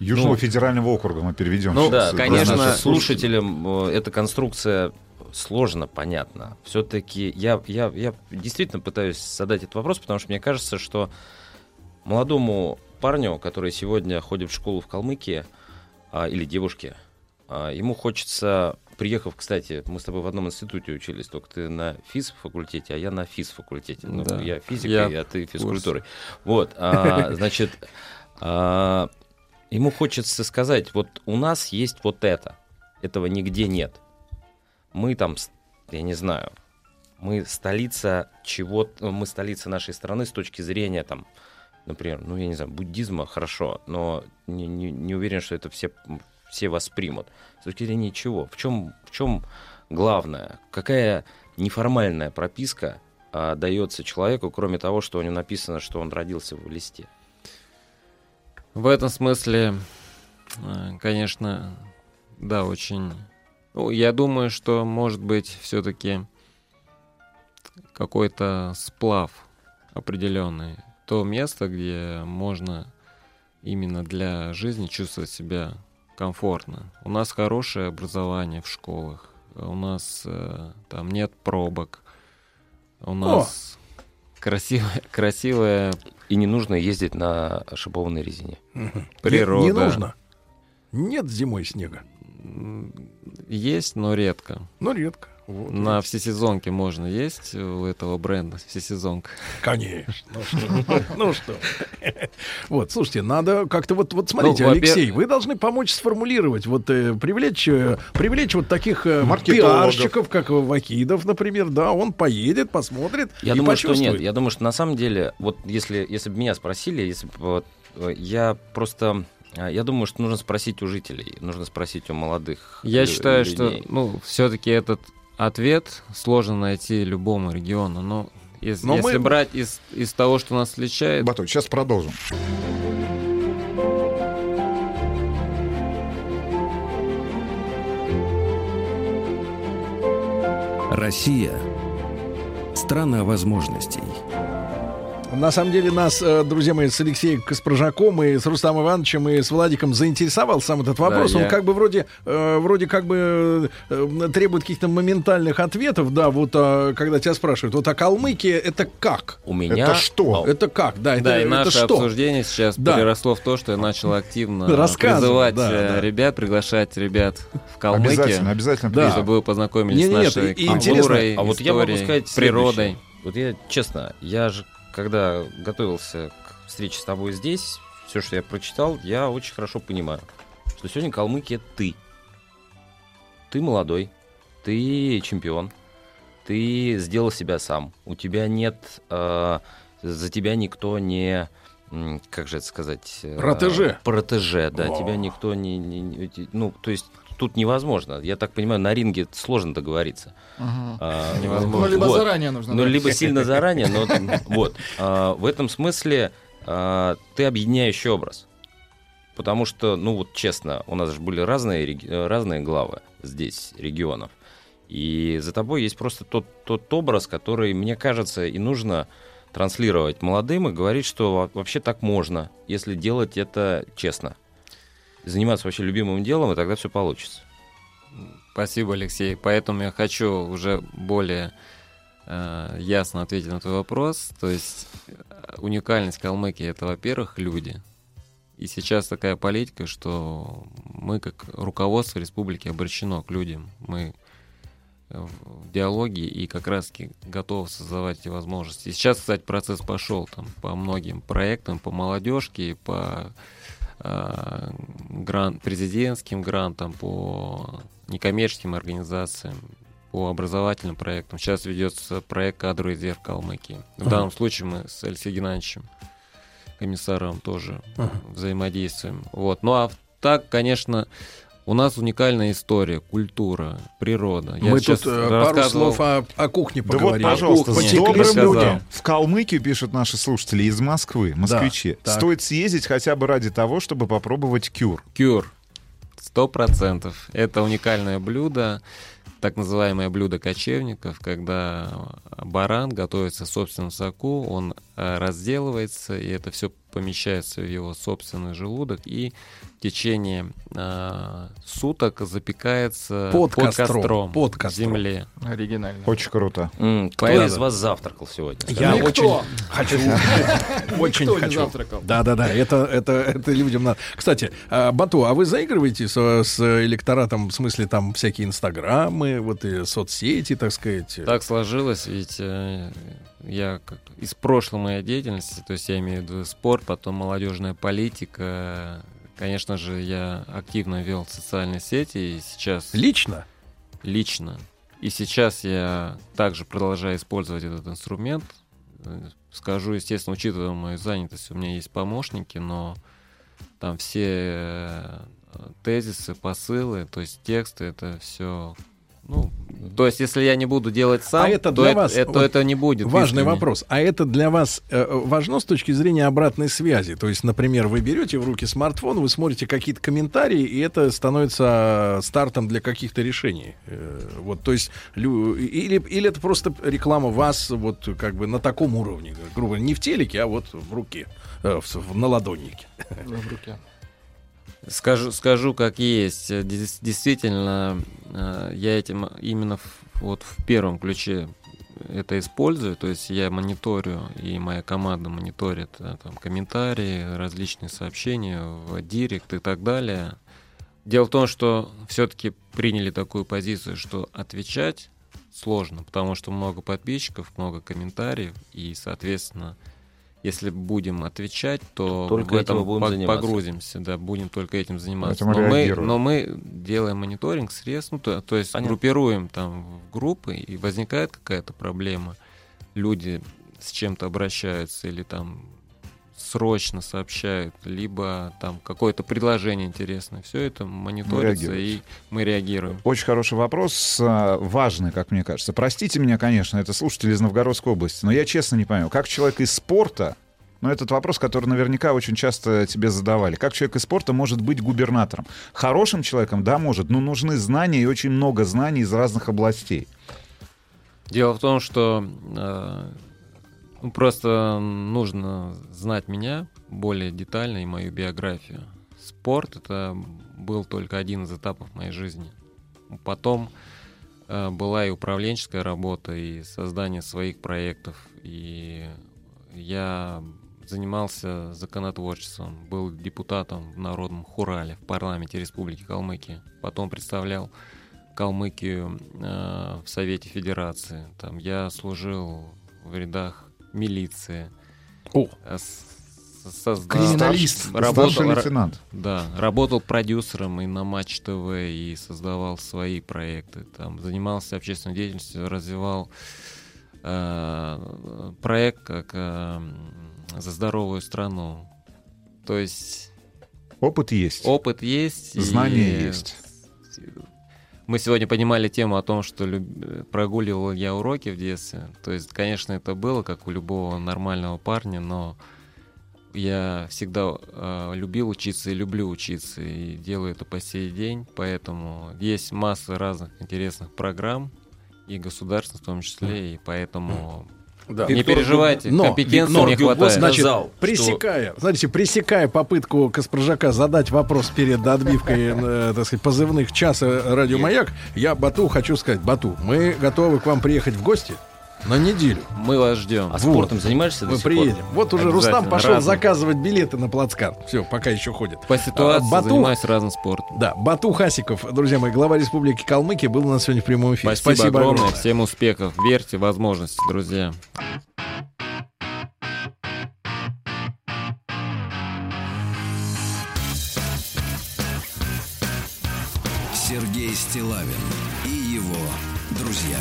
Южного Ну, федерального округа мы переведем. Ну сейчас да, для конечно, слушателям э, эта конструкция сложно понятна. Все-таки я, я, я действительно пытаюсь задать этот вопрос, потому что мне кажется, что молодому парню, который сегодня ходит в школу в Калмыкии, а, или девушке, а, ему хочется, приехав, кстати, мы с тобой в одном институте учились, только ты на физ-факультете, а я на физ-факультете. Ну, Да. я физика, Я а ты физкультурой. Вот, а, значит, а, ему хочется сказать, вот у нас есть вот это, этого нигде нет. Мы там, я не знаю, мы столица чего, мы столица нашей страны с точки зрения там, например, ну я не знаю, буддизма хорошо, но не, не, не уверен, что это все, все воспримут. С точки зрения чего? В чем, в чем главное? Какая неформальная прописка а, дается человеку, кроме того, что у него написано, что он родился в листе? В этом смысле, э, конечно, да, очень... Ну, я думаю, что может быть все-таки какой-то сплав определенный. То место, где можно именно для жизни чувствовать себя комфортно. У нас хорошее образование в школах. У нас э, там нет пробок. У нас красивая, красивая И не нужно ездить на шипованной резине. Природа. Не, не нужно. Нет зимой снега. Есть, но редко. Ну, редко. На всесезонке можно есть у этого бренда всесезонка. Конечно. Ну что? Ну что? Вот, слушайте, надо как-то вот, вот смотрите, Ну, Алексей, вы должны помочь сформулировать, вот э, привлечь, э, привлечь вот таких э, пиарщиков, как Вакидов, например, да, он поедет, посмотрит Я думаю, что нет. Я думаю, что на самом деле, вот если, если бы меня спросили, если бы вот, я просто. Я думаю, что нужно спросить у жителей, нужно спросить у молодых. Я считаю, что ну, все-таки этот ответ сложно найти любому региону. Но если, Но если мы- брать из, из того, что нас отличает. Батон, сейчас продолжим. Россия – страна возможностей. На самом деле нас, э, друзья мои, с Алексеем Каспаржаком и с Рустамом Ивановичем и с Владиком заинтересовал сам этот вопрос. Да, Он я- как бы вроде, э, вроде как бы э, требует каких-то моментальных ответов. Да, вот а, когда тебя спрашивают, вот а Калмыкия это как? У меня... Это что? Это как? Да, это, да, и это наше что? обсуждение сейчас Да. переросло в то, что я начал активно призывать да, да. ребят, приглашать ребят в Калмыкию. Обязательно, обязательно Да. Чтобы вы познакомились Не, с нет, нашей и- и культурой, А вот я могу историей, сказать природой. следующее. Вот я, честно, я же, когда готовился к встрече с тобой здесь, все, что я прочитал, я очень хорошо понимаю, что сегодня Калмыкия ты. Ты молодой, ты чемпион, ты сделал себя сам. У тебя нет, э, за тебя никто не, как же это сказать? э, Протеже. Протеже, да. О. Тебя никто не, не- не- ну, то есть тут невозможно. Я так понимаю, на ринге сложно договориться. Ага. А, Невозможно. Ну, либо заранее нужно, Ну, либо сильно заранее, но вот. А, В этом смысле а, ты объединяющий образ. Потому что, ну вот честно, у нас же были разные, разные главы здесь, регионов. И за тобой есть просто тот, тот образ, который, мне кажется, и нужно транслировать молодым и говорить, что во- вообще так можно, если делать это честно. Заниматься вообще любимым делом, и тогда все получится. Спасибо, Алексей. Поэтому я хочу уже более э, ясно ответить на твой вопрос. То есть э, уникальность Калмыкии это, во-первых, люди. И сейчас такая политика, что мы, как руководство республики, обращено к людям. Мы в диалоге и как раз готовы создавать эти возможности. И сейчас, кстати, процесс пошел там по многим проектам, по молодежке, по э, грант, президентским грантам, по некоммерческим организациям, по образовательным проектам. Сейчас ведется проект «Кадровый резерв Калмыкии». В Ага. данном случае мы с Алексеем Геннадьевичем, комиссаром, тоже Ага. взаимодействуем. Вот. Ну а так, конечно, у нас уникальная история, культура, природа. Я Мы сейчас тут э, пару рассказывал- слов о, о кухне Да вот, поговорим. пожалуйста, Потекли добрым людям. В Калмыкию пишут наши слушатели из Москвы, москвичи. так. Стоит съездить хотя бы ради того, чтобы попробовать кюр. Кюр. Сто процентов. Это уникальное блюдо, так называемое блюдо кочевников, когда баран готовится в собственном соку, он э, разделывается, и это все помещается в его собственный желудок, и в течение э, суток запекается Под под, костром, костром, под в костром. земле. Оригинально. Очень круто. М, Кто Поэтому- из вас завтракал сегодня? Я Никто. очень хочу. Очень хочу. завтракал. Да, да, да. Это, это, это людям надо. Кстати, а, Бату, а вы заигрываете с, с электоратом, в смысле, там всякие инстаграмы, вот и соцсети, так сказать? Так сложилось, ведь э, я как из прошлой моей деятельности, то есть я имею в виду спорт, потом молодежная политика. Конечно же, я активно вел социальные сети и сейчас Лично? лично. И сейчас я также продолжаю использовать этот инструмент. Скажу, естественно, учитывая мою занятость, у меня есть помощники, но там все э, тезисы, посылы, то есть тексты, это все. Ну, то есть, если я не буду делать сам, а это то для это, вас это, вот это не будет. Важный искренне. вопрос. А это для вас э, важно с точки зрения обратной связи? То есть, например, вы берете в руки смартфон, вы смотрите какие-то комментарии, и это становится стартом для каких-то решений. Э, вот, то есть, лю- или, или это просто реклама вас вот как бы на таком уровне, грубо говоря, не в телеке, а вот в руке, э, в, в наладоннике. В руке. Скажу, скажу как есть. Э, Действительно, э, я этим именно вот в первом ключе это использую. То есть я мониторю, и моя команда мониторит э, там, комментарии, различные сообщения в директ и так далее. Дело в том, что все-таки приняли такую позицию, что отвечать сложно, потому что много подписчиков, много комментариев, и, соответственно, если будем отвечать, то Только в этом будем пог- заниматься. погрузимся, да, будем только этим заниматься. Но мы, но мы делаем мониторинг средств, ну, то, то есть Понятно. группируем там в группы, и возникает какая-то проблема, люди с чем-то обращаются или там срочно сообщают, либо там какое-то предложение интересное. Все это мониторится, реагируете. и мы реагируем. Очень хороший вопрос, а, важный, как мне кажется. Простите меня, конечно, это слушатели из Новгородской области, но я честно не понимаю, как человек из спорта, но этот вопрос, который наверняка очень часто тебе задавали. Как человек из спорта может быть губернатором? Хорошим человеком, да, может, но нужны знания и очень много знаний из разных областей. Дело в том, что э, Ну, просто нужно знать меня более детально и мою биографию. Спорт это был только один из этапов моей жизни. Потом э, была и управленческая работа, и создание своих проектов. И я занимался законотворчеством, был депутатом в Народном Хурале в парламенте Республики Калмыкия. Потом представлял Калмыкию э, в Совете Федерации. Там я служил в рядах милиции. О. Э, с- создал- Криминалист. Старший ра- лейтенант. Да, работал продюсером и на Матч ТВ, и создавал свои проекты. Там занимался общественной деятельностью, развивал э, проект как э, за здоровую страну. То есть Опыт есть. опыт есть, и Знания есть. Мы сегодня поднимали тему о том, что люб- прогуливал я уроки в детстве. То есть, конечно, это было как у любого нормального парня, но я всегда э, любил учиться и люблю учиться, и делаю это по сей день. Поэтому есть масса разных интересных программ, и государственных в том числе, и поэтому Да. не Виктор переживайте, Но, компетенции но, не хватает. Значит, пресекая, знаете, пресекая попытку Каспаржака задать вопрос перед отбивкой, э, так сказать, позывных часа радио Маяк, я Бату хочу сказать, Бату, мы готовы к вам приехать в гости на неделю. Мы вас ждем. А спортом занимаешься до Мы сих пор? приедем. Вот уже Рустам пошел разным. заказывать билеты на плацкарт. Все, пока еще ходит. По ситуации А, Бату- занимаюсь разным спортом. Да, Бату Хасиков, друзья мои, глава Республики Калмыкия, был у нас сегодня в прямом эфире. Спасибо, огромное, всем успехов, верьте в возможности, друзья. Сергей Стилавин и его друзья.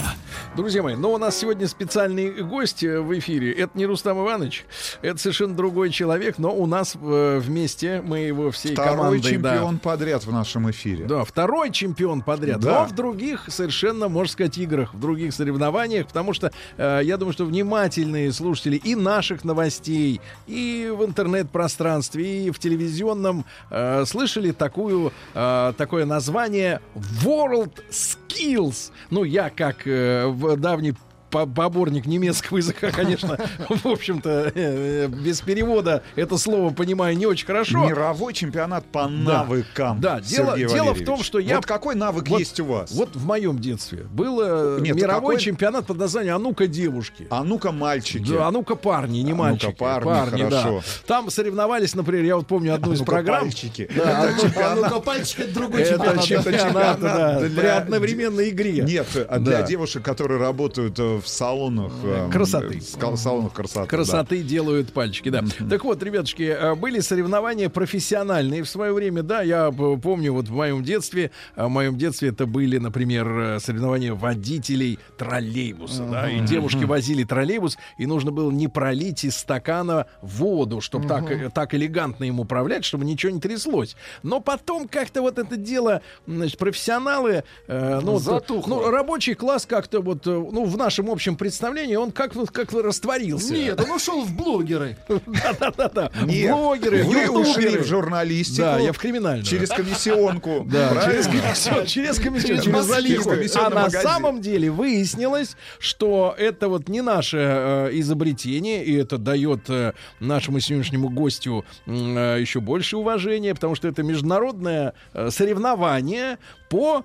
Друзья мои, но у нас сегодня специальный гость э, в эфире. Это не Рустам Иванович, это совершенно другой человек, но у нас э, вместе, мы его всей Второй командой... да. чемпион подряд в нашем эфире. Да, второй чемпион подряд. Да. Но в других совершенно, можно сказать, играх, в других соревнованиях, потому что э, я думаю, что внимательные слушатели и наших новостей, и в интернет-пространстве, и в телевизионном э, слышали такую, э, такое название World Skills. Ну, я как э, в давний поборник немецкого языка, конечно, в общем-то, э, э, без перевода это слово понимаю не очень хорошо. Мировой чемпионат по навыкам. Да, дело, дело в том, что я... Вот какой навык Вот- есть у вас? Вот в моем детстве был э, Нет, мировой какой- чемпионат под названием «А ну-ка, девушки». А ну-ка, мальчики. Да, а ну-ка, парни, не А ну-ка, мальчики. парни, хорошо. Там соревновались, например, я вот помню одну А из программ. пальчики. Да, Это а чемпионат. А ну-ка, пальчик, это другой Это чемпионат. чемпионат, да, для- при одновременной игре. Нет, а для Да. девушек, которые работают в салонах... э, Красоты. в салонах красоты. Красоты делают пальчики, да. Так вот, ребятушки, э, были соревнования профессиональные в свое время, да, я помню, вот в моем детстве, э, в моем детстве это были, например, э, соревнования водителей троллейбуса, да, и девушки возили троллейбус, и нужно было не пролить из стакана воду, чтобы так, э, так элегантно им управлять, чтобы ничего не тряслось. Но потом как-то вот это дело, значит, профессионалы, э, ну, Затухло. ну, рабочий класс как-то вот, э, ну, в нашем общем представлении, он как вот как растворился. Нет, он ушел в блогеры. Да-да-да. Блогеры, вы ушли в журналистику. Да, я в криминальную. Через комиссионку. Да, через правильно? комиссион, через комиссион, Через через заливку. заливку. А на самом деле выяснилось, что это вот не наше э, изобретение, и это дает э, нашему сегодняшнему гостю э, еще больше уважения, потому что это международное соревнование по,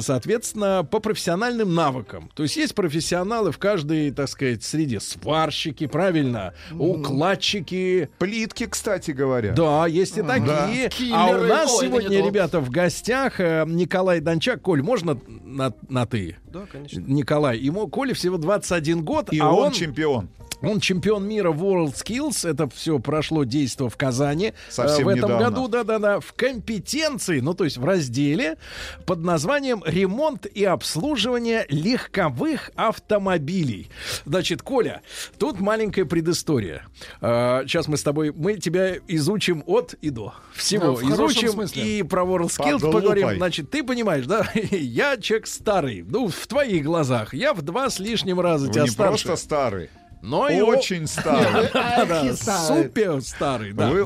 соответственно, по профессиональным навыкам. То есть есть профессионалы в каждой, так сказать, среде. Сварщики, правильно, укладчики, Плитки, кстати говоря. да, есть и Да. такие. А у нас Ой, сегодня, ребята, в гостях э, Николай Дончак. Коль, можно на, на ты? Да, конечно. Николай. Ему Коле всего 21 год, И а он, он, чемпион. Он чемпион мира World Skills. Это все прошло действо в Казани. Совсем Э, В этом недавно. году, да-да-да, в компетенции, ну то есть в разделе под названием «Ремонт и обслуживание легковых автомобилей». Значит, Коля, тут маленькая предыстория. Сейчас мы с тобой, мы тебя изучим от и до. Всего Да, в хорошем изучим смысле. и про World Skills Под поговорим. Значит, ты понимаешь, да? Я человек старый. Ну, в твоих глазах. Я в два с лишним раза Вы тебя не старше. просто старый. Но и Очень старый. Супер старый, да. Вы.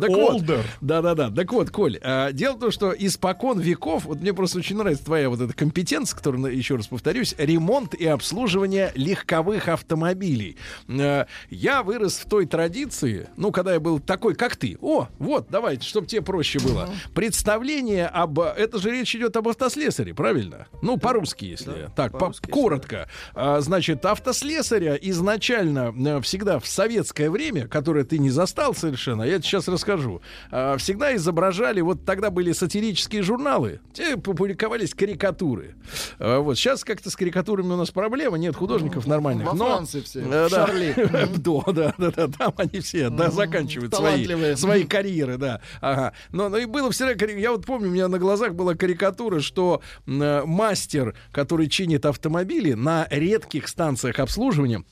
Да-да-да. Так вот, Коль, а, дело в том, что испокон веков, вот мне просто очень нравится твоя вот эта компетенция, которая, на- еще раз повторюсь, ремонт и обслуживание легковых автомобилей. Э, Я вырос в той традиции, ну, когда я был такой, как ты. О, вот, давайте, чтобы тебе проще было. Представление об... Это же речь идет об автослесаре, правильно? Ну, по-русски, если. так, коротко. А, Значит, автослесаря изначально э, всегда в советское время, которое ты не застал совершенно, я тебе сейчас расскажу, а, всегда изображали, вот тогда были сатирические журналы, те публиковались карикатуры. А, Вот сейчас как-то с карикатурами у нас проблема, нет художников нормальных. во но- Франции все, да. Шарли. Да, да, да, да, там они все, да, заканчивают свои, свои карьеры, да. Ага. Но, но и было всегда, я вот помню, у меня на глазах была карикатура, что э, мастер, который чинит автомобили на редких станциях обслуживания,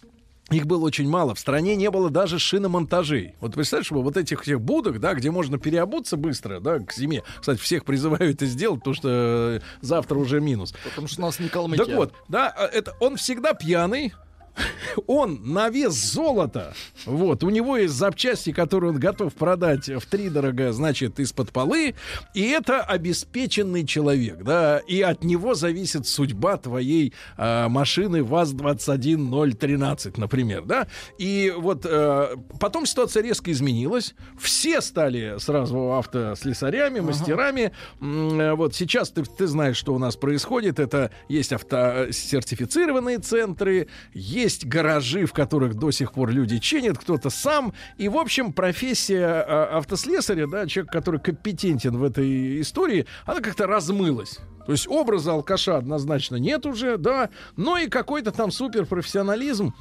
их было очень мало. В стране не было даже шиномонтажей. Вот представляешь, что вот этих всех будок, да, где можно переобуться быстро, да, к зиме. Кстати, всех призываю это сделать, потому что э, завтра уже минус. Потому что у нас не Калмыкия. Так вот, да, а, это он всегда пьяный. Он на вес золота. Вот, у него есть запчасти, которые он готов продать в три дорого, значит, из-под полы. И это обеспеченный человек, да. И от него зависит судьба твоей а, машины ВАЗ-21013, например, да. И вот э, потом ситуация резко изменилась. Все стали сразу автослесарями, мастерами. М, э, Вот сейчас ты, ты знаешь, что у нас происходит. Это есть автосертифицированные центры, есть гаражи, в которых до сих пор люди чинят, кто-то сам. И, в общем, профессия а, автослесаря, да, человек, который компетентен в этой истории, она как-то размылась. То есть образа алкаша однозначно нет уже, да, но и какой-то там суперпрофессионализм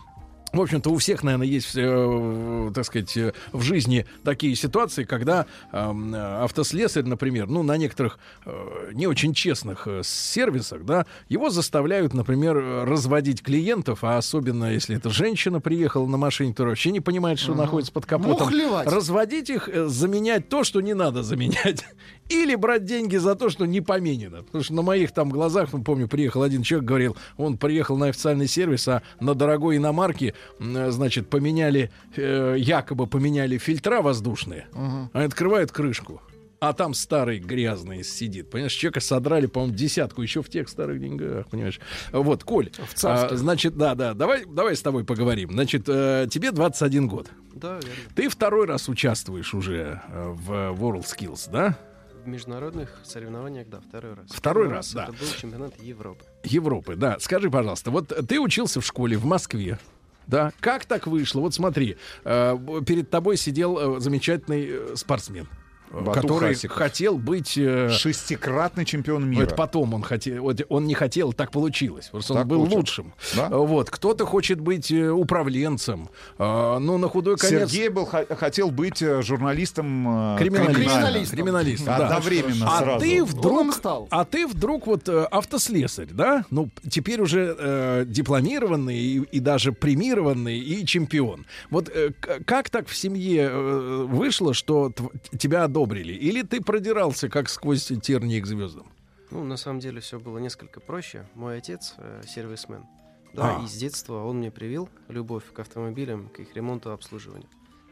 в общем-то, у всех, наверное, есть, э, так сказать, э, в жизни такие ситуации, когда э, автослесарь, например, ну, на некоторых э, не очень честных э, сервисах, да, его заставляют, например, разводить клиентов, а особенно если это женщина приехала на машине, которая вообще не понимает, что Ага. находится под капотом. Мухлевать. Разводить их, э, заменять то, что не надо заменять. Или брать деньги за то, что не поменено. Потому что на моих там глазах, ну, помню, приехал один человек, говорил, он приехал на официальный сервис, а на дорогой иномарке, э, значит, поменяли, э, якобы поменяли фильтра воздушные, Мгм. а открывают крышку. А там старый грязный сидит. Понимаешь, человека содрали, по-моему, десятку еще в тех старых деньгах, понимаешь. Вот, Коль, царских. а, значит, да, да, давай, давай с тобой поговорим. Значит, э, тебе 21 год. Да, верно. Ты второй раз участвуешь уже э, в World Skills, да? В международных соревнованиях, да, второй раз. Второй Первый раз, да. Это был чемпионат Европы. Европы, да. Скажи, пожалуйста, вот ты учился в школе в Москве, да? Как так вышло? Вот смотри, э, перед тобой сидел э, замечательный э, спортсмен. Э, Бату который Хасиков. хотел быть... э, Шестикратный чемпион мира. Это потом он хотел, вот он не хотел, так получилось. Просто он Так был получилось. лучшим. Да? Вот кто-то хочет быть э, управленцем, а, ну на худой конец. Сергей был, хотел быть э, журналистом э, Криминалистом. криминальным. Криминалистом, да. Одновременно а сразу. ты вдруг, а ты вдруг вот э, автослесарь, да? Ну теперь уже э, дипломированный и, и даже премированный и чемпион. Вот э, как так в семье э, вышло, что тв- тебя одобрили? Или ты продирался как сквозь тернии к звездам? Ну, на самом деле все было несколько проще. Мой отец э, сервисмен. Да, А. и с детства он мне привил любовь к автомобилям, к их ремонту и обслуживанию.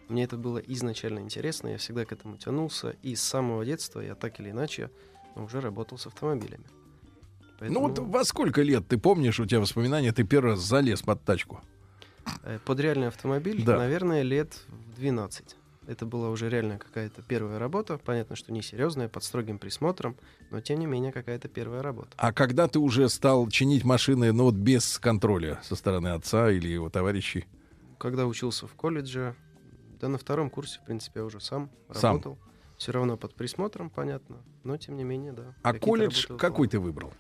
Мне это было изначально интересно, я всегда к этому тянулся, и с самого детства я так или иначе уже работал с автомобилями. Ну вот во сколько лет ты помнишь, у тебя воспоминания, ты первый раз залез под тачку? Э, Под реальный автомобиль, Да. наверное, лет в 12. Это была уже реально какая-то первая работа. Понятно, что не серьезная, под строгим присмотром, но тем не менее какая-то первая работа. А когда ты уже стал чинить машины, ну вот без контроля со стороны отца или его товарищей? Когда учился в колледже, да на втором курсе, в принципе, я уже сам, Сам. работал. Все равно под присмотром, понятно, но тем не менее, да. А колледж какой ты выбрал?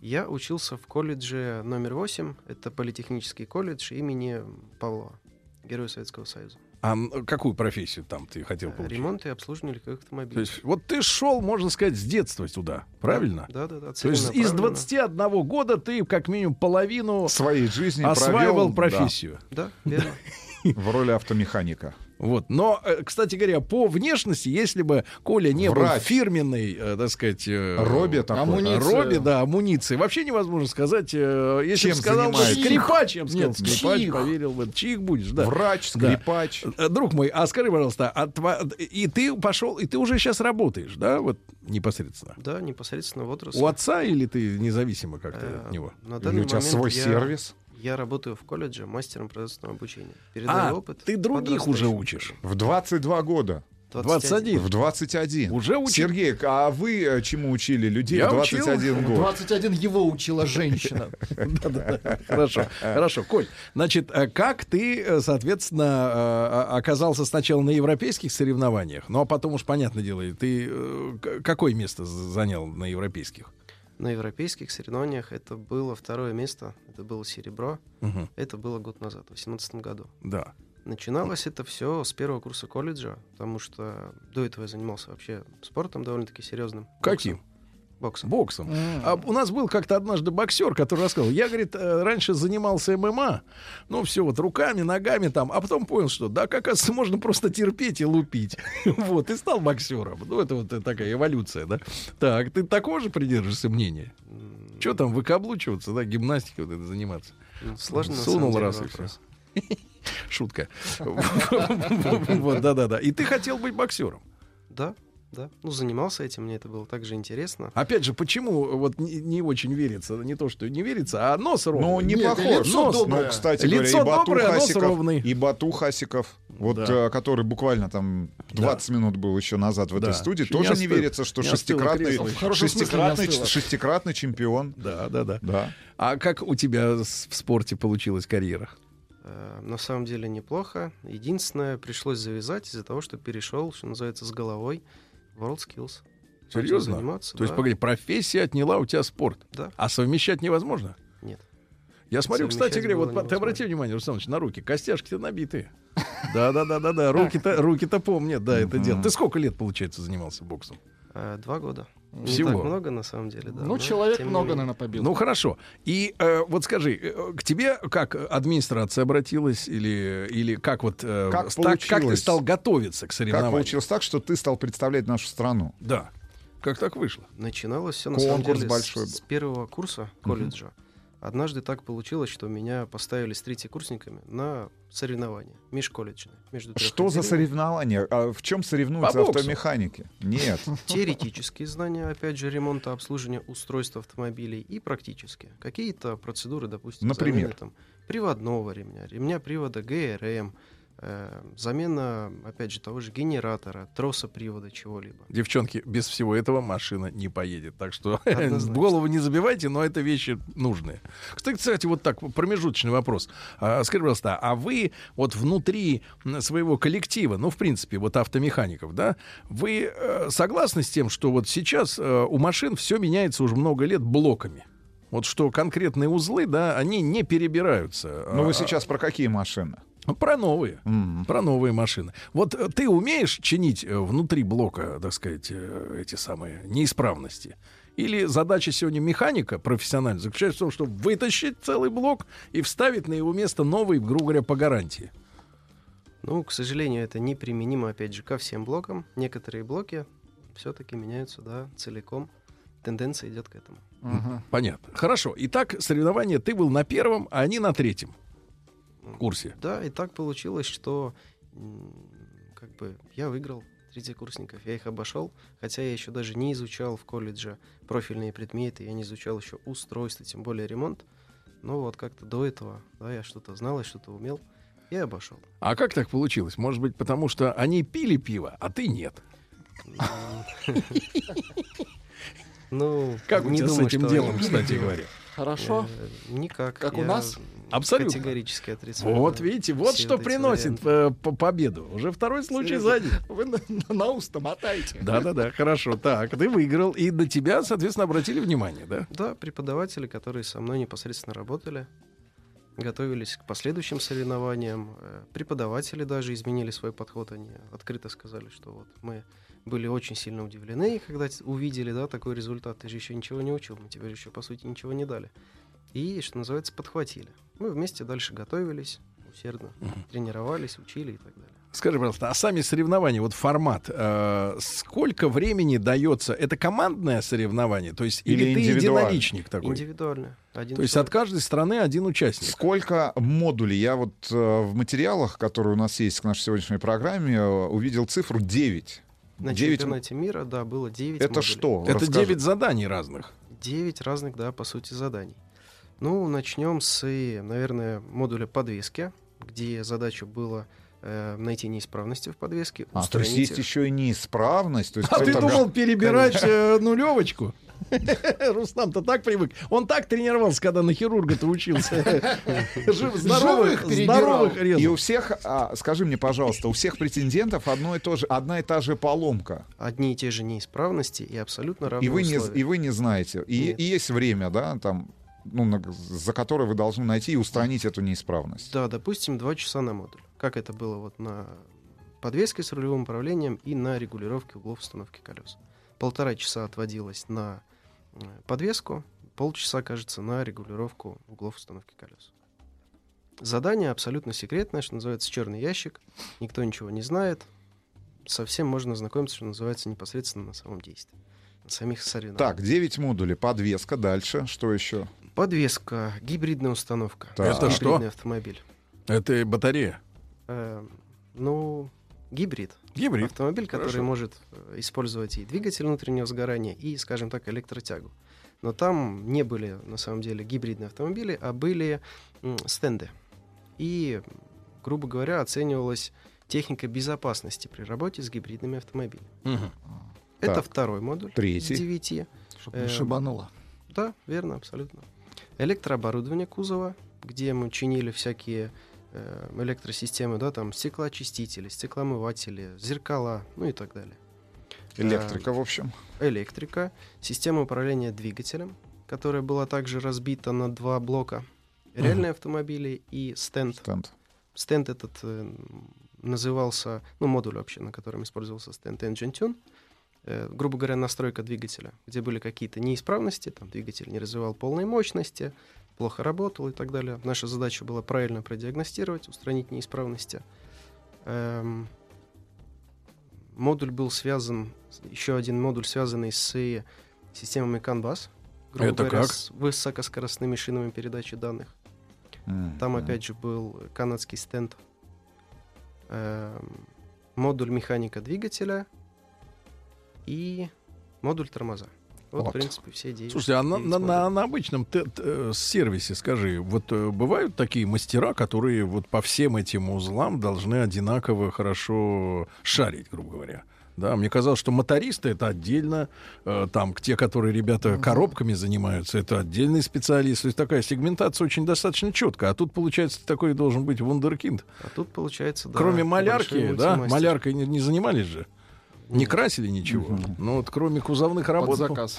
Я учился в колледже номер 8, это политехнический колледж имени Павлова, Героя Советского Союза. А какую профессию там ты хотел получить? Ремонт и обслуживание легковых автомобилей. То есть вот ты шел, можно сказать, с детства сюда, правильно? Да, да, да. То есть из целенаправленно. 21 года ты как минимум половину своей жизни осваивал провел, да. профессию. Да, верно. в роли автомеханика. Вот. Но, э, кстати говоря, по внешности, если бы Коля не был Врач. фирменной, э, так сказать... э, Робби такой. Амуниция. Робби, да, амуниции. Вообще невозможно сказать. Если Чем бы сказал бы скрипач, я бы сказал, Нет, скрипач, чих. поверил бы. Чих будешь, да. Врач, Да. скрипач. Э, Друг мой, а скажи, пожалуйста, а тва- и ты пошел, и ты уже сейчас работаешь, да, вот непосредственно? Да, непосредственно в отрасли. У отца или ты независимо как-то от него? На Или у тебя свой я- сервис? Я работаю в колледже мастером производственного обучения. Передаю А, опыт. ты других уже учишь. В 22 года. 21. В 21. Уже учишь? Сергей, а вы э, чему учили людей Я в учил. 21 год? 21 его учила женщина. Хорошо, хорошо. Коль, значит, э, как ты, э, соответственно, оказался сначала на европейских соревнованиях, ну а потом уж, понятное дело, ты какое место занял на европейских? На европейских соревнованиях это было второе место. Это было серебро. Мгм. Это было год назад, в 2018 году. Да. Начиналось это все с первого курса колледжа, потому что до этого я занимался вообще спортом довольно-таки серьезным. Каким? Боксом. Боксом. А у нас был как-то однажды боксер, который рассказал, я, говорит, э, раньше занимался ММА, ну, все вот руками, ногами там, а потом понял, что, да, как оказывается, можно просто терпеть и лупить. Вот, и стал боксером. Ну, это вот э, такая эволюция, да. Так, ты такого же придерживаешься мнения? Что там, выкаблучиваться, да, гимнастикой вот это заниматься? Ну, сложный, на Сунул деле, раз и все. Шутка. Вот, да-да-да. И ты хотел быть боксером. Да, да. Ну, занимался этим, мне это было также интересно. Опять же, почему вот не, не очень верится, не то, что не верится, а нос ровный. Ну, не Нет, похож. лицо Ну, доброе. кстати лицо говоря, и Бату доброе, нос Хасиков, ровный. и Бату Хасиков, вот, Да. э, который буквально там 20 минут был еще назад в Да. этой студии, Еще не тоже не, остыл. верится, что Не остыло шестикратный, хорошем смысле не шестикратный, остыло. шестикратный чемпион. Да, да, да. Да. А как у тебя в спорте получилась карьера? Э, На самом деле неплохо. Единственное, пришлось завязать из-за того, что перешел, что называется, с головой WorldSkills. Серьезно? заниматься, То есть, да. погоди, профессия отняла у тебя спорт. Да. А совмещать невозможно? Нет. Я смотрю, кстати говоря, вот по- ты невозможно. обрати внимание, Руслан Ильич, на руки. Костяшки-то набитые. Да, да, да, да, да. Руки-то, руки-то помнят, да, это дело. Ты сколько лет, получается, занимался боксом? Э, Два года. Всего? Не так много, на самом деле, да. Ну, человек много, менее. наверное, побил. Ну хорошо. И э, вот скажи, э, к тебе как администрация обратилась или или как вот э, Как ста- как ты стал готовиться к Как соревнованиям? получилось так, что ты стал представлять нашу страну? Да. Как так вышло? Начиналось все на самом деле с- большой с, был. первого курса колледжа. Однажды так получилось, что меня поставили с третьекурсниками на соревнования межколледжные. Между Что за соревнования? А в чем соревнуются По боксу. автомеханики? Нет. Теоретические знания, опять же, ремонта, обслуживания устройств автомобилей и практические. Какие-то процедуры, допустим, Например? замены, там, приводного ремня, ремня привода ГРМ, замена, опять же, того же генератора, троса привода чего-либо. Девчонки, без всего этого машина не поедет. Так что голову не забивайте, но это вещи нужные. Кстати, кстати, вот так, промежуточный вопрос. А, Скажи, пожалуйста, а вы вот внутри своего коллектива, ну, в принципе, вот автомехаников, да, вы э, согласны с тем, что вот сейчас э, у машин все меняется уже много лет блоками? Вот что конкретные узлы, да, они не перебираются. Ну вы А, сейчас про какие машины? Ну, Про новые. Про новые машины. Вот э, ты умеешь чинить э, внутри блока, так сказать, э, эти самые неисправности? Или задача сегодня механика профессиональная заключается в том, чтобы вытащить целый блок и вставить на его место новый, грубо говоря, по гарантии? Ну, к сожалению, это неприменимо, опять же, ко всем блокам. Некоторые блоки все-таки меняются, да, целиком. Тенденция идет к этому. Понятно. Хорошо. Итак, соревнования ты был на первом, а они на третьем курсе. Да, и так получилось, что как бы я выиграл третьекурсников, я их обошел, хотя я еще даже не изучал в колледже профильные предметы, я не изучал еще устройство, тем более ремонт. Но вот как-то до этого, да, я что-то знал, я что-то умел, и обошел. А как так получилось? Может быть, потому что они пили пиво, а ты нет. Ну, Как у тебя с этим делом, кстати говоря? Хорошо. Э, Никак. Как у нас? Абсолютно. Категорически отрицаю. Вот да, видите, вот все что приносит варианты. э, по- победу. Уже второй случай Серьезно? за день. Вы на, на ус-то мотаете. Да-да-да, хорошо. Так, ты выиграл, и на тебя, соответственно, обратили внимание, да? Да, преподаватели, которые со мной непосредственно работали, готовились к последующим соревнованиям. Э, Преподаватели даже изменили свой подход. Они открыто сказали, что вот мы были очень сильно удивлены, когда увидели да, такой результат. Ты же еще ничего не учил, мы тебе еще, по сути, ничего не дали. И, что называется, подхватили. Мы вместе дальше готовились, усердно тренировались, учили и так далее. Скажи, пожалуйста, а сами соревнования, вот формат, э, сколько времени дается? Это командное соревнование, то есть или, Или ты единоличник такой? Индивидуально. Один То есть от каждой страны один участник. Сколько модулей? Я вот э, в материалах, которые у нас есть к нашей сегодняшней программе, э, увидел цифру 9. На 9 чемпионате мира, да, было 9 Это что? Это Расскажи. 9 заданий разных. 9 разных, да, по сути, заданий. Ну, начнем с, э, наверное, модуля подвески, где задача была э, найти неисправности в подвеске, А, то есть есть их. еще и неисправность. То есть А ты думал перебирать э, нулевочку? Рустам-то так привык. Он так тренировался, когда на хирурга-то учился. Жив, здоровых, здоровых И резал. у всех, а, скажи мне, пожалуйста, у всех претендентов одно и то же, одна и та же поломка. Одни и те же неисправности и абсолютно равные И вы, не, и вы не знаете. И, и есть время, да, там, ну, за которое вы должны найти и устранить эту неисправность. Да, допустим, два часа на модуль. Как это было вот на подвеске с рулевым управлением и на регулировке углов установки колес. Полтора часа отводилось на э, подвеску, полчаса, кажется, на регулировку углов установки колес. Задание абсолютно секретное, что называется черный ящик. Никто ничего не знает. Совсем можно знакомиться, что называется, непосредственно на самом действии. На самих соревнованиях. Так, 9 модулей, подвеска, дальше, что еще? Подвеска, гибридная установка. Так. Это что? Гибридный автомобиль. Это батарея. Э, ну, гибрид. Гибрид. Автомобиль, который Хорошо. может э, использовать и двигатель внутреннего сгорания, и, скажем так, электротягу. Но там не были, на самом деле, гибридные автомобили, а были м, стенды. И, грубо говоря, оценивалась техника безопасности при работе с гибридными автомобилями. Мгм. Это Так. второй модуль Третий. девяти. Чтоб не Эм, шибануло. Да, верно, абсолютно. Электрооборудование кузова, где мы чинили всякие э, электросистемы, да, там стеклоочистители, стеклоомыватели, зеркала, ну и так далее. Электрика, в общем. Электрика, система управления двигателем, которая была также разбита на два блока. Реальные автомобили и стенд. Стенд. Стенд этот э, назывался, ну, модуль вообще, на котором использовался стенд Engine Tune. Э, грубо говоря, настройка двигателя, где были какие-то неисправности, там двигатель не развивал полной мощности, плохо работал и так далее. Наша задача была правильно продиагностировать, устранить неисправности. Эм, модуль был связан, еще один модуль, связанный с э, системами CAN-BUS, грубо Это говоря, как? с высокоскоростными шинами передачи данных. М, Там опять же был канадский стенд, эм, модуль механика двигателя и модуль тормоза. Вот, Вот. в принципе, все девять. Слушайте, а на, на- на- на обычном т- т- э, сервисе, скажи, вот э, бывают такие мастера, которые вот по всем этим узлам должны одинаково хорошо шарить, грубо говоря? Да, мне казалось, что мотористы это отдельно, э, там те, которые ребята коробками занимаются, это отдельный специалист. То есть такая сегментация очень достаточно четкая. А тут, получается, такой должен быть вундеркинд. А тут получается, да, Кроме малярки, да, маляркой не, не занимались же. Не красили ничего. Ну вот кроме кузовных работ. Под ну, заказ.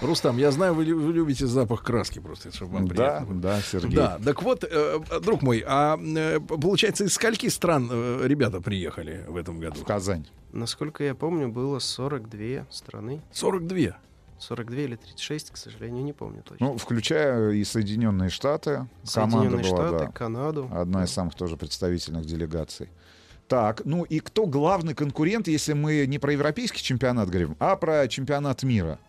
Рустам, я знаю, вы, вы любите запах краски просто, чтобы вам Да, приятно было. да, Сергей. Да, так вот, э, друг мой, а э, получается, из скольки стран э, ребята приехали в этом году? В Казань. Насколько я помню, было 42 страны. 42. 42 или 36, к сожалению, не помню точно. Ну, включая и Соединенные Штаты. Команда Соединенные была, Штаты, да. Канаду. Одна из самых тоже представительных делегаций. Так, ну и кто главный конкурент, если мы не про европейский чемпионат говорим, а про чемпионат мира?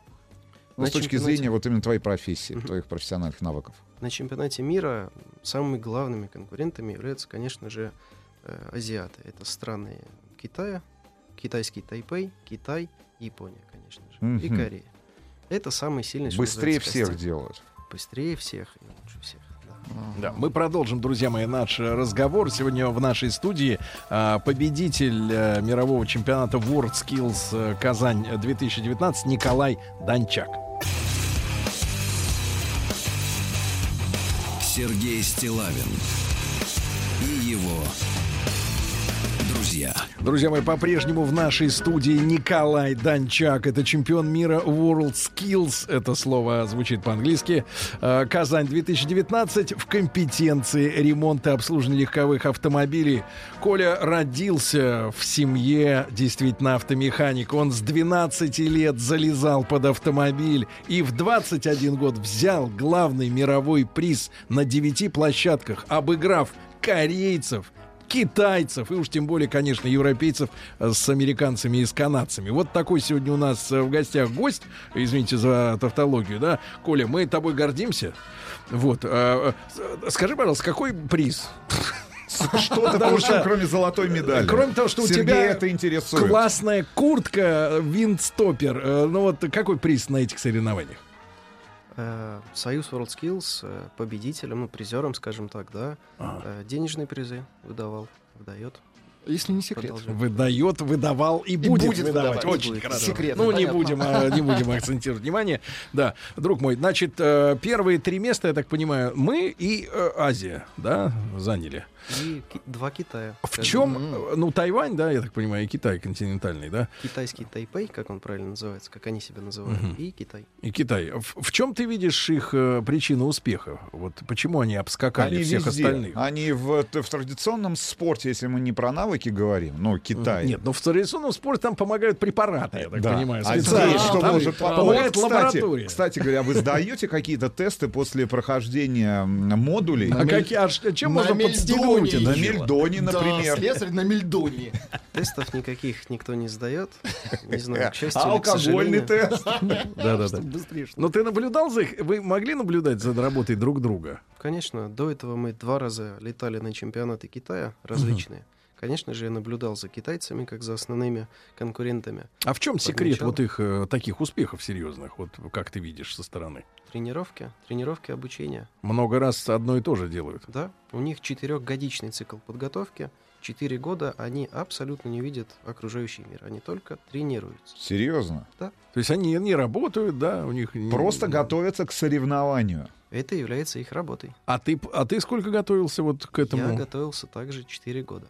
Ну, с точки чемпионате- зрения вот именно твоей профессии, твоих профессиональных навыков. На чемпионате мира самыми главными конкурентами являются, конечно же, э, азиаты. Это страны Китая, китайский Тайпей, Китай, Япония, конечно же, и Мгм. Корея. Это самые сильные. Быстрее всех делают. Быстрее и всех. Да. Мы продолжим, друзья мои, наш разговор. Сегодня в нашей студии а, победитель э, мирового чемпионата World Skills э, Казань 2019 Николай Дончак. Сергей Стилавин и его друзья. Друзья мои, по-прежнему в нашей студии Николай Дончак. Это чемпион мира World Skills. Это слово звучит по-английски. Э, Казань 2019 в компетенции ремонта и обслуживания легковых автомобилей. Коля родился в семье действительно автомеханик. Он с 12 лет залезал под автомобиль и в 21 год взял главный мировой приз на 9 площадках, обыграв корейцев, китайцев и уж тем более, конечно, европейцев э, с американцами и с канадцами. Вот такой сегодня у нас э, в гостях гость, извините за тавтологию, да, Коля, мы тобой гордимся. Вот, э, э, скажи, пожалуйста, какой приз? Что ты Потому получил, кроме золотой медали? Кроме того, что у тебя это интересует. классная куртка виндстопер. Ну вот какой приз на этих соревнованиях? Э, Союз WorldSkills э, победителем, ну, призером, скажем так, да, э, денежные призы выдавал, выдает. Если не секрет. Продолжаем. Выдает, выдавал и, будет, будет выдавать. выдавать. Очень Будет. хорошо. Секретно, ну, не будем, а, не будем акцентировать внимание. Да, друг мой, значит, э, первые три места, я так понимаю, мы и э, Азия, да, заняли. И два Китая. В чем, ну, Тайвань, да, я так понимаю, и Китай континентальный, да, Китайский Тайпей, как он правильно называется, как они себя называют, Мгм. и Китай. и Китай. В, в чем ты видишь их э, причину успеха? Вот почему они обскакали Они всех везде. остальных? Они в, в традиционном спорте, если мы не про навыки говорим, ну, Китай. Нет, но в традиционном спорте там помогают препараты, я так Да. понимаю. А здесь что Там может помогает Вот, лаборатория. Кстати, кстати говоря, вы сдаете какие-то тесты после прохождения модулей? А какие, а чем На можно подстегнуть На? Мельдоне, например. слесарь на Мельдоне. Тестов никаких никто не сдает. Не знаю, к счастью А или к алкогольный тест? Да, да, да. Чтобы быстрее шло. Но ты наблюдал за их? Вы могли наблюдать за работой друг друга? Конечно, до этого мы два раза летали на чемпионаты Китая различные. Конечно же, я наблюдал за китайцами, как за основными конкурентами. А в чем секрет Подмечал. вот их э, таких успехов серьезных? Вот как ты видишь со стороны? Тренировки, тренировки, обучение. Много раз одно и то же делают. Да, у них четырехгодичный цикл подготовки. Четыре года они абсолютно не видят окружающий мир. Они только тренируются. Серьезно? Да. То есть они не работают, да, у них... не- Просто готовятся к соревнованию. Это является их работой. А ты, а ты сколько готовился вот к этому? Я готовился также четыре года.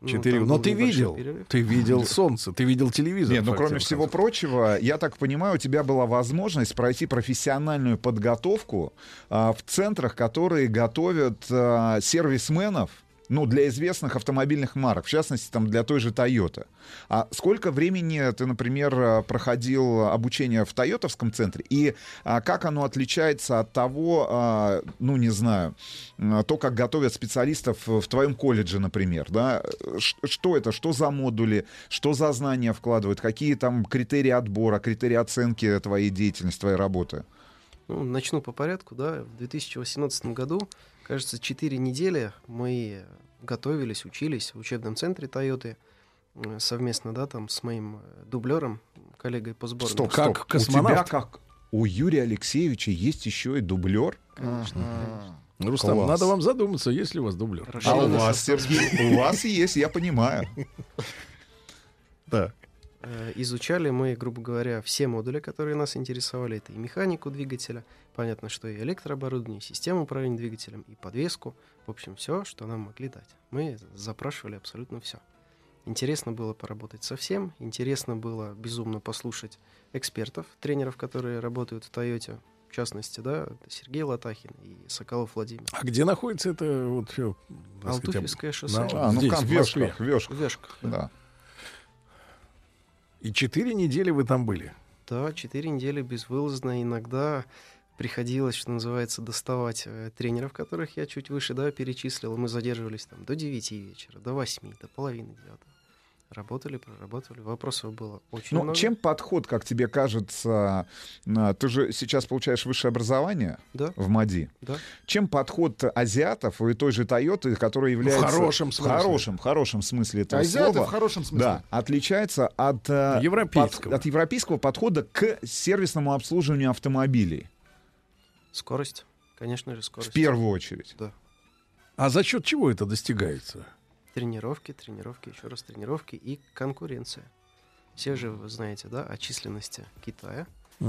Ну, Четыре. там Но ты видел, перерыв. ты видел солнце, ты видел телевизор. Нет, ну кроме всего концов. прочего, я так понимаю, у тебя была возможность пройти профессиональную подготовку а, в центрах, которые готовят а, сервисменов, ну, для известных автомобильных марок, в частности, там, для той же Toyota. А сколько времени ты, например, а, проходил обучение в Тойотовском центре? И а, как оно отличается от того, а, ну, не знаю, то, как готовят специалистов в твоем колледже, например, да? Что это? Что за модули? Что за знания вкладывают? Какие там критерии отбора, критерии оценки твоей деятельности, твоей работы? Ну, начну по порядку, да. В 2018 году, кажется, 4 недели мы готовились, учились в учебном центре Тойоты э, совместно, да, там с моим э, дублером, коллегой по сборной. Стоп, Как стоп. космонавт? У тебя как у Юрия Алексеевича есть еще и дублер? Конечно. Ну, Рустам, Класс. надо вам задуматься, есть ли у вас дублер. А у Расширенный вас. Сергей, у вас есть, я понимаю. Так. Э, Изучали мы, грубо говоря, все модули, которые нас интересовали. Это и механику двигателя, понятно, что и электрооборудование, и систему управления двигателем, и подвеску. В общем, все, что нам могли дать. Мы запрашивали абсолютно все. Интересно было поработать со всем, интересно было безумно послушать экспертов, тренеров, которые работают в Тойоте, в частности, да, Сергей Латахин и Соколов Владимир. А где находится это вот все? Алтуфьевское шоссе. А, ну здесь, в. Вешках, в Вешках. В Вешках, да. Да. И четыре недели вы там были. Да, четыре недели безвылазно. Иногда приходилось, что называется, доставать э, тренеров, которых я чуть выше, да, перечислил. Мы задерживались там до 9 вечера, до 8, до половины девятого. Работали, проработали. Вопросов было очень Ну, много. чем подход, как тебе кажется, на- ты же сейчас получаешь высшее образование Да. в МАДИ. Да. Чем подход азиатов и той же Тойоты, которая является... хорошем смысле. В хорошем, хорошем смысле этого Азиаты слова. в хорошем смысле. Да, отличается от, э, Европейского. под- от европейского подхода к сервисному обслуживанию автомобилей. Скорость. Конечно же, скорость. В первую очередь. Да. А за счет чего это достигается? Тренировки, тренировки, еще раз тренировки и конкуренция. Все же вы знаете, да, о численности Китая.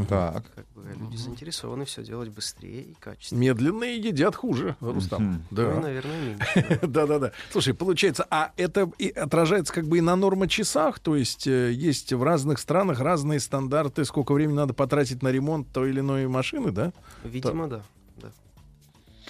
Так. Как бы люди заинтересованы все делать быстрее и качественнее. Медленные едят хуже, Рустам. Ну и, Да. наверное, меньше. да. Да-да-да. Слушай, получается, а это и отражается как бы и на нормочасах, то есть э, есть в разных странах разные стандарты, сколько времени надо потратить на ремонт той или иной машины, да? Видимо, да. да.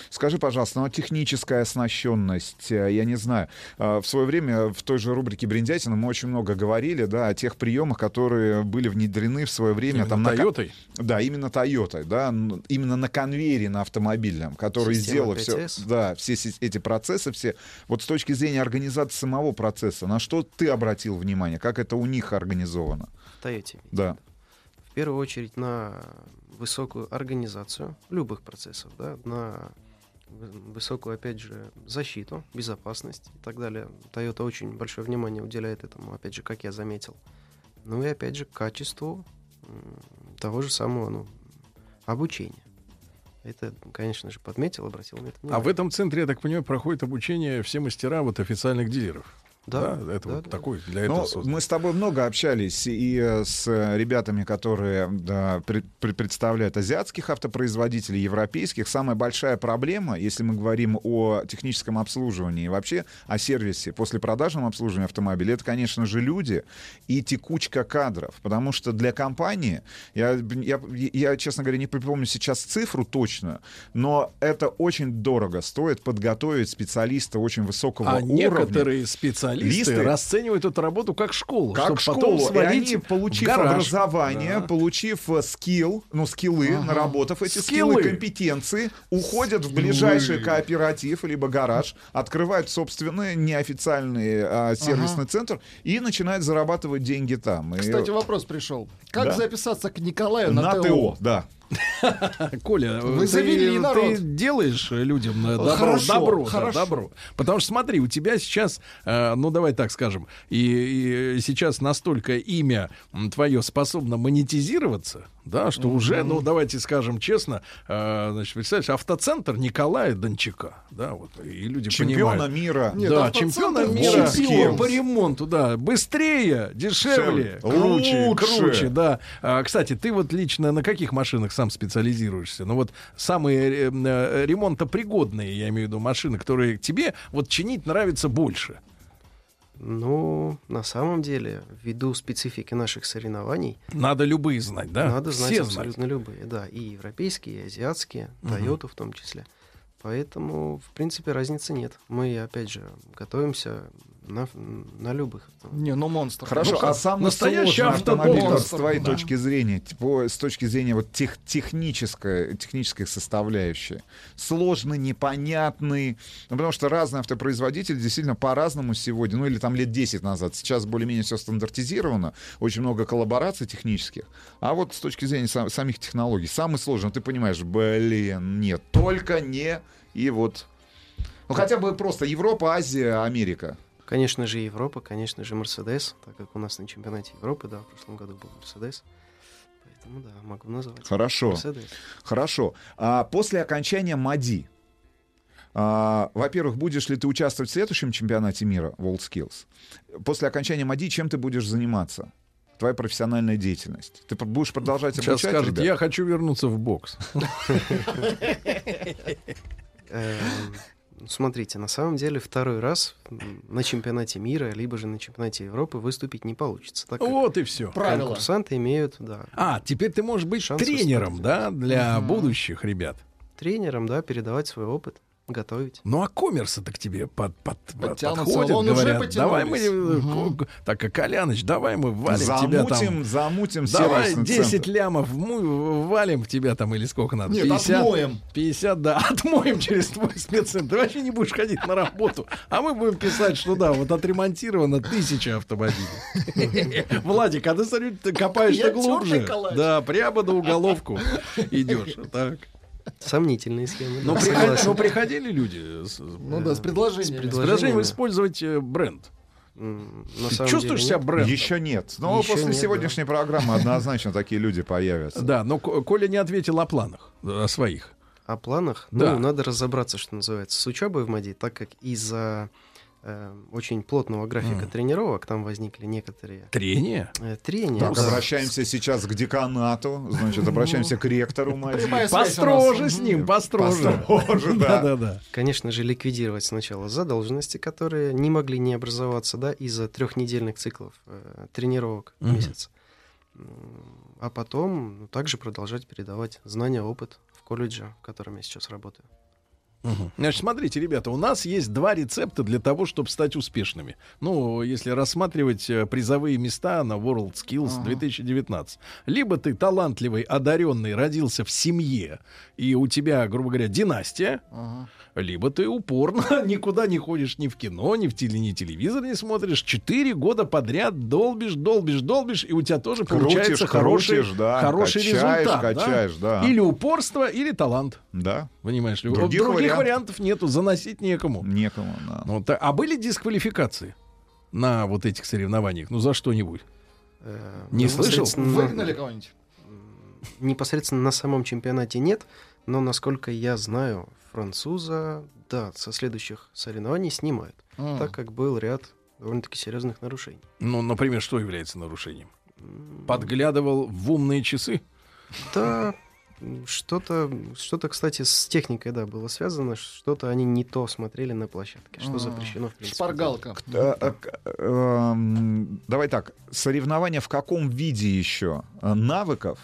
Скажи, пожалуйста, ну, а техническая оснащенность, э, я не знаю, э, в свое время в той же рубрике Бриндятина мы очень много говорили, да, о тех приемах, которые были внедрены в свое время. Именно там, на «Тойотой»? Да, именно Тойотой, да, именно на конвейере на автомобильном, который Система сделал все, 5S. да, все эти процессы, все. Вот с точки зрения организации самого процесса, на что ты обратил внимание, как это у них организовано? В Тойоте. Да. В первую очередь на высокую организацию любых процессов, да, на высокую, опять же, защиту, безопасность и так далее. Toyota очень большое внимание уделяет этому, опять же, как я заметил. Ну и опять же, качеству того же самого ну, обучения. Это, конечно же, подметил, обратил на это А внимание. в этом центре, я так понимаю, проходит обучение все мастера вот официальных дилеров. Да, это да, вот да. такой для этого создан. мы с тобой много общались и э, с ребятами, которые да, пред- пред- представляют азиатских автопроизводителей, европейских. Самая большая проблема, если мы говорим о техническом обслуживании и вообще о сервисе после продажном обслуживании автомобиля, это, конечно же, люди и текучка кадров. Потому что для компании, я, я, я, честно говоря, не припомню сейчас цифру точную, но это очень дорого стоит подготовить специалиста очень высокого А уровня. некоторые специалисты Листы- расценивают эту работу как школу, как потом школу, и свалить они, получив гараж. образование, Да. получив э, скилл, ну, скиллы, Ага. наработав эти скиллы, Скиллы. компетенции, уходят в ближайший кооператив либо гараж, открывают собственный неофициальный а, сервисный центр и начинают зарабатывать деньги там. И- Кстати, вопрос пришел. Как Да. записаться к Николаю на, на ТО, да. Коля, Вы ты, завели ты народ. делаешь людям э, добро, Хорошо, добро, да, хорошо. добро. Потому что смотри, у тебя сейчас, э, ну давай так скажем, и, и сейчас настолько имя твое способно монетизироваться, да, что уже, ну давайте скажем честно, э, значит, представляешь, автоцентр Николая Дончака, да, вот, и люди Чемпиона понимают. мира. Нет, да, чемпиона мира чемпион. по ремонту, да, быстрее, дешевле, Дешевле, круче, лучше. круче, да. А, кстати, ты вот лично на каких машинах сам специализируешься? Ну вот самые э, э, ремонтопригодные, я имею в виду, машины, которые тебе вот чинить нравится больше. Ну, на самом деле, ввиду специфики наших соревнований, Надо любые знать, да? Надо знать Все абсолютно любые, да, и европейские, и азиатские, Мгм. Тойоту в том числе. Поэтому, в принципе, разницы нет. Мы, опять же, готовимся на, на любых. Не, ну монстр. Хорошо, Ну, а самый настоящий автомобиль. автопонстр, с твоей да. точки зрения, типа, с точки зрения вот тех, технической, технической составляющей, сложный, непонятный, ну, потому что разные автопроизводители действительно по-разному сегодня, ну или там лет 10 назад, сейчас более-менее все стандартизировано, очень много коллабораций технических, а вот с точки зрения сам- самих технологий, самый сложный, ты понимаешь, блин, нет, только не, и вот, ну хотя бы просто Европа, Азия, Америка. Конечно же, Европа, конечно же, Мерседес, так как у нас на чемпионате Европы, да, в прошлом году был Мерседес. Поэтому, да, могу назвать. Хорошо. Мерседес. Хорошо. А после окончания МАДИ, а, во-первых, будешь ли ты участвовать в следующем чемпионате мира WorldSkills? После окончания МАДИ чем ты будешь заниматься? Твоя профессиональная деятельность. Ты будешь продолжать Сейчас обучать скажет, ребят? я хочу вернуться в бокс. Смотрите, на самом деле второй раз на чемпионате мира, либо же на чемпионате Европы выступить не получится. Так Вот и все. конкурсанты имеют, да, А, теперь ты можешь быть Шанс тренером, да, для Мгм. будущих ребят. тренером, да, передавать свой опыт, готовить. Ну а коммерсы-то к тебе под, под, под- Подтянутся. подходят, уже говорят, давай мы, э, ко- так как Коляныч, давай мы валим тебя там. Замутим, замутим Давай сервисный 10 центр. лямов му- валим в тебя там или сколько надо? Нет, отмоем. 50, да, отмоем через твой спеццентр. Ты вообще не будешь ходить на работу. А мы будем писать, что да, вот отремонтировано тысяча автомобилей. Владик, а ты, смотри, ты копаешься глубже. Да, прямо на уголовку идешь. Так. Сомнительные схемы. Но, да, приход- согласен. но приходили люди с, Ну да, с предложениями. С предложением использовать э, бренд. На самом чувствуешь деле себя нет. брендом? Еще нет. Но Еще после нет, сегодняшней программы однозначно такие люди появятся. Да, но Ко- Коля не ответил о планах, э, о своих. О планах? Да. Ну, надо разобраться, что называется, с учебой в МАДИ, так как из-за э, очень плотного графика Мгм. тренировок там возникли некоторые Трение? э, трения. Так, да. обращаемся сейчас к деканату, значит, обращаемся к ректору МАДИ. Прямая связь у Построже с ним, построже. Построже, да. Да, да. Конечно же, ликвидировать сначала задолженности, которые не могли не образоваться, да, из-за трехнедельных циклов э, тренировок в месяц. А потом ну, также продолжать передавать знания, опыт в колледже, в котором я сейчас работаю. Мгм. Значит, смотрите, ребята, у нас есть два рецепта для того, чтобы стать успешными. Ну, если рассматривать э, призовые места на World Skills Ага. 2019. Либо ты талантливый, одаренный, родился в семье, и у тебя, грубо говоря, династия, Ага. либо ты упорно никуда не ходишь ни в кино, ни в теле, ни телевизор не смотришь. Четыре года подряд долбишь, долбишь, долбишь, и у тебя тоже Крутишь, получается хороший, крутишь, да, хороший качаешь, результат. да? качаешь, да. Или упорство, или талант. Да. Понимаешь ли? Других Других, вариантов. вариантов нету, заносить некому. Некому, да. Ну, та- а были дисквалификации на вот этих соревнованиях? Ну, за что-нибудь? Э, Не слышал? непосредственно- Выгнали кого-нибудь? Непосредственно на самом чемпионате нет, но, насколько я знаю, француза, да, со следующих соревнований снимают, А. так как был ряд довольно-таки серьезных нарушений. Ну, например, что является нарушением? Подглядывал в умные часы? Да, что-то, что-то, кстати, с техникой, да, было связано, что-то они не то смотрели на площадке, что запрещено, в принципе. Шпаргалка. Э, э, эм, Давай так, соревнования в каком виде еще? Э, Навыков,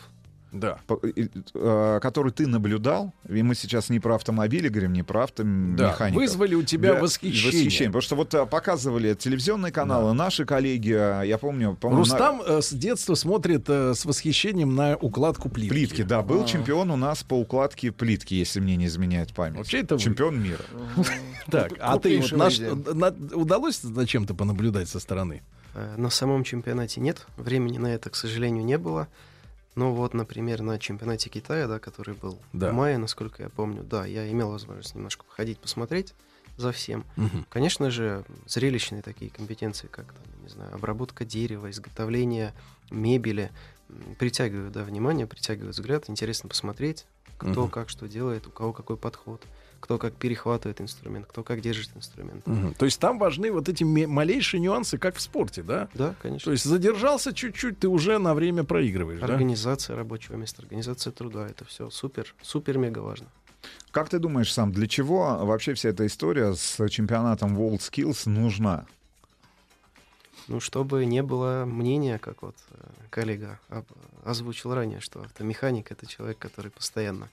Да. по- э, который ты наблюдал, и мы сейчас не про автомобили говорим, не про автомехаников. вызвали у тебя Да, восхищение. Потому что вот э, показывали телевизионные каналы, наши коллеги, э, я помню... по-моему, на- Рустам э, с детства смотрит э, с восхищением на укладку плитки. Плитки, да, был А. чемпион у нас по укладке плитки, если мне не изменяет память. Вообще это вы. чемпион мира. Так, а ты на- удалось зачем-то понаблюдать со стороны? Э, На самом чемпионате нет, времени на это, к сожалению, не было. Но вот, например, на чемпионате Китая, да, который был Да. в мае, насколько я помню, да, я имел возможность немножко походить, посмотреть за всем. Мгм. Конечно же, зрелищные такие компетенции, как, там, не знаю, обработка дерева, изготовление мебели, притягивают, да, внимание, притягивают взгляд, интересно посмотреть, кто Мгм. как что делает, у кого какой подход, кто как перехватывает инструмент, кто как держит инструмент. Мгм. То есть там важны вот эти малейшие нюансы, как в спорте, да? Да, конечно. То есть задержался чуть-чуть, ты уже на время проигрываешь, да? Организация рабочего места, организация труда, это все супер, супер мега важно. Как ты думаешь сам, для чего вообще вся эта история с чемпионатом World Skills нужна? Ну, чтобы не было мнения, как вот э, коллега озвучил ранее, что автомеханик это человек, который постоянно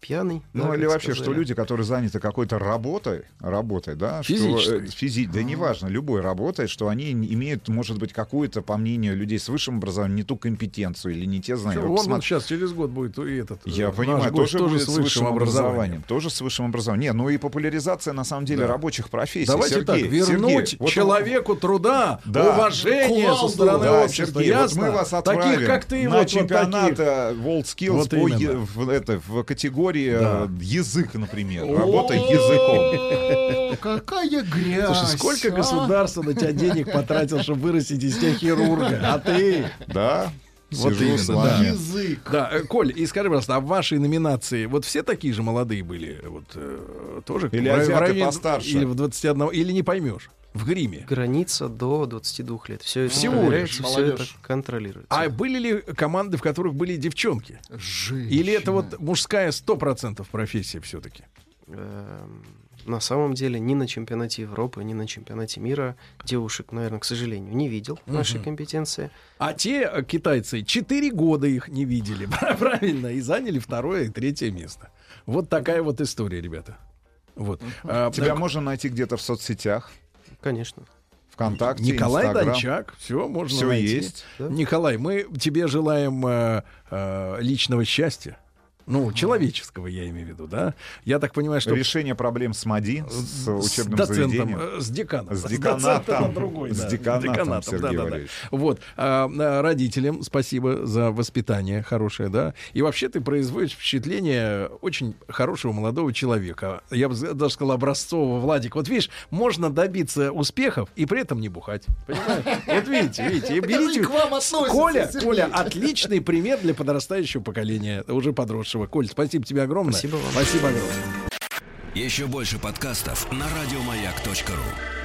пьяный. Ну, да, или вообще, что сказали. люди, которые заняты какой-то работой, работой, да, Физической. что, э, физи- да неважно, любой работой, что они имеют, может быть, какую-то, по мнению людей с высшим образованием, не ту компетенцию или не те знания. Вот посмотри- он сейчас через год будет и этот. Я э, понимаю, наш гость тоже, будет с высшим образованием. Тоже с высшим образованием. Не, ну и популяризация, на самом деле, Да. рабочих профессий. Давайте Сергей, так, вернуть Сергей, вот человеку труда, Да. уважение со стороны Да, общества. Сергей, вот ясно? мы вас отправим Таких, как ты, на вот, вот чемпионат таких. э, World Skills Вот по в, это, в категории Да. э, язык, например. Работа языком. Какая грязь. Слушай, сколько а? государство на тебя денег потратил, чтобы вырастить из тебя хирурга? А ты? Да? Вот Сижу именно, с да. Язык. Да, э, Коль, и скажи, пожалуйста, а в вашей номинации вот все такие же молодые были? Вот э, тоже? Или в азиаты районе- постарше? Или в 21, или не поймешь? В гриме. Граница до 22 лет. Все это Всего лишь, все это контролируется. А были ли команды, в которых были девчонки? Женщина. Или это вот мужская 100% профессия все-таки? Эм, На самом деле ни на чемпионате Европы, ни на чемпионате мира девушек, наверное, к сожалению, не видел нашей Мгм. компетенции. А те э, китайцы 4 года их не видели, правильно, и заняли второе и третье место. Вот такая вот история, ребята. Вот. А, Тебя так, можно найти где-то в соцсетях, Конечно. ВКонтакте, Николай Инстаграм. Дончак, все можно Всё найти. есть. Да. Николай, мы тебе желаем э, э, личного счастья. Ну, человеческого, я имею в виду, да? Я так понимаю, что... Решение проблем с МАДИ, с учебным доцентом, заведением. э, с деканом. С деканатом. это другой, С да, деканатом, Сергей да-да-да. Валерьевич. Вот. А, а, родителям спасибо за воспитание хорошее, да. И вообще ты производишь впечатление очень хорошего молодого человека. Я бы даже сказал образцового, Владик. Вот видишь, можно добиться успехов и при этом не бухать. Понимаешь? Вот видите, видите. и Берите... к вам относится, Коля. Коля, отличный пример для подрастающего поколения, уже подросшего. Коль, спасибо тебе огромное. Спасибо вам. Спасибо огромное. Еще больше подкастов на радиомаяк.ру.